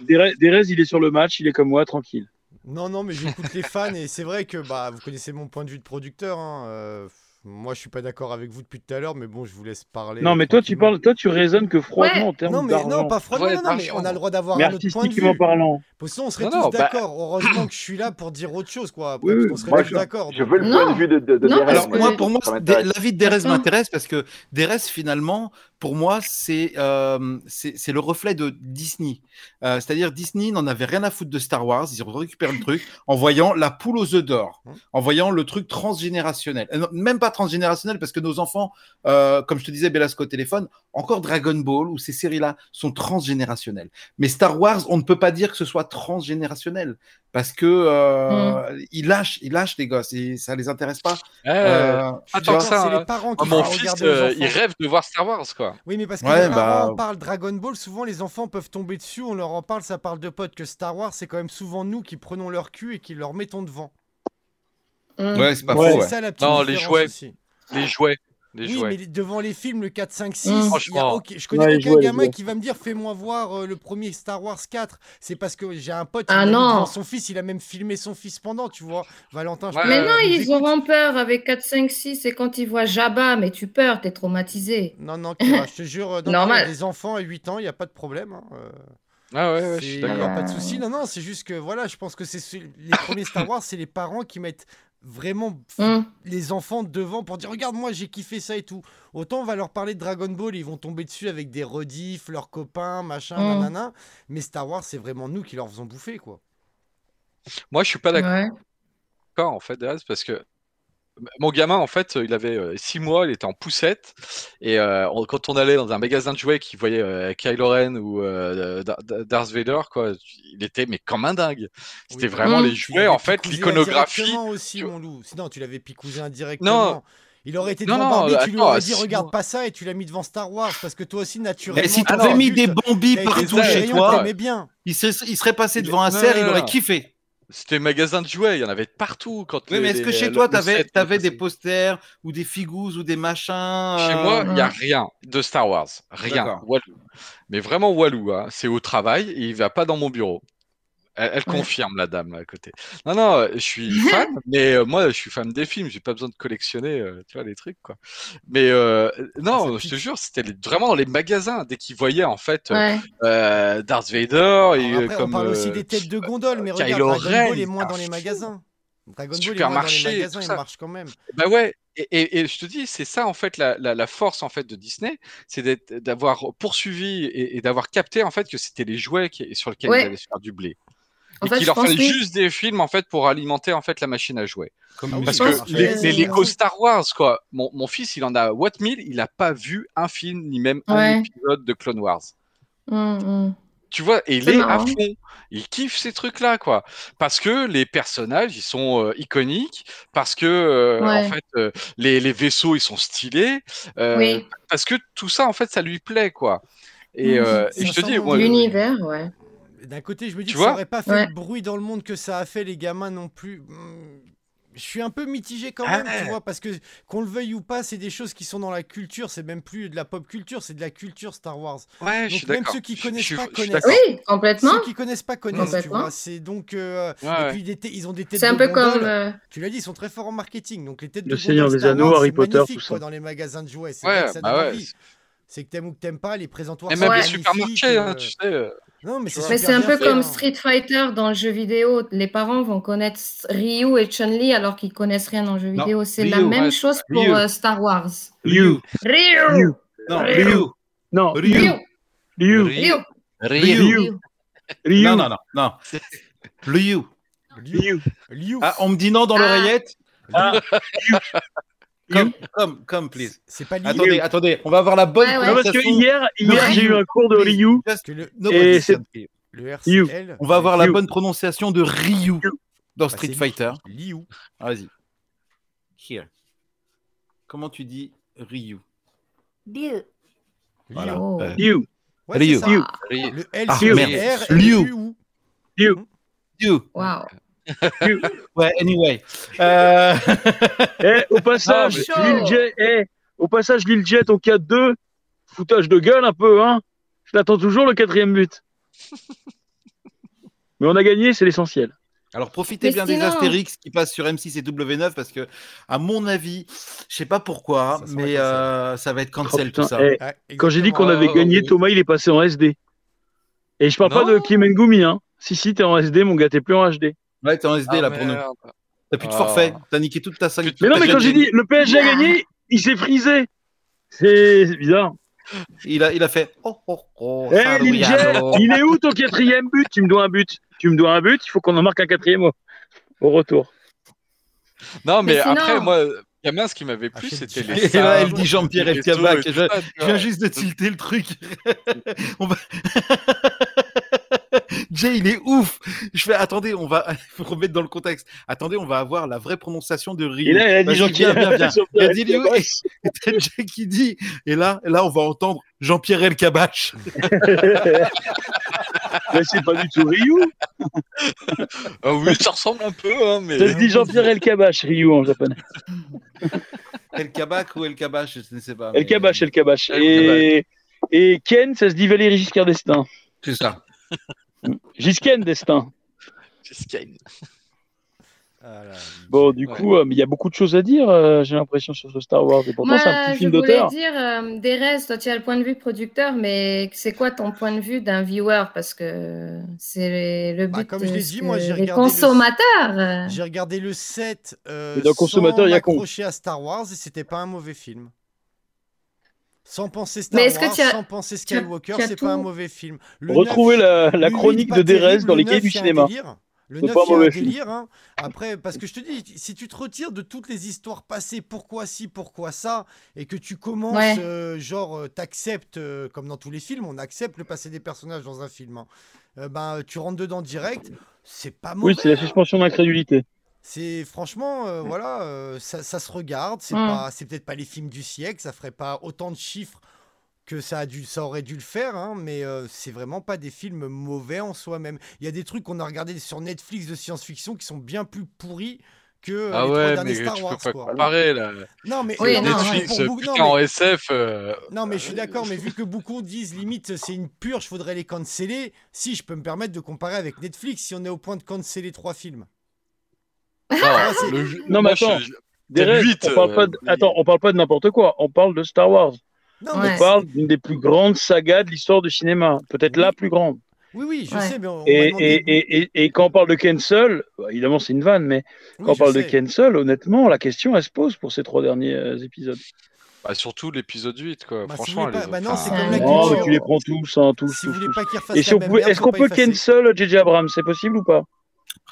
Derez, Derez, il est sur le match, il est comme moi, tranquille. Non, non, mais j'écoute les fans et c'est vrai que bah, vous connaissez mon point de vue de producteur. hein, euh, moi, je suis pas d'accord avec vous depuis tout à l'heure, mais bon, je vous laisse parler. Non, mais toi, tu parles, toi, tu raisonnes que froidement Ouais. en termes Non, mais non, pas froidement, Ouais, non, non, mais on a le droit d'avoir un autre point de vue. parlant. Parce que on serait Non, tous bah- d'accord. Heureusement que je suis là pour dire autre chose, quoi. Après, Oui, qu'on serait moi, tous d'accord. Je veux le Non. point de vue de, de, de Derez, Alors moi, pour moi, l'avis de Derez m'intéresse parce que Derez finalement, pour moi, c'est euh, c'est c'est le reflet de Disney. Euh, C'est-à-dire Disney n'en avait rien à foutre de Star Wars. Ils ont récupéré le truc en voyant la poule aux œufs d'or, Hum. en voyant le truc transgénérationnel. Euh, Même pas transgénérationnel parce que nos enfants, euh, comme je te disais Belasco au téléphone, encore Dragon Ball ou ces séries-là sont transgénérationnelles. Mais Star Wars, on ne peut pas dire que ce soit transgénérationnel parce que euh, ils lâchent, ils lâchent les gosses et ça les intéresse pas. Ouais, Euh, Je suis Attends, d'accord, ça, c'est les parents qui mon font fils, euh, il rêve de voir Star Wars, quoi. Oui, mais parce que Ouais, les parents bah- en parlent Dragon Ball, souvent les enfants peuvent tomber dessus, on leur en parle, ça parle de potes, que Star Wars, c'est quand même souvent nous qui prenons leur cul et qui leur mettons devant. Hum. Ouais, c'est pas Ouais. faux. Ouais. ça la Non, les jouets. aussi. Les jouets, les oui, jouets. mais devant les films, le 4, 5, 6, Hum. il y a Franchement. aucun- je connais Ouais, aucun jouets, les gamin qui va me dire fais-moi voir euh, le premier Star Wars 4. C'est parce que j'ai un pote, Ah non. son fils, il a même filmé son fils pendant, tu vois. Valentin, je Ouais, Mais euh, non, ils écoute. auront peur avec 4, 5, 6 et quand ils voient Jabba, mais tu peurs, t'es traumatisé. Non, non, Kira, <laughs> je te jure, euh, non, Normal. les enfants à 8 ans, il n'y a pas de problème. hein, euh. Ah ouais, ouais, je suis d'accord. pas de souci. Non, non, c'est juste que voilà, je pense que c'est ce- les premiers Star Wars, c'est les parents qui mettent vraiment Hum. les enfants devant pour dire regarde moi j'ai kiffé ça et tout. Autant on va leur parler de Dragon Ball, ils vont tomber dessus avec des rediffs, leurs copains, machin, Mm. nanana. Mais Star Wars, c'est vraiment nous qui leur faisons bouffer quoi. Moi, je suis pas d'accord. Ouais. en fait, parce que mon gamin, en fait, il avait 6 mois, il était en poussette, et euh, on- quand on allait dans un magasin de jouets qu'il voyait euh, Kylo Ren ou euh, Da- Da- Darth Vader, quoi, il était mais comme un dingue. C'était Oui, vraiment Mm. les jouets, en fait, l'iconographie. aussi, tu- mon loup. Sinon, tu l'avais picousé indirectement. Il aurait été Non, devant non, Barbie, euh, tu lui attends, aurais dit regarde pas ça et tu l'as mis devant Star Wars parce que toi aussi naturellement. Mais si t'avais mis des été partout chez toi, bien. il serait, il serait passé devant un Non, cerf, non, il aurait non. kiffé. C'était magasin de jouets, il y en avait partout. Quand Oui, les- mais est-ce que chez toi, set avais des posters ou des figous ou des machins Chez euh, moi, il n'y a rien de Star Wars. Rien. Walou. Mais vraiment Walou. Hein. C'est au travail et il va pas dans mon bureau. Elle, elle Ouais. confirme, la dame, là, à côté. Non, non, euh, je suis <laughs> fan, mais euh, moi, je suis fan des films. J'ai pas besoin de collectionner, euh, tu vois, les trucs, quoi. Mais euh, non, je te jure, c'était vraiment dans les magasins. Dès qu'ils voyaient, en fait, Ouais. Darth Vader, et après, comme. on parle aussi euh, des têtes de gondole, mais regarde, Kylo Dragon Ball est moins dans les magasins. Dragon Ball est moins dans les Supermarché, magasins, il marche quand même. Bah ouais, et, et- et je te dis, c'est ça en fait la, la- la force en fait de Disney, c'est d'avoir poursuivi et, et d'avoir capté en fait que c'était les jouets qui- sur lesquels Ouais. ils allaient se faire du blé. En et fait, qu'il je leur fallait juste des films en fait pour alimenter en fait la machine à jouer. Comme Parce que les, que- les Lego Star Wars quoi, mon, mon fils il en a what mille, il a pas vu un film ni même un épisode de Clone Wars. Hum, hum. Tu vois, et il est à fond. Il kiffe ces trucs-là, quoi. Parce que les personnages, ils sont euh, iconiques. Parce que, euh, Ouais. en fait, euh, les, les vaisseaux, ils sont stylés. euh, Oui. Parce que tout ça, en fait, ça lui plaît, quoi. Et, euh, et je te dis, L'univers, ouais. D'un côté, je me dis Tu que vois ça aurait pas fait Ouais. le bruit dans le monde que ça a fait les gamins non plus. Hmm, Je suis un peu mitigé quand Ah même, tu ouais. vois, parce que qu'on le veuille ou pas, c'est des choses qui sont dans la culture, c'est même plus de la pop culture, c'est de la culture Star Wars. ouais, je Donc suis même ceux qui Je- connaissent je pas je suis connaissent. Oui, complètement. Ceux qui connaissent pas connaissent, tu vois. C'est donc euh, Ouais, et puis des ils ont des têtes C'est un peu comme. euh, Tu l'as dit, ils sont très forts en marketing. Donc les têtes Le de Seigneur gondole des Anneaux, Harry Potter, tout quoi, ça. dans les magasins de jouets. C'est Ouais, ça bah. C'est que t'aimes ou que t'aimes pas, les présentoirs Et sont même les supermarchés, hein, euh, tu sais. Euh, Non, mais c'est un peu fait, comme hein. Street Fighter dans le jeu vidéo. Les parents vont connaître Ryu et Chun-Li alors qu'ils connaissent rien dans le jeu Non, vidéo. C'est la Ryu, même ouais, chose pour Ryu. euh, Star Wars. Liu. Ryu! Non, Ryu. Ryu. Non, Ryu. Ryu! Ryu! Ryu. Ryu. Non, non, non, non. Ryu. Liu. Ah, on me dit non dans Ah. l'oreillette Ah. Come, come, come, please. C'est pas lié. Attendez, attendez, on va avoir la bonne Ouais, ouais. Non, parce que prononciation. hier, hier j'ai eu un cours de Ryu. Le, Et c'est- Ryu. le. RCL. On va avoir la Ryu. bonne prononciation de Ryu dans Bah, Street Fighter. Liu. Vas-y. Here. Comment tu dis Ryu Liu. Voilà. Oh. Euh, Liu. Ouais, Ryu. Ryu. Le L, Ah, c'est merde. R, Liu. Liu. Liu. Ryu. Waouh! Ouais, anyway. Euh... Eh, au passage, mais- Lil Jet, eh, au passage, Lil Jet au 4-2, foutage de gueule un peu, hein. Je l'attends toujours le quatrième but. Mais on a gagné, c'est l'essentiel. Alors profitez Mais bien des sinon- Astérix qui passent sur M6 et W9 parce que, à mon avis, je sais pas pourquoi, Ça mais euh, ça va être Oh, cancel putain, tout ça. eh, Ouais, quand j'ai dit qu'on avait Oh, gagné, oui. Thomas, il est passé en SD. Et je parle pas de Kim Ngumi, hein. Si, si, t'es en SD, mon gars, t'es plus en HD. Ouais, t'es en SD Ah, là pour nous. T'as plus de Ah. forfait, t'as niqué toute ta salle. Mais non, mais quand j'ai dit le PSG a gagné, il s'est frisé. C'est bizarre. Il a, il a fait. Oh, oh, oh, Eh, il est où ton quatrième but? Tu me dois un but. Tu me dois un but, il faut qu'on en marque un quatrième au, au retour. Non, mais, Mais après, moi, gamin, ce qui m'avait plu, Achète c'était les. Et là, elle dit Jean-Pierre et Je, je viens juste de tilter le truc. <laughs> on va... <laughs> <laughs> Jay, il est ouf. Je fais, attendez, on va <laughs> faut remettre dans le contexte. Attendez, on va avoir la vraie prononciation de Ryu. Et là, elle a dit Jean-Pierre. Jean-Pierre Il a dit et <laughs> Jay qui dit. Et là, là, on va entendre Jean-Pierre Elkabach. Mais c'est pas du tout Ryu. Ah oui, ça ressemble un peu, hein, mais. Ça se dit Jean-Pierre Elkabach, Ryu en japonais. Elkabach ou Elkabach, je ne sais pas. mais- Elkabach, Elkabach. El Et, et Ken, ça se dit Valérie Giscard d'Estaing. C'est ça. Gisken. Ah là, Bon, du Ouais. coup, euh, mais il y a beaucoup de choses à dire, euh, j'ai l'impression, sur ce Star Wars. Et pourtant, Moi, c'est un petit je film voulais d'auteur. dire, euh, Derez, toi, tu as le point de vue producteur, mais c'est quoi ton point de vue d'un viewer? Parce que c'est le but Bah, comme je l'ai de dit, ce moi, j'ai les regardé le- consommateurs. euh, J'ai regardé le 7 euh, Et dans consommateur, il y a con. accroché à Star Wars et c'était pas un mauvais film. Sans penser Star Mais Wars, as- sans penser Skywalker, c'est tout- pas un mauvais film. Le Retrouvez 9, la, chronique 8, de Derez dans le les 9, cahiers du il y a un cinéma. Le C'est 9, pas mauvais film. délire. hein. Après, parce que je te dis, si tu te retires de toutes les histoires passées, pourquoi ci, pourquoi ça, et que tu commences, Ouais. euh, genre, euh, t'acceptes, euh, comme dans tous les films, on accepte le passé des personnages dans un film. hein. Euh, ben, tu rentres dedans direct, c'est pas mauvais. Oui, c'est la suspension d'incrédulité. C'est franchement, euh, voilà, euh, ça, ça se regarde. C'est Mm. pas, c'est peut-être pas les films du siècle. Ça ferait pas autant de chiffres que ça a dû, ça aurait dû le faire. hein, mais euh, c'est vraiment pas des films mauvais en soi-même. Il y a des trucs qu'on a regardés sur Netflix de science-fiction qui sont bien plus pourris que euh, Ah les trois ouais, derniers mais Star tu Wars. peux pas quoi. comparer là. Non mais Oui, non, Netflix, pour beaucoup- non, putain, en SF. euh, non, mais je suis d'accord, mais vu que beaucoup disent limite c'est une purge, faudrait les canceller. Si je peux me permettre de comparer avec Netflix, si on est au point de canceller trois films. Le jeu- Non, mais attends. je- Derek, huit, on parle pas de... euh, Attends, on parle pas de n'importe quoi. On parle de Star Wars. Non, Ouais. mais On parle d'une des plus grandes sagas de l'histoire du cinéma. Peut-être la plus grande. oui, oui, je Ouais. sais, mais on, Et, demandé- et, et, et, et quand on parle de cancel, bah, évidemment c'est une vanne, mais Oui, quand on parle de sais. cancel, honnêtement, la question elle se pose pour ces trois derniers euh, épisodes. bah, surtout l'épisode 8, quoi. Bah, si Franchement, elle pas- bah non, c'est enfin, comme la Non, culture. mais tu les prends tous, hein, tous, Si pas Et si on pouvait- est-ce qu'on peut effacer. cancel JJ Abrams C'est possible ou pas?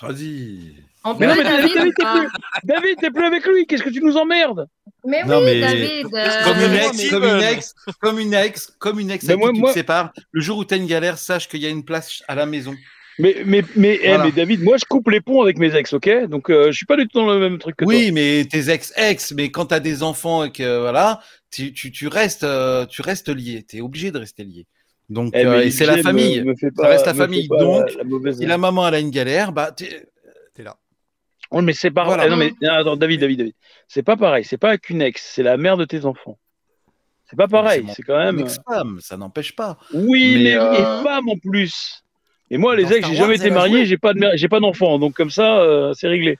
Vas-y. On Mais peut, non, mais David, David, t'es plus, David, t'es plus avec lui. Qu'est-ce que tu nous emmerdes? Mais Non, oui, mais- David. euh, Comme une ex, comme une ex, comme une ex, comme une ex Mais avec moi- qui tu moi- te sépares. Le jour où tu as une galère, sache qu'il y a une place à la maison. Mais, mais, mais, eh, mais David, moi je coupe les ponts avec mes ex, ok? Donc euh, je suis pas du tout dans le même truc que Oui, mais tes ex-ex, mais quand tu as des enfants et que voilà, tu, tu, tu restes, euh, tu restes lié. Tu es obligé de rester lié. Donc, toi. Eh, euh, et c'est la me- famille. me Ça reste la famille. pas Donc, la, si la maman elle a une galère, bah t'es- T'es. Mais c'est pas. Voilà. eh, non, mais non, attends, David, David, David. C'est pas pareil. C'est pas avec une ex. C'est la mère de tes enfants. C'est pas pareil. C'est quand même. une ex-femme, ça n'empêche pas. Oui, mais, Mais, euh, et femme en plus. Et moi, les Dans ex, j'ai jamais été marié, j'ai pas de mère- j'ai pas d'enfant, donc comme ça, euh, c'est réglé.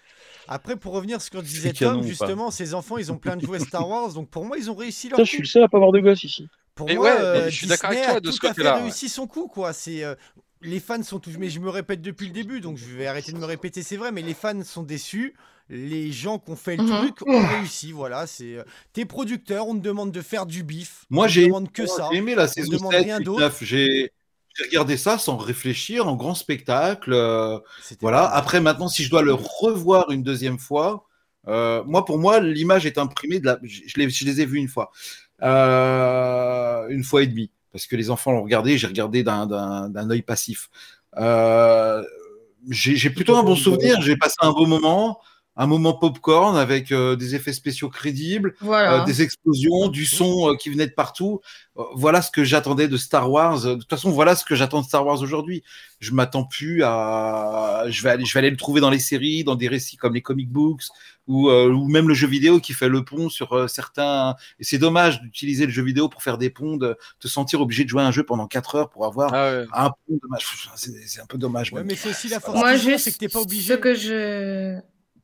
Après, pour revenir sur ce que disait Tom, justement, ses enfants, ils ont plein de jouets Star Wars, donc pour moi, ils ont réussi leur Putain, je coup. suis le seul à pas avoir de gosse ici. Pour Et moi, ouais, euh, je suis d'accord avec toi a de ce tout à fait côté-là, ouais. réussi son coup, quoi. C'est euh, les fans sont tous, mais je me répète depuis le début, donc je vais arrêter de me répéter, c'est vrai, mais les fans sont déçus. Les gens qui ont fait le Mhm. truc ont réussi, voilà. C'est euh, t'es producteur, on te demande de faire du bif. Moi, on j'ai demande que ça. j'ai aimé la On saison 7, rien 8, d'autre. 9. J'ai regardé ça sans réfléchir, en grand spectacle. euh, voilà. pas. Après, maintenant, si je dois le revoir une deuxième fois, euh, moi, pour moi, l'image est imprimée. De la... je, je les, je les ai vus une fois, Euh, une fois et demie, parce que les enfants l'ont regardé. J'ai regardé d'un- œil passif. Euh, j'ai j'ai plutôt un bon souvenir. J'ai passé un beau moment. Un moment popcorn avec euh, des effets spéciaux crédibles, Voilà. euh, des explosions, du son euh, qui venait de partout. Euh, voilà ce que j'attendais de Star Wars. De toute façon, voilà ce que j'attends de Star Wars aujourd'hui. Je m'attends plus à. Je vais aller, je vais aller le trouver dans les séries, dans des récits comme les comic books ou, euh, ou même le jeu vidéo qui fait le pont sur euh, certains. Et c'est dommage d'utiliser le jeu vidéo pour faire des ponts, de te sentir obligé de jouer à un jeu pendant 4 heures pour avoir Ah ouais. un pont. C'est un peu dommage. Ouais, même. mais c'est aussi la force Moi, juste c'est que t'es pas ce obligé. que je.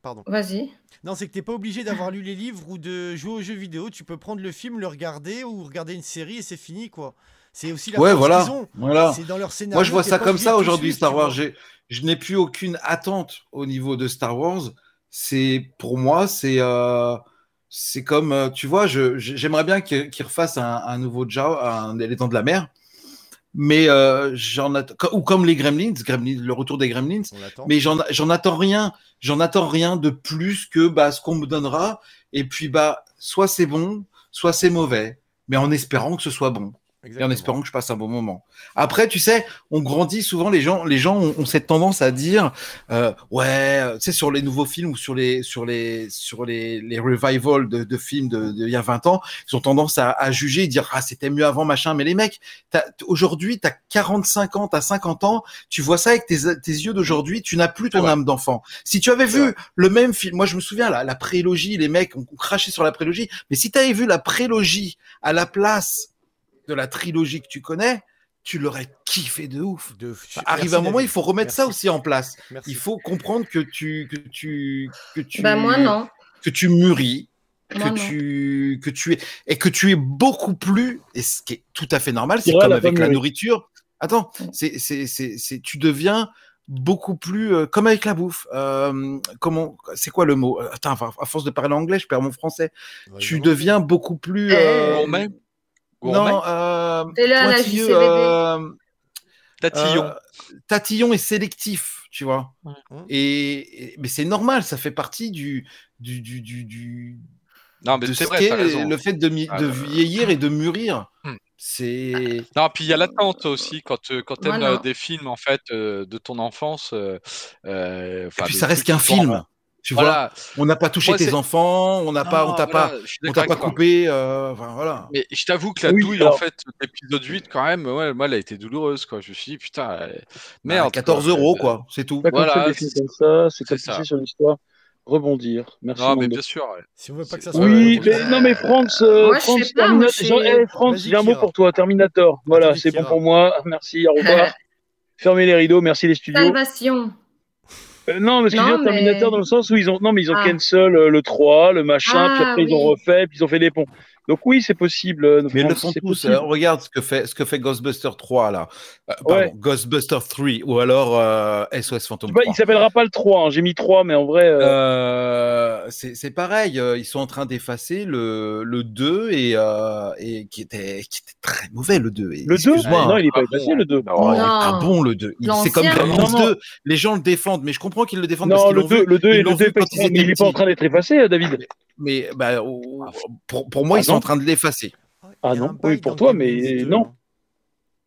Pardon. Vas-y. Non, c'est que t'es pas obligé d'avoir lu les livres ou de jouer aux jeux vidéo. Tu peux prendre le film, le regarder ou regarder une série et c'est fini, quoi. C'est aussi la Ouais, voilà. voilà. C'est dans leur scénario. Moi, je vois ça comme ça aujourd'hui, Star Wars. Je n'ai plus aucune attente au niveau de Star Wars. C'est pour moi, c'est euh, c'est comme euh, tu vois, j'aimerais bien qu'ils refassent un, un nouveau Jaw, un Dents de la Mer, mais euh, j'en att- ou comme les Gremlins, Gremlins, le retour des Gremlins. Mais j'en j'en attends rien, j'en attends rien de plus que bah, ce qu'on me donnera. Et puis bah, soit c'est bon, soit c'est mauvais, mais en espérant que ce soit bon et en espérant que je passe un bon moment. Après, tu sais, on grandit souvent, les gens, les gens ont, ont cette tendance à dire, euh, ouais, euh, tu sais, sur les nouveaux films ou sur les, sur les, sur les, les revivals de, de films de, de il y a 20 ans, ils ont tendance à, à juger dire, ah, c'était mieux avant, machin. Mais les mecs, t'as- aujourd'hui, tu as 45 ans, tu as 50 ans, tu vois ça avec tes, tes yeux d'aujourd'hui, tu n'as plus ton Ouais. âme d'enfant. Si tu avais vu le même film, moi je me souviens, la, la prélogie, les mecs ont craché sur la prélogie, mais si tu avais vu la prélogie à la place de la trilogie que tu connais, tu l'aurais kiffé de ouf. De... Arrive Merci, un moment, David. il faut remettre ça aussi en place. Merci. Il faut comprendre que tu que tu que tu Bah, moi, non. que tu mûris, Moi, que non. tu que tu es et que tu es beaucoup plus et ce qui est tout à fait normal, c'est comme la avec la nourriture. Attends, c'est c'est c'est c'est tu deviens beaucoup plus euh, comme avec la bouffe. Euh, comment c'est quoi le mot? Attends, enfin, à force de parler anglais, je perds mon français. Ouais, Tu deviens beaucoup plus euh, Gourmet non, euh, Fais-le à la pointilleux, JCVD. euh, Tatillon. euh, tatillon et sélectif, tu vois. Ouais. Et, et- mais c'est normal, ça fait partie du du du du, du- non, mais c'est ce vrai, raison. le fait de, Ah, de euh, vieillir et de mûrir. Hmm. C'est Non, puis il y a l'attente aussi quand, euh, quand t'aimes euh, des films en fait euh, de ton enfance. euh, et puis ça reste qu'un film. Tu Voilà. vois, on n'a pas touché Moi, tes c'est- enfants, on n'a pas, on t'a voilà, pas, coupé. euh, enfin, voilà. Mais je t'avoue que la Oui, douille, alors- en fait, l'épisode 8, quand même, ouais, moi, elle a été douloureuse, quoi. Je me suis dit, putain, euh, Bah, merde. 14 quoi. euros, quoi, c'est tout. Comme Voilà, comme ça, c'est comme c'est ça. sur l'histoire. Rebondir. Merci. Non, mais bien sûr. ouais. Si on veut pas que ça C'est- soit. Oui, mais non, mais France, euh, France, Terminator. Eh, France, j'ai un mot pour toi, Terminator. Voilà, c'est bon pour moi. Merci, au revoir. <laughs> Fermez les rideaux, merci les studios. Salvation. Euh, non, mais ce que je veux Non, dire, Terminator mais- dans le sens où ils ont, non, mais ils ont Ah. cancel euh, le 3, le machin, puis Ah, après ils ont refait, puis ils ont fait des ponts. Donc oui, c'est possible. euh, Mais ils le font c'est tous. euh, regarde ce que fait, ce que fait Ghostbuster 3 là. Euh, pardon, Ouais. Ghostbuster 3 ou alors euh, SOS Phantom Tu vois, 3. il s'appellera pas le 3, hein, j'ai mis 3, mais en vrai. euh, Euh, c'est pareil, euh, ils sont en train d'effacer le, le 2 et, euh, et qui, était, qui était très mauvais le 2. Et le 2 excuse-moi, Non, hein. il est pas Ah effacé le 2. Oh, il est Non. pas bon le 2. Il- C'est comme Non, non. 2. Les gens le défendent, mais je comprends qu'ils le défendent parce Non, qu'ils le l'ont 2, vu. le 2, ils le l'ont 2 vu est pas quand ils effacé, mais étaient il est pas en train d'être effacé, David. Mais bah, Ah. pour, pour moi, Ah ils sont non en train de l'effacer. Ah Il y a non, oui, pour toi, Gremlins mais 2, non. hein.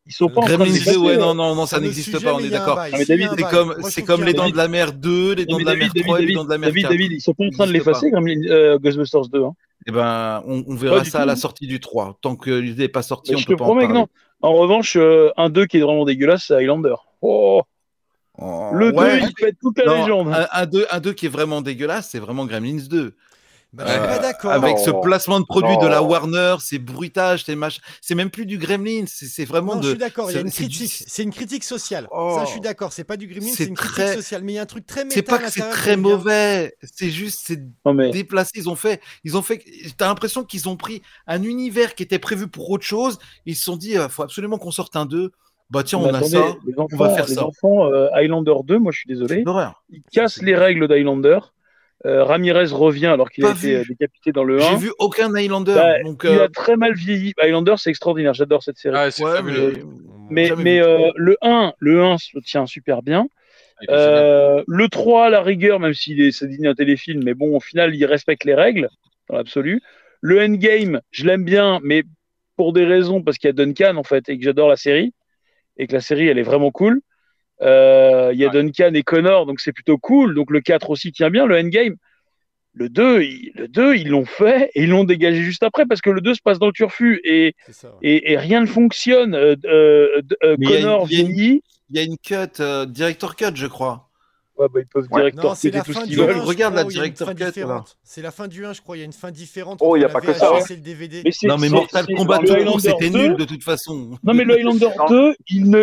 Ils sont pas en train de Gremlins 2, l'effacer. ouais, euh. non, non, non, ça le n'existe pas, on est d'accord. Ah, David, C'est comme, je c'est comme les dents de la mer 2, les Non, dents de la David, mer David, 3 et les David, dents de la mer David, 4. David, ils sont pas en train de l'effacer, Gremlin- euh, Ghostbusters 2. hein. Eh ben, on, on verra ça à la sortie du 3. Tant que l'idée n'est pas sortie, on je te peut pas en promets que parler. non. En revanche, euh, un 2 qui est vraiment dégueulasse, c'est Highlander. Oh, Oh, le 2, ouais. il pète toute la Non, légende. un, un 2, un 2 qui est vraiment dégueulasse, c'est vraiment Gremlins 2. Bah, je suis Euh, pas d'accord. Avec ce Non. placement de produits de la Non. Warner, ces bruitages, ces machins. C'est même plus du Gremlins, c'est vraiment Non, de. je suis d'accord, c'est- une c'est du- critique. Une critique sociale. Oh. Ça, je suis d'accord. C'est pas du Gremlin, C'est une critique très- sociale. Mais il y a un truc très méta C'est pas à que c'est très mauvais, c'est juste, c'est Non, mais déplacé. Ils ont fait, ils ont fait. T'as l'impression qu'ils ont pris un univers qui était prévu pour autre chose. Ils se sont dit, euh, faut absolument qu'on sorte un 2. Bah tiens, on a attendez, ça. enfants, va faire les ça. enfants euh, Highlander 2, moi je suis désolé, ils cassent les règles d'Highlander. Euh, Ramirez revient alors qu'il a été euh, décapité dans le 1. J'ai vu aucun Highlander. Bah, donc, Il euh, a très mal vieilli. Highlander, c'est extraordinaire, j'adore cette série. Ouais, mais. euh, le 1, le 1 se tient super bien. Euh, le 3, à la rigueur, même s'il est, c'est digne un téléfilm, mais bon, au final, il respecte les règles, dans l'absolu. Le Endgame, je l'aime bien, mais pour des raisons, parce qu'il y a Duncan, en fait, et que j'adore la série, et que la série, elle est vraiment cool. Euh, Il y a Ouais. Duncan et Connor, donc c'est plutôt cool. Donc le 4 aussi tient bien, le Endgame. Le 2, il- le 2 ils l'ont fait et ils l'ont dégagé juste après parce que le 2 se passe dans le turfu et, C'est ça. ouais. et, et rien ne fonctionne. Euh, euh, euh, Connor il y a une- vieillit. Il y a une cut, euh, director cut, je crois. Ouais, bah, ils peuvent Ouais. c'est la tout ce fin qu'ils du 1. veulent. Regarde la fin cut. C'est la fin du 1, je crois. Il y a une fin différente. Oh, il y a pas que VHS ça. et le DVD. C'est- Non, mais c'est- Mortal c'est- Kombat c'était 2, nul de toute façon. Non, mais le Highlander Sans- 2, il, ne,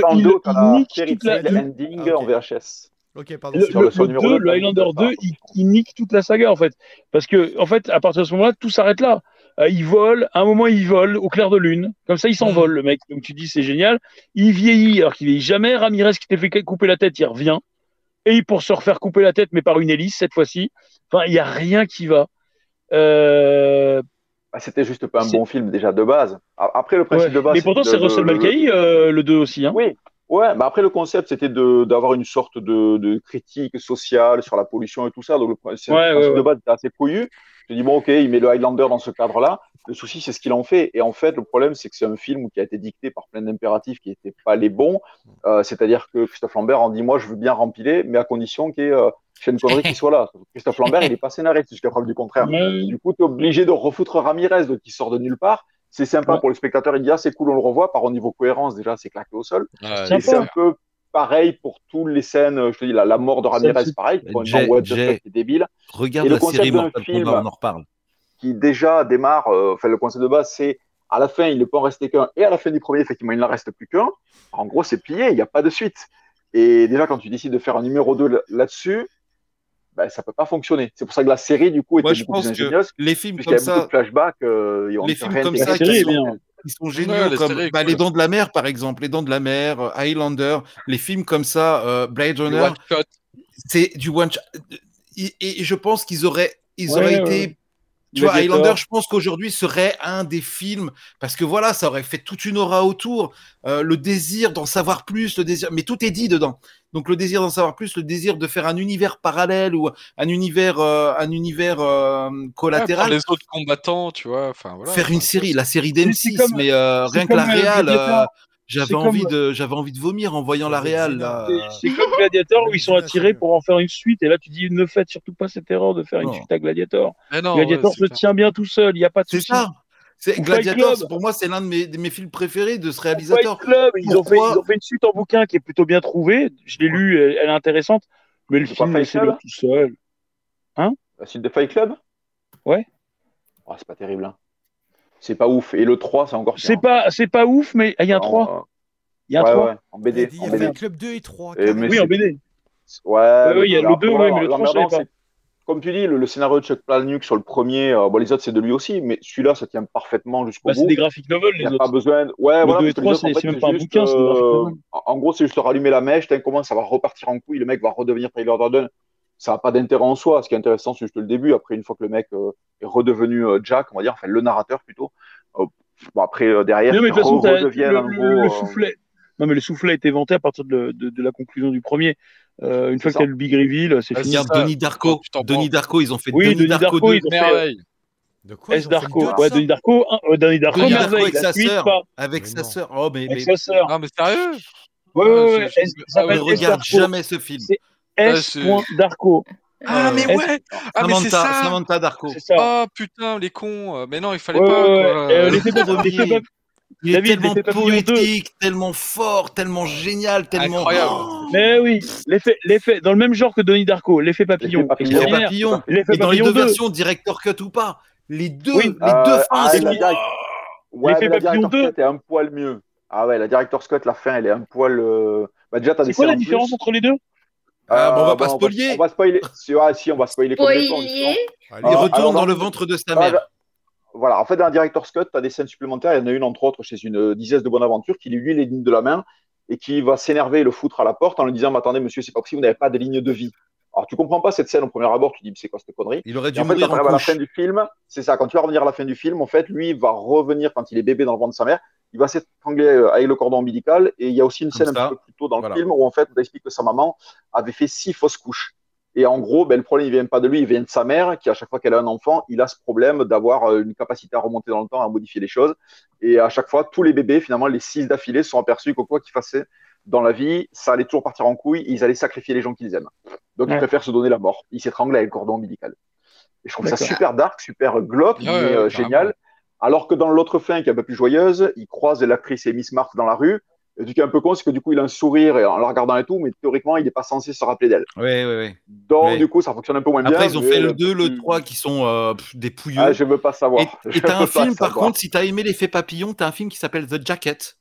nique toute la, Ending Ah, en VHS. Ok, pardon. le, le le- son le numéro 2, deux, le t'as Highlander dit ça. 2, il, il nique toute la saga en fait. Parce que, en fait, à partir de ce moment-là, tout s'arrête là. Euh, il vole, à un moment il vole au clair de lune. Comme ça, il s'envole, le mec. Donc tu dis, c'est génial. Il vieillit alors qu'il vieillit jamais. Ramirez qui t'est fait couper la tête, il revient. Et pour se refaire couper la tête, mais par une hélice cette fois-ci. Enfin, il n'y a rien qui va. Euh, Ah, C'était juste pas un bon film déjà de base. Après le principe ouais. de base. Mais pourtant, c'est Russell le- le- Mulcahy, euh, le 2 aussi. Hein. Oui, ouais, mais après le concept c'était d'avoir une sorte de, de critique sociale sur la pollution et tout ça. Donc le, le ouais. de base était assez couillu. Je dis bon ok, il met le Highlander dans ce cadre-là. Le souci c'est ce qu'il en fait. Et en fait le problème c'est que c'est un film qui a été dicté par plein d'impératifs qui n'étaient pas les bons. Euh, C'est-à-dire que Christophe Lambert en dit moi je veux bien rempiler, mais à condition qu'il y ait euh, Shane Connery qui soit là. <laughs> Christophe Lambert il est pas scénariste jusqu'à preuve du contraire. Du coup, tu es obligé de refoutre Ramirez, donc qui sort de nulle part. C'est sympa Ouais. pour le spectateur, il dit ah, c'est cool, on le revoit. Par au niveau cohérence, déjà, c'est claqué au sol. Et c'est un peu pareil pour toutes les scènes. Je te dis, la, la mort de Ramirez, pareil, pour une Jay- Jay. débile. Regarde Et le la série film- on en reparle. Qui déjà démarre, euh, enfin, le concept de base, c'est à la fin, il ne peut en rester qu'un. Et à la fin du premier, effectivement, il n'en reste plus qu'un. En gros, c'est plié, il n'y a pas de suite. Et déjà, quand tu décides de faire un numéro 2 là-dessus, ben, ça peut pas fonctionner. C'est pour ça que la série, du coup, était Moi, je beaucoup plus pense que les films comme ça, de flashbacks. euh, les films comme ça qui sont, bien. qui sont Ouais, géniaux, comme série bah, cool. Les Dents de la Mer, par exemple, Les Dents de la Mer, euh, Highlander, les films comme ça, euh, Blade Runner, c'est du one shot. Et, et je pense qu'ils auraient, ils Ouais, auraient ouais, été. Tu vois. Highlander, je pense qu'aujourd'hui serait un des films parce que voilà, ça aurait fait toute une aura autour, euh, le désir d'en savoir plus, le désir, mais tout est dit dedans. Donc le désir d'en savoir plus, le désir de faire un univers parallèle ou un univers, euh, un univers euh, collatéral. les autres combattants, tu vois. Enfin, voilà, faire une série, la série C'est- d'M6, c'est comme- mais euh, rien que la réal, euh, J'avais envie comme- de, j'avais envie de vomir en voyant la réal là. C'est c'est comme Gladiator où ils sont attirés pour en faire une suite. Et là, tu dis ne faites surtout pas cette erreur de faire une Non. suite à Gladiator. Non, Gladiator ouais, se clair. tient bien tout seul. Il n'y a pas de C'est souci. ça. C'est Ou Gladiator. C'est-. Pour moi, c'est l'un de mes, de mes films préférés de ce Fight réalisateur. Club, ils ont, fait, ils ont fait une suite en bouquin qui est plutôt bien trouvée. Je l'ai lu, elle, elle est intéressante. Mais le film, Club tout seul. La suite de Fight Club? Ouais. Ah, c'est pas terrible. hein. C'est pas ouf. Et le 3, c'est encore. C'est pas, c'est pas ouf, mais il y a un En- 3. Il y a un ouais, 3. ouais, en BD. Il y avait club 2 et 3. Et- mais Oui, en BD. Ouais, oui, il y a le après, deux, voilà, oui, mais le trois, je l'emmerdant, savais pas. Comme tu dis, le, le scénario de Chuck Palahniuk sur le premier, euh, bon, les autres, c'est de lui aussi, mais celui-là, ça tient parfaitement jusqu'au Bah, bout. c'est des graphiques novels, Il les autres. pas besoin. Ouais, Le voilà, deux et parce que trois, les autres, c'est- en fait, même pas un juste, bouquin, euh, novels. en gros, c'est juste rallumer la mèche, t'as comment ça va repartir en couille, le mec va redevenir Tyler Durden. Ça n'a pas d'intérêt en soi. Ce qui est intéressant, c'est juste le début. Après, une fois que le mec euh, est redevenu euh, Jack, on va dire, enfin, le narrateur plutôt. euh, bon, après, euh, derrière, Non, mais de façon, t'as- le, en le- gros. le euh, soufflet. Non, mais le soufflet a été inventé à partir de, de- de la conclusion du premier. Euh, une fois que ça. tu as le big reveal, c'est Ah, fini. Regarde ça. Denis Darko. T'en Denis. Darko, ils ont fait Oui, Denis Denis Darko Darko, 2. ils ont fait Merveille. De quoi S Darko. deux, Ouais, ça Denis Darko, un- euh, Denis Darko, Denis Darko merveille. avec sa sœur. Avec sa sœur. Oh, mais, Avec sa sœur. Non, mais sérieux Ouais, Ah, ouais, je- ouais. ah, s'appelle regarde jamais ce film. Ah, S. Darko. Ah, mais Euh, ouais Ah, mais c'est Samantha, ça Samantha Darko. Ça. Oh putain, les cons Euh, Mais non, il fallait Ouais, pas, quoi. Euh, Le l'effet pap- premier. l'effet pap- Il est David, tellement l'effet papillon deux. poétique, tellement fort, tellement génial, tellement. Incroyable. Oh Mais oui, l'effet, l'effet, dans le même genre que Denis Darko, l'effet papillon. L'effet papillon. Et dans les deux 2. versions, director cut ou pas, les deux, Oui. les Euh, deux fins, ah, Ouais, L'effet mais papillon Director's 2. Cut est un poil mieux. Ah ouais, la Director's Cut, la fin, elle est un poil. euh, Bah, déjà, t'as des C'est quoi la différence entre les deux? Ah, bon, on va Euh, pas bon, spoiler. On va spoiler. Si, ah, si, on va spoiler. Spoiler. Allez, Il Ah, retourne alors, dans dans- le ventre de sa Ah, mère. Voilà, en fait, dans la Director's Cut, tu as des scènes supplémentaires. Il y en a une, entre autres, chez une euh, dizaine de Bonaventure qui lui lit les lignes de la main et qui va s'énerver et le foutre à la porte en lui disant Mais attendez, monsieur, c'est pas possible, vous n'avez pas de ligne de vie. Alors, tu comprends pas cette scène au premier abord, tu dis Mais c'est quoi cette connerie? Il aurait dû en fait, quand en à la fin du film, c'est ça, quand tu vas revenir à la fin du film, en fait, lui, il va revenir quand il est bébé dans le ventre de sa mère, il va s'étrangler euh, avec le cordon ombilical, et il y a aussi une Comme scène ça. un petit peu plus tôt dans le film où, en fait, on explique que sa maman avait fait six fausses couches. Et en gros, ben, le problème, il vient pas de lui, il vient de sa mère, qui, à chaque fois qu'elle a un enfant, il a ce problème d'avoir euh, une capacité à remonter dans le temps, à modifier les choses. Et à chaque fois, tous les bébés, finalement, les six d'affilée, sont aperçus que quoi qu'ils fassent dans la vie, ça allait toujours partir en couille, ils allaient sacrifier les gens qu'ils aiment. Donc, ils Ouais. préfèrent se donner la mort. Ils s'étranglent avec le cordon ombilical. Et je trouve ça super dark, super glauque, Ouais, mais ouais, euh, génial. Alors que dans l'autre fin, qui est un peu plus joyeuse, il croise l'actrice Miss Marthe dans la rue. Et ce qui est un peu con, c'est que du coup, il a un sourire et en la regardant et tout, mais théoriquement, il n'est pas censé se rappeler d'elle. Ouais, ouais, ouais. Donc, Ouais. du coup, ça fonctionne un peu moins bien. Après, ils ont mais, fait euh, le 2, le plus- 3 qui sont euh, des pouilleux. Ah, je veux pas savoir. Et et <laughs> t'as un film, par contre, si t'as aimé l'effet papillon, t'as un film qui s'appelle The Jacket,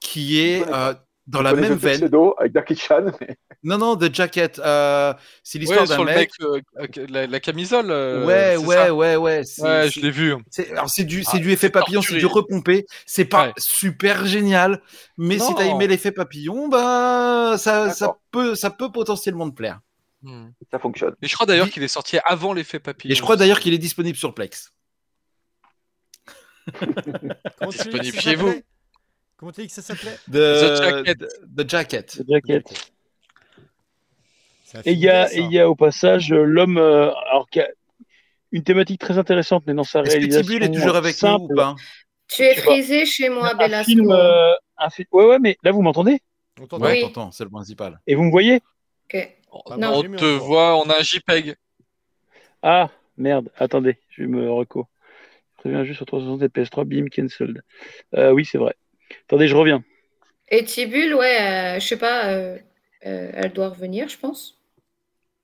qui est euh, dans la même The veine. Tuxedo avec Jackie Chan. mais- Non, non, The Jacket, euh, c'est l'histoire Ouais, d'un le mec. mec, euh, euh, la, la camisole. euh, ouais, c'est ouais, ça ouais, ouais, c'est- Ouais, je l'ai vu. c'est- Alors c'est du, Ah, c'est du effet c'est papillon, c'est du repompé. C'est pas Ouais. super génial, mais si t'as Non. aimé l'effet papillon, bah ça, ça peut, ça peut potentiellement te plaire. Hmm. Ça fonctionne. Et je crois d'ailleurs qu'il est sorti avant l'effet papillon. Et je crois d'ailleurs qu'il est disponible sur Plex. Disponible chez vous. Comment tu dis que ça s'appelait <laughs> The, Jacket. The Jacket. The Et il y y a au passage euh, l'homme, euh, alors qui a une thématique très intéressante, mais dans sa Est-ce que réalisation Tibul est toujours avec nous simple. ou pas? Tu es frisé chez moi, Un Bella film, euh, fi- Ouais, ouais, mais là vous m'entendez? On t'entend Ouais, Oui. t'entends, c'est le principal. et vous me voyez? Ok. On, Non. on te voit, on a un JPEG. Ah merde, attendez, je vais me reco. Je préviens juste sur 360 et PS3, bim, cancelled. Euh, oui, c'est vrai. Attendez, je reviens. Et Tibul, ouais, euh, je sais pas, euh, euh, elle doit revenir, je pense.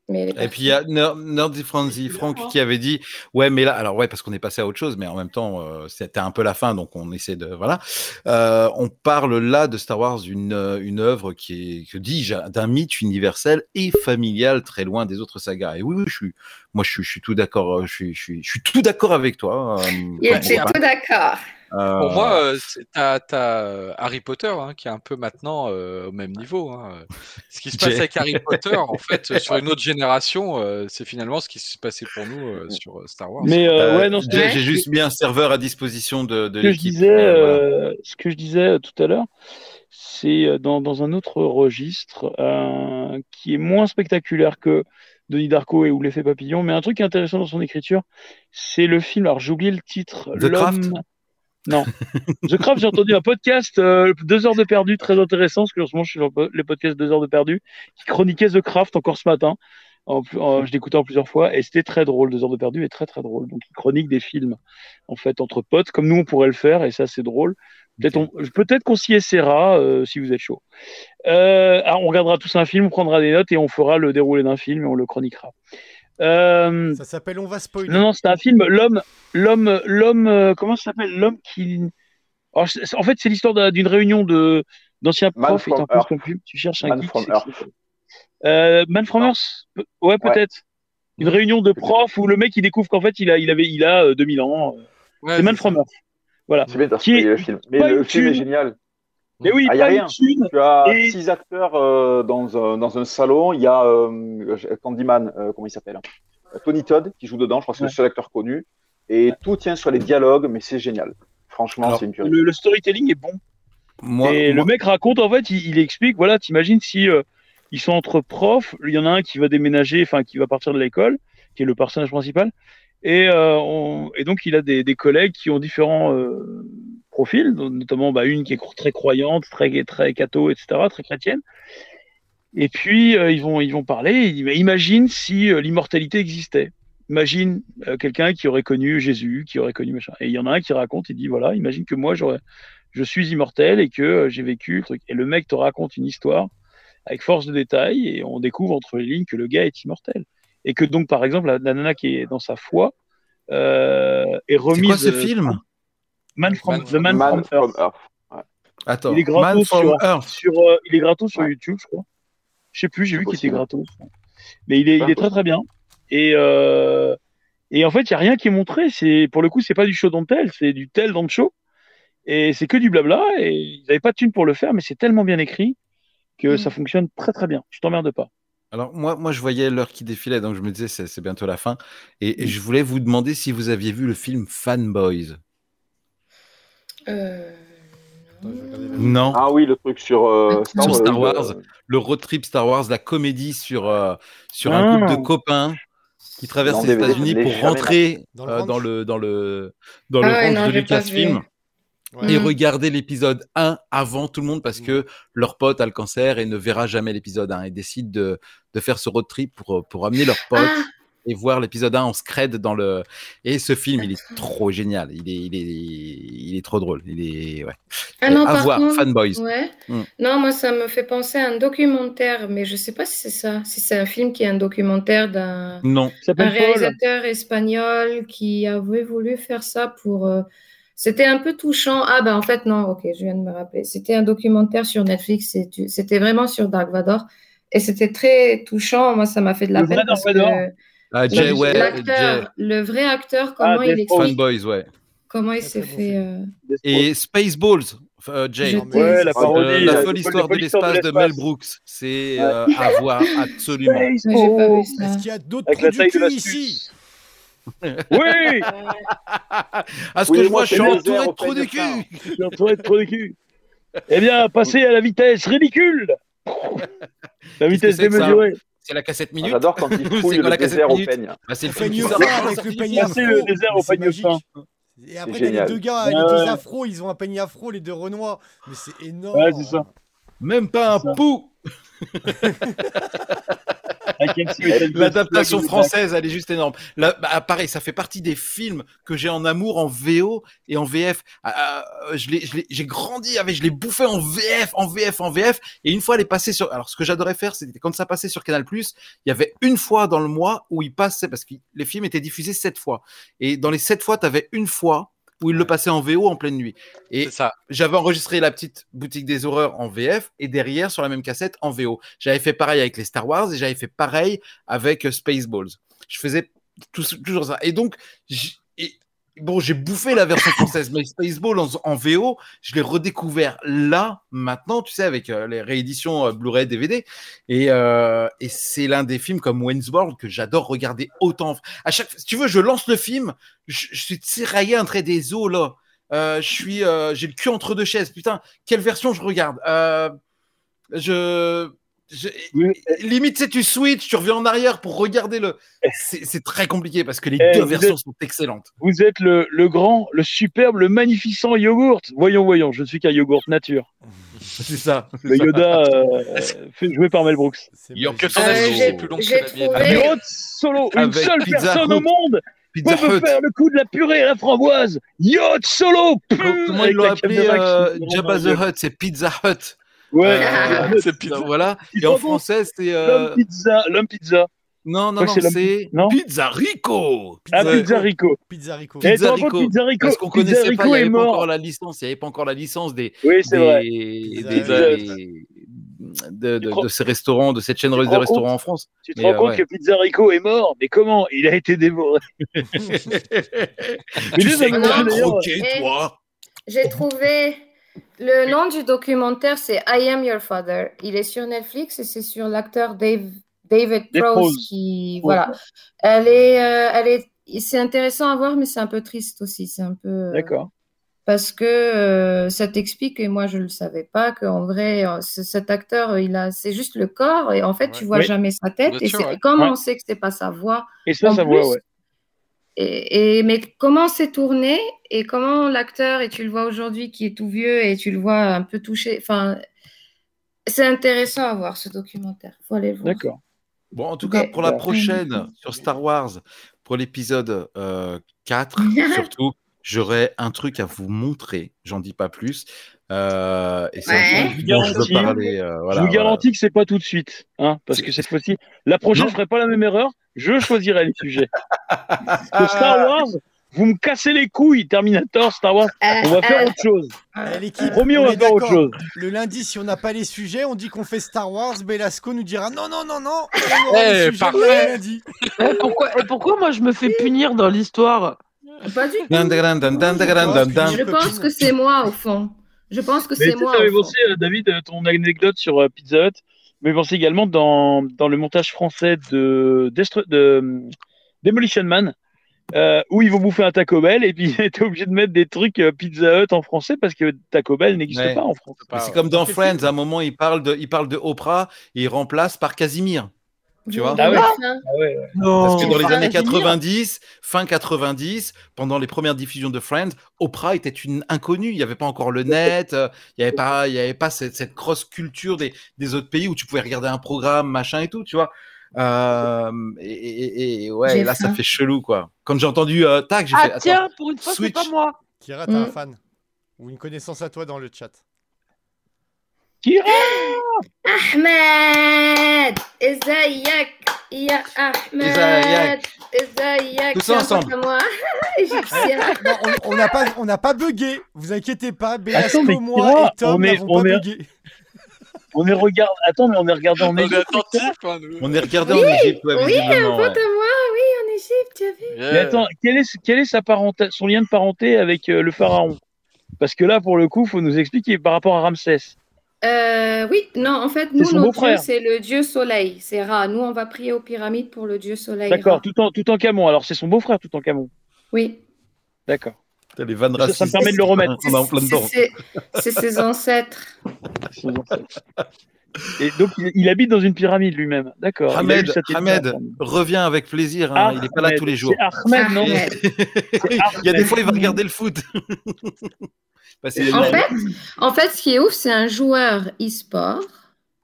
Mais Et puis il y a Ner- Nerdy Frenzy Franck qui avait dit ouais mais là alors ouais parce qu'on est passé à autre chose mais en même temps euh, c'était un peu la fin donc on essaie de voilà Euh, on parle là de Star Wars une une œuvre qui est que dis-je d'un mythe universel et familial très loin des autres sagas et oui, oui je suis moi je suis je suis tout d'accord je suis je suis je suis tout d'accord avec toi euh, tout d'accord. Euh, Pour moi, euh, c'est- t'as euh, Harry Potter hein, qui est un peu maintenant euh, au même niveau. hein. Ce qui se passe avec Harry Potter, en <laughs> fait, euh, sur une autre génération, euh, c'est finalement ce qui s'est passé pour nous euh, sur euh, Star Wars. Mais euh, euh, ouais, non, j'ai juste mis un serveur à disposition de, de ce que je l'équipe disais, euh, voilà. euh, ce que je disais euh, tout à l'heure, c'est euh, dans, dans un autre registre euh, qui est moins spectaculaire que Denis Darko et ou l'effet papillon, mais un truc qui est intéressant dans son écriture, c'est le film. Alors j'ai oublié le titre. The Craft? L'homme. Non. <laughs> The Craft, j'ai entendu un podcast, euh, deux heures de perdu, très intéressant, parce que en ce moment, je suis sur le- les podcasts deux heures de perdu, qui chroniquait The Craft encore ce matin. En, en- je l'écoutais en plusieurs fois, et c'était très drôle. Deux heures de perdu est très très drôle. Donc, il chronique des films, en fait, entre potes, comme nous, on pourrait le faire, et ça, c'est drôle. Peut-être qu'on s'y essaiera, euh, si vous êtes chaud. Euh, ah, on regardera tous un film, on prendra des notes, et on fera le déroulé d'un film, et on le chroniquera. Euh, Ça s'appelle On va spoiler. non, non, c'était un film. L'homme, l'homme, l'homme, euh, comment ça s'appelle? L'homme qui. Alors, c'est- c'est- en fait, c'est l'histoire d'un- d'une réunion de d'anciens profs. et non plus Tu cherches un Man geek, from c'est Earth. qui euh, Man from Earth Pe- Ouais, peut-être. Une réunion de profs où le mec il découvre qu'en fait il a, il avait, il a euh, 2000 ans. Ouais, c'est Man c'est from Earth. Voilà. C'est bien, Qui est le film. Mais pas le film est génial. Mais oui, Ah, y a rien. une thune. Tu as Et- six acteurs euh, dans, un, dans un salon. Il y a euh, Candyman, euh, comment il s'appelle hein Tony Todd qui joue dedans. Je crois que c'est Ouais. le seul acteur connu. Et tout tient sur les dialogues, mais c'est génial. Franchement, c'est une tuerie. Le, le storytelling est bon. Moi, et moi- le mec raconte, en fait, il, il explique, voilà, t'imagines si euh, ils sont entre profs, il y en a un qui va déménager, enfin, qui va partir de l'école, qui est le personnage principal, et, euh, on- et donc il a des, des collègues qui ont différents euh, profils, notamment bah, une qui est très croyante, très, très catho, etc., très chrétienne. Et puis euh, ils vont ils vont parler. Imagine si euh, l'immortalité existait. Imagine euh, quelqu'un qui aurait connu Jésus, qui aurait connu machin. Et il y en a un qui raconte, il dit voilà, imagine que moi je suis immortel et que j'ai vécu le truc. Et le mec te raconte une histoire avec force de détail et on découvre entre les lignes que le gars est immortel. Et que donc, par exemple, la, la nana qui est dans sa foi est C'est remise. quoi ce film? Man from, Man The Man, Man from Earth. from Earth. Ouais. Attends, Il est gratos Man from sur, Earth. sur, euh, il est gratos sur Ouais. YouTube, je crois. Je sais plus, j'ai vu qu'il était gratos. Mais il est, il est très très bien. Et, euh, et en fait, il n'y a rien qui est montré. C'est, pour le coup, c'est pas du show don't tell, c'est du tell dans le show. Et c'est que du blabla. Et ils n'avaient pas de thune pour le faire, mais c'est tellement bien écrit que Mm. ça fonctionne très très bien. Je t'emmerde pas. Alors moi, moi, je voyais l'heure qui défilait, donc je me disais c'est c'est bientôt la fin. Et, et je voulais vous demander si vous aviez vu le film Fanboys. Euh, Non. Ah oui, le truc sur euh, Star, Sur Star Wars. Wars, euh, le road trip Star Wars, la comédie sur, euh, sur Ah. un couple de copains qui traversent les États-Unis pour rentrer Dans le euh, ranch. dans le dans le dans le Ah ouais, non, de Lucasfilm Ouais. et regarder l'épisode 1 avant tout le monde parce Mm. que leur pote a le cancer et ne verra jamais l'épisode 1 et décide de, de faire ce road trip pour, pour amener leur pote Ah, et voir l'épisode 1 en scred dans le et ce film il est trop génial il est il est il est trop drôle il est ouais ah non, à par voir contre, Fanboys ouais. Mm. Non, moi, ça me fait penser à un documentaire, mais je sais pas si c'est ça. Si c'est un film qui est un documentaire d'un non un Paul. réalisateur espagnol qui avait voulu faire ça pour. euh, C'était un peu touchant. Ah, ben en fait, non, ok, je viens de me rappeler. C'était un documentaire sur Netflix. C'était vraiment sur Dark Vador. Et c'était très touchant. Moi, ça m'a fait de la Le vrai peine Dark que Vador ah, Jay, le- ouais, Jay, l'acteur, le vrai acteur, comment Ah, il explique, Fanboys ouais comment il s'est fait. euh, et Spaceballs euh, Jay Ouais, la parodie. Euh, la folle histoire de l'espace de Mel Brooks c'est euh, à voir absolument. Est-ce qu'il y a d'autres de l'astuce. ici <laughs> Oui, <laughs> à ce Oui, que je moi, vois je suis entouré de trous du peigne cul je suis entouré de trous de cul. <laughs> Eh bien, passez à la vitesse ridicule. La vitesse démesurée. C'est la cassette Ah, minute J'adore quand il <laughs> C'est fouille quoi le désert au peigne. Bah, c'est le peigne sort fin avec le peigne afro. le désert au c'est peigne magique. fin. Et après, C'est t'as les deux gars, les deux afros, ils ont un peigne afro, les deux renois. Mais c'est énorme. Ouais, c'est ça. même pas un C'est pou <laughs> L'adaptation française, elle est juste énorme. Là, bah, pareil, ça fait partie des films que j'ai en amour en VO et en VF. Ah, ah, l'ai- j'ai grandi avec, je l'ai bouffé en VF, en VF, en VF. Et une fois, elle est passée sur. Alors, ce que j'adorais faire, c'était quand ça passait sur Canal il y avait une fois dans le mois où il passait parce que les films étaient diffusés sept fois. Et dans les sept fois, tu avais une fois où il le passait en VO en pleine nuit. Et ça. j'avais enregistré la petite boutique des horreurs en VF et derrière sur la même cassette en VO. J'avais fait pareil avec les Star Wars et j'avais fait pareil avec euh, Spaceballs. Je faisais tout- toujours ça. Et donc, et- bon, j'ai bouffé la version française, mais Spaceballs en, VO, je l'ai redécouvert là, maintenant, tu sais, avec euh, les rééditions euh, Blu-ray, DVD. Et, euh, et c'est l'un des films comme Wayne's que j'adore regarder autant. À chaque, si tu veux, je lance le film, je, je suis tiraillé entre des os là. Euh, je suis, j'ai le cul entre deux chaises. Putain, quelle version je regarde? Euh, Je limite, c'est tu switch, tu reviens en arrière pour regarder le. C'est très compliqué parce que les Eh, deux versions êtes- sont excellentes. Vous êtes le, le grand, le superbe, le magnificent yogourt. Voyons, voyons, je ne suis qu'un yogourt nature. <laughs> C'est ça. Le ça. Yoda euh, fait par Mel Brooks. York Que son Euh, plus long que j'ai la mienne. trouvé- Yogourt solo, une Avec seule Pizza personne au monde Pizza peut me faire le coup de la purée à la framboise. Yacht solo. Co- Comment ils l'ont appelé euh, Jabba the Hutt C'est Pizza Hut. Ouais. Euh, <laughs> C'est pizza. Voilà. Et en français, c'est. L'homme euh, pizza, l'homme pizza. Non, non, Ouais, non, c'est l'homme- Pizza Rico. Ah, Pizza Rico. Pizza Rico. Eh, Pizza Rico. Pizza Rico. Parce qu'on Pizza connaissait Rico pas, il n'y avait pas encore la licence, il n'y avait pas encore la licence des, Oui, c'est des, vrai. Des- des- de, ces restaurants, de cette chaîne tu te de rends restaurants compte en France. Tu te Mais, rends euh, compte ouais. que Pizza Rico est mort, mais comment? Il a été dévoré. <laughs> Mais tu sais toi J'ai trouvé le nom du documentaire, c'est I Am Your Father. Il est sur Netflix et c'est sur l'acteur Dave, David Prowse. qui Ouais. voilà. Elle est, euh, elle est, c'est intéressant à voir, mais c'est un peu triste aussi. C'est un peu euh, D'accord. parce que euh, ça t'explique et moi je le savais pas qu'en vrai cet acteur il a, c'est juste le corps et en fait tu vois Oui. jamais sa tête Bien et sûr, ouais. Ouais. on sait que c'est pas sa voix. Et ça, En plus, voit, ouais. Et, et- mais comment c'est tourné et comment l'acteur, et tu le vois aujourd'hui qui est tout vieux et tu le vois un peu touché, enfin, c'est intéressant à voir ce documentaire. Faut aller le voir. D'accord. Bon, en tout cas, pour la prochaine, sur Star Wars, pour l'épisode euh, 4, <laughs> surtout, j'aurai un truc à vous montrer. J'en dis pas plus. Euh, et c'est Ouais. un truc dont je veux Garantie. parler. euh, voilà, je vous voilà. garantis que c'est pas tout de suite, hein, parce que cette fois-ci, la prochaine, Non. je ferai pas la même erreur. Je choisirai les sujets. Parce que Star Wars, vous me cassez les couilles, Terminator, Star Wars. On va faire autre chose. Eh, l'équipe, Promis, on va est faire autre d'accord. chose. Le lundi, si on n'a pas les sujets, on dit qu'on fait Star Wars. Belasco nous dira non, non, non, non. On aura Eh, lundi. Eh, pourquoi, et pourquoi moi je me fais punir dans l'histoire? Pas du tout. Je pense que c'est moi au fond. Je pense que c'est moi. ça au m'avait fond. pensé, euh, David, euh, ton anecdote sur euh, Pizza Hut, mais pensé également dans, dans le montage français de, Destru- de euh, Demolition Man, euh, où ils vont bouffer un Taco Bell et puis <laughs> t'es obligé de mettre des trucs euh, Pizza Hut en français parce que Taco Bell n'existe Ouais. pas en France. C'est comme dans Friends, à un moment, il parle de, il parle de Oprah et il remplace par Casimir. Tu vois Ah ouais. Hein Ah ouais, ouais. Parce que dans les années Casimir. 90, fin 90, pendant les premières diffusions de Friends, Oprah était une inconnue. Il n'y avait pas encore le net, euh, il n'y avait pas, il y avait pas cette, cette grosse culture des, des autres pays où tu pouvais regarder un programme, machin et tout, tu vois. Euh, et, et- et ouais, là, ça fait chelou, quoi. Quand j'ai entendu euh, tac, j'ai fait. Ah attends, tiens, pour une fois, c'est pas moi. Kira, t'as un Mm. fan ou une connaissance à toi dans le chat. Kira Ahmed Ezayak Ya Ahmed Ezayak. Ezayak Tous ensemble. <laughs> on- n'a pas, on n'a pas bugué. Vous inquiétez pas. Mais moi et Tom on est- n'avons on pas est- bugué. On est regardé. Attends, mais on est regardé en On est Égypte. attentif, hein, nous. On est regardé en Égypte, ouais, Oui, un pote ouais. à moi, oui, en Égypte, tu as vu Yeah. Mais attends, quel est, quel est sa parenté, son lien de parenté avec euh, le pharaon? Parce que là, pour le coup, faut nous expliquer par rapport à Ramsès. Euh, oui, non, en fait, nous, notre dieu, c'est le dieu soleil, c'est Ra. Nous, on va prier aux pyramides pour le dieu soleil. D'accord, tout en, tout en Camon. Alors, c'est son beau-frère, tout en Camon. Oui. D'accord. Putain, Les vannes Ça, ça me permet de le remettre. On est en plein C'est- dedans. c'est- C'est ses ancêtres. Et donc, il, il habite dans une pyramide lui-même. D'accord. Ahmed. Ahmed, reviens avec plaisir. hein, Il n'est pas là tous les jours. C'est Ahmed, non Ahmed. <laughs> Il y a des fois, il va regarder le foot. <laughs> En fait, en fait, ce qui est ouf, c'est un joueur e-sport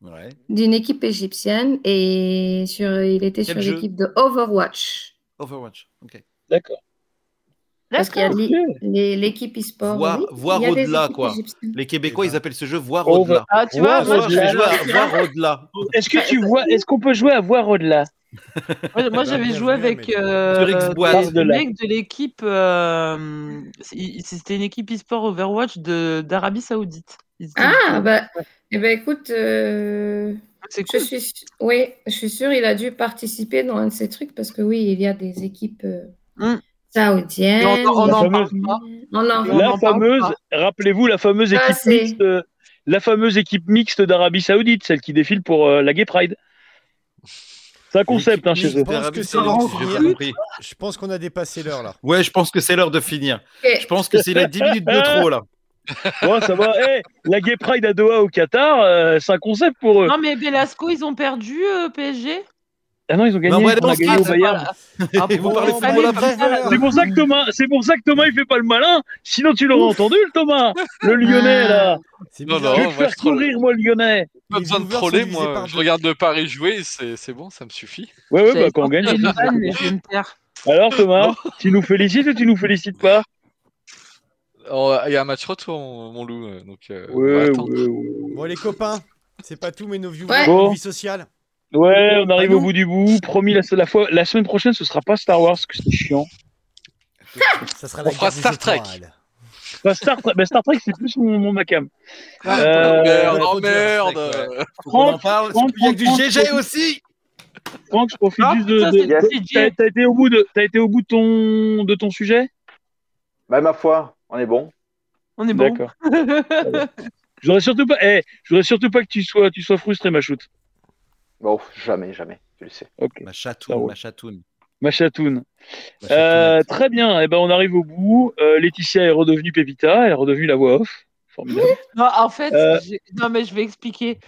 Ouais. d'une équipe égyptienne et sur, il était Quel sur l'équipe de Overwatch. Overwatch. Ok. D'accord. Parce qu'il y a l'équipe e-sport. Voir, oui. au-delà, quoi. égyptiennes. Les Québécois, ils appellent ce jeu voir au-delà. Ah, tu vois, voir au-delà. Est-ce que tu vois, est-ce qu'on peut jouer à voir au-delà? Moi, moi, j'avais joué avec euh, Xbox. des De l'équipe. euh, C'était une équipe e-sport Overwatch de- d'Arabie Saoudite. Ah, bah, eh ben, écoute, euh, je suis, oui, je suis sûre il a dû participer dans un de ces trucs parce que oui, il y a des équipes euh, Hmm. saoudiennes. On, on en fameuse- parle pas. On en- On La en fameuse, rappelez-vous la fameuse Ah, équipe mixte, la fameuse équipe mixte d'Arabie Saoudite, celle qui défile pour euh, la Gay Pride. C'est un concept hein, chez eux. Je pense D'Arabie que c'est Saoudite, l'heure de si j'ai bien finir. compris. Je pense qu'on a dépassé l'heure là. Ouais, je pense que c'est l'heure de finir. Je pense que c'est les 10 minutes de trop, là. <laughs> Bon, ça va. Eh, la Gay Pride à Doha au Qatar, euh, c'est un concept pour eux. Non, mais Velasco, ils ont perdu euh, PSG. Ah non, ils ont gagné. Non, ouais, on a gagné au Bayern. Ah, vous parlez football après. C'est pour ça que Thomas, c'est pour ça que Thomas il fait pas le malin. Sinon tu l'aurais entendu le Thomas, le Lyonnais là. C'est Non. Je vais te moi, faire courir moi le Lyonnais. Pas besoin de troller, moi. Je regarde de Paris jouer, c'est c'est bon, ça me suffit. Ouais ouais bah quand on gagne. Alors Thomas, tu nous félicites ou tu nous félicites pas? Oh, Il y a un match retour, mon, mon loup. euh, Donc, euh. Bon, les copains, c'est pas tout, mais nos viewers, vies sociales. Ouais, on arrive au bout du bout. Promis la, la fois, la semaine prochaine ce sera pas Star Wars, parce que c'est chiant. Ça sera On la fera Star Trek. Bah, Star, Trek- bah, Star Trek c'est plus mon, mon macam. Oh, Euh, merde, oh merde qu'on en Franck, parle. Franck, Il y a du GG Franck. aussi. Franck, je profite Ah, juste de. de- T'as été au bout de, t'as été au bout de ton, de ton sujet? Bah, ma foi, on est bon. On est bon. D'accord. <laughs> Je voudrais surtout pas, eh, je voudrais surtout pas que tu sois, tu sois frustré, ma choute. Bon, jamais, jamais, tu le sais. Ma chatoune, ma chatoune. Ma chatoune. ma Euh, très bien. Eh ben, on arrive au bout. Euh, Laetitia est redevenue Pépita. Elle est redevenue la voix off. Formidable. <laughs> Non, en fait, Euh. non, mais je vais expliquer.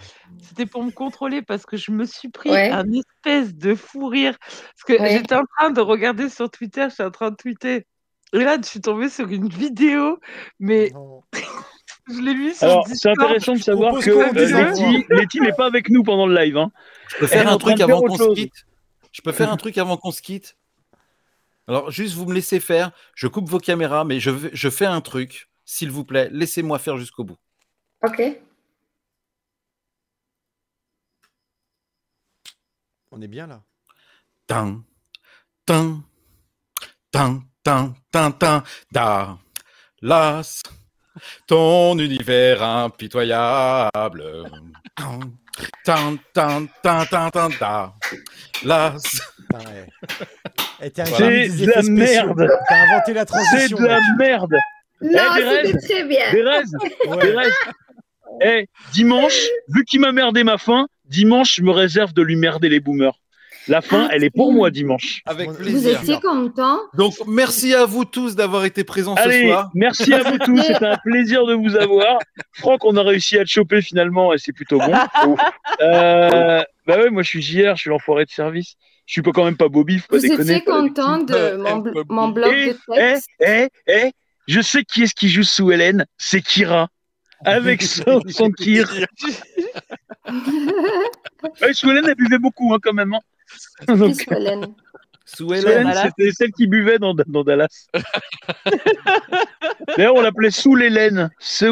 C'était pour me contrôler parce que je me suis pris Ouais. un espèce de fou rire. Parce que Ouais. j'étais en train de regarder sur Twitter, j'étais en train de tweeter. Et là, je suis tombée sur une vidéo, mais Non. <laughs> je l'ai vu sur Alors, c'est intéressant de savoir que euh. Letty, n'est pas avec nous pendant le live. Hein. Je peux faire un truc avant qu'on se quitte. Je peux faire un truc avant qu'on se quitte. Alors, juste vous me laissez faire. Je coupe vos caméras, mais je, je fais un truc. S'il vous plaît, laissez-moi faire jusqu'au bout. Ok. On est bien là. Tin, tin, tin, tin, tin, tin, da, las, ton univers impitoyable. Eh, C'est de la merde. T'as inventé la C'est transition. de la merde. Non, Thérèse. c'était très bien. Thérèse, Ouais. Thérèse. Eh, dimanche, vu qu'il m'a merdé ma fin, dimanche, je me réserve de lui merder les boomers. La fin, elle est pour moi dimanche. Avec Vous Vous plaisir. étiez content Donc, merci à vous tous d'avoir été présents ce soir. merci à vous tous, c'était un plaisir de vous avoir. Franck, on a réussi à te choper finalement et c'est plutôt bon. <laughs> Euh, bah ouais, moi je suis JR, je suis l'enfoiré de service. Je suis pas quand même pas Bobby, faut pas Vous déconner. étiez content de Euh, mon, bl- mon bloc Eh, de eh, texte eh, eh, je sais qui est-ce qui joue sous Hélène, c'est Kira. Avec <laughs> son, son Kir. <laughs> Ouais, sous Hélène, elle buvait beaucoup hein, quand même. hein. <laughs> Donc, Qui Hélène Sous sous Hélène. C'était celle qui buvait dans, dans Dallas. <laughs> D'ailleurs, on l'appelait Soul Hélène. La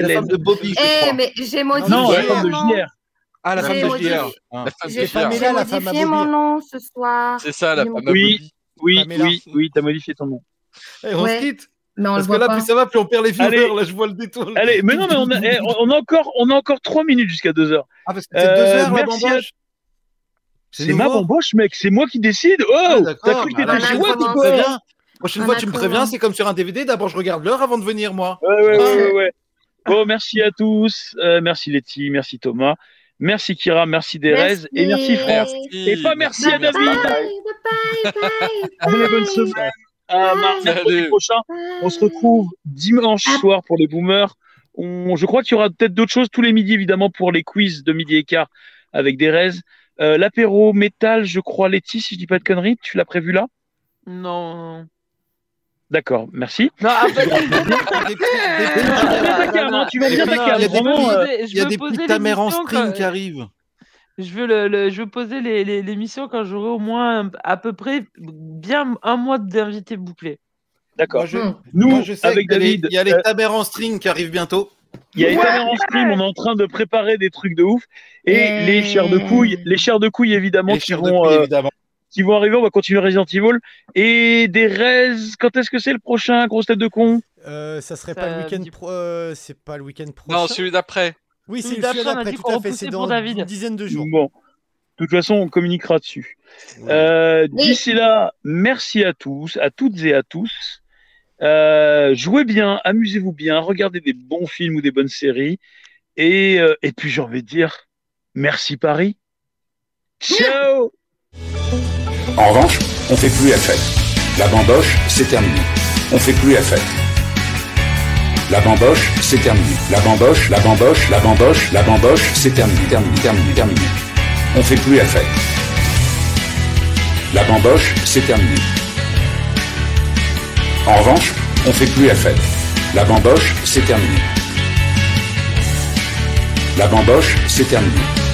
Hélène. de Bobby, Eh, mais j'ai modifié Non, la femme de mon nom. JR. Ah, la femme de JR. Ah. J'ai de C'est Pamela, j'ai la femme à modifié mon nom ce soir. C'est ça, la femme à Oui. Oui, oui, oui, t'as modifié ton nom. Eh, on Ouais. se quitte. Mais on le Parce que là, pas. plus ça va, plus on perd les viewers. Allez. Là, je vois le détour. Allez, mais non, mais on a, eh, on a encore, on a encore trois minutes jusqu'à deux heures. Ah, parce que c'est Euh, deux heures, la merci à-. C'est ma bamboche, mec. C'est moi qui décide. Oh, Ah, t'as cru que Bah, t'étais chez je moi. Prochaine fois, tu me commencé. préviens, c'est comme sur un DVD. D'abord, je regarde l'heure avant de venir, moi. Ouais, ouais, ouais, Ah. ouais, ouais. Bon, merci à tous. Euh, merci Letty, merci Thomas. Merci Kira, merci Derez et merci Franck. Merci. Et pas merci à David. bye, bye bye, <laughs> bonne semaine. À mardi prochain. On se retrouve dimanche soir pour les boomers. On, je crois qu'il y aura peut-être d'autres choses tous les midis, évidemment, pour les quiz de midi et quart avec Derez. Euh, L'apéro métal, je crois, Letty, si je dis pas de conneries, tu l'as prévu là? Non. D'accord, merci. Non, <laughs> petits- <laughs> Tu vas bien ta cam, hein, tu vas bien ta Il y a des vraiment. petits- euh, Il y a des petits tamers en string qui arrivent. Je veux, le, le- je veux poser les- les- l'émission quand j'aurai au moins à peu près bien un mois d'invités bouclés. D'accord. Nous, moi, je sais avec qu'il y a les- David, il y a les euh, en string qui arrivent bientôt. Il y a les tamers en stream, on est en train de préparer des trucs de ouf. Et les chairs de couilles, les chairs de couilles évidemment Les qui vont, couilles, euh, évidemment. qui vont arriver. On va continuer Resident Evil. Et des raises, quand est-ce que c'est le prochain Grosse tête de con? Euh, ça serait Ça pas le week-end dit- pro... euh, c'est pas le week-end prochain. Non, celui d'après. Oui, c'est Celui d'après, tout à fait. C'est pour dans David. une dizaine de jours. Bon, de toute façon, on communiquera dessus. Ouais. Euh. D'ici là, merci à tous, à toutes et à tous. Euh, jouez bien, amusez-vous bien, regardez des bons films ou des bonnes séries. Et, euh, et puis j'ai envie de dire, merci Paris. Ciao En revanche, on fait plus la fête. La bamboche, c'est terminé. On fait plus la fête. La bamboche, c'est terminé. La bamboche, la bamboche, la bamboche, la bamboche, c'est terminé, terminé, terminé, terminé. On fait plus la fête. La bamboche, c'est terminé. En revanche, on fait plus la fête. La bamboche, c'est terminé. La bamboche, c'est terminé.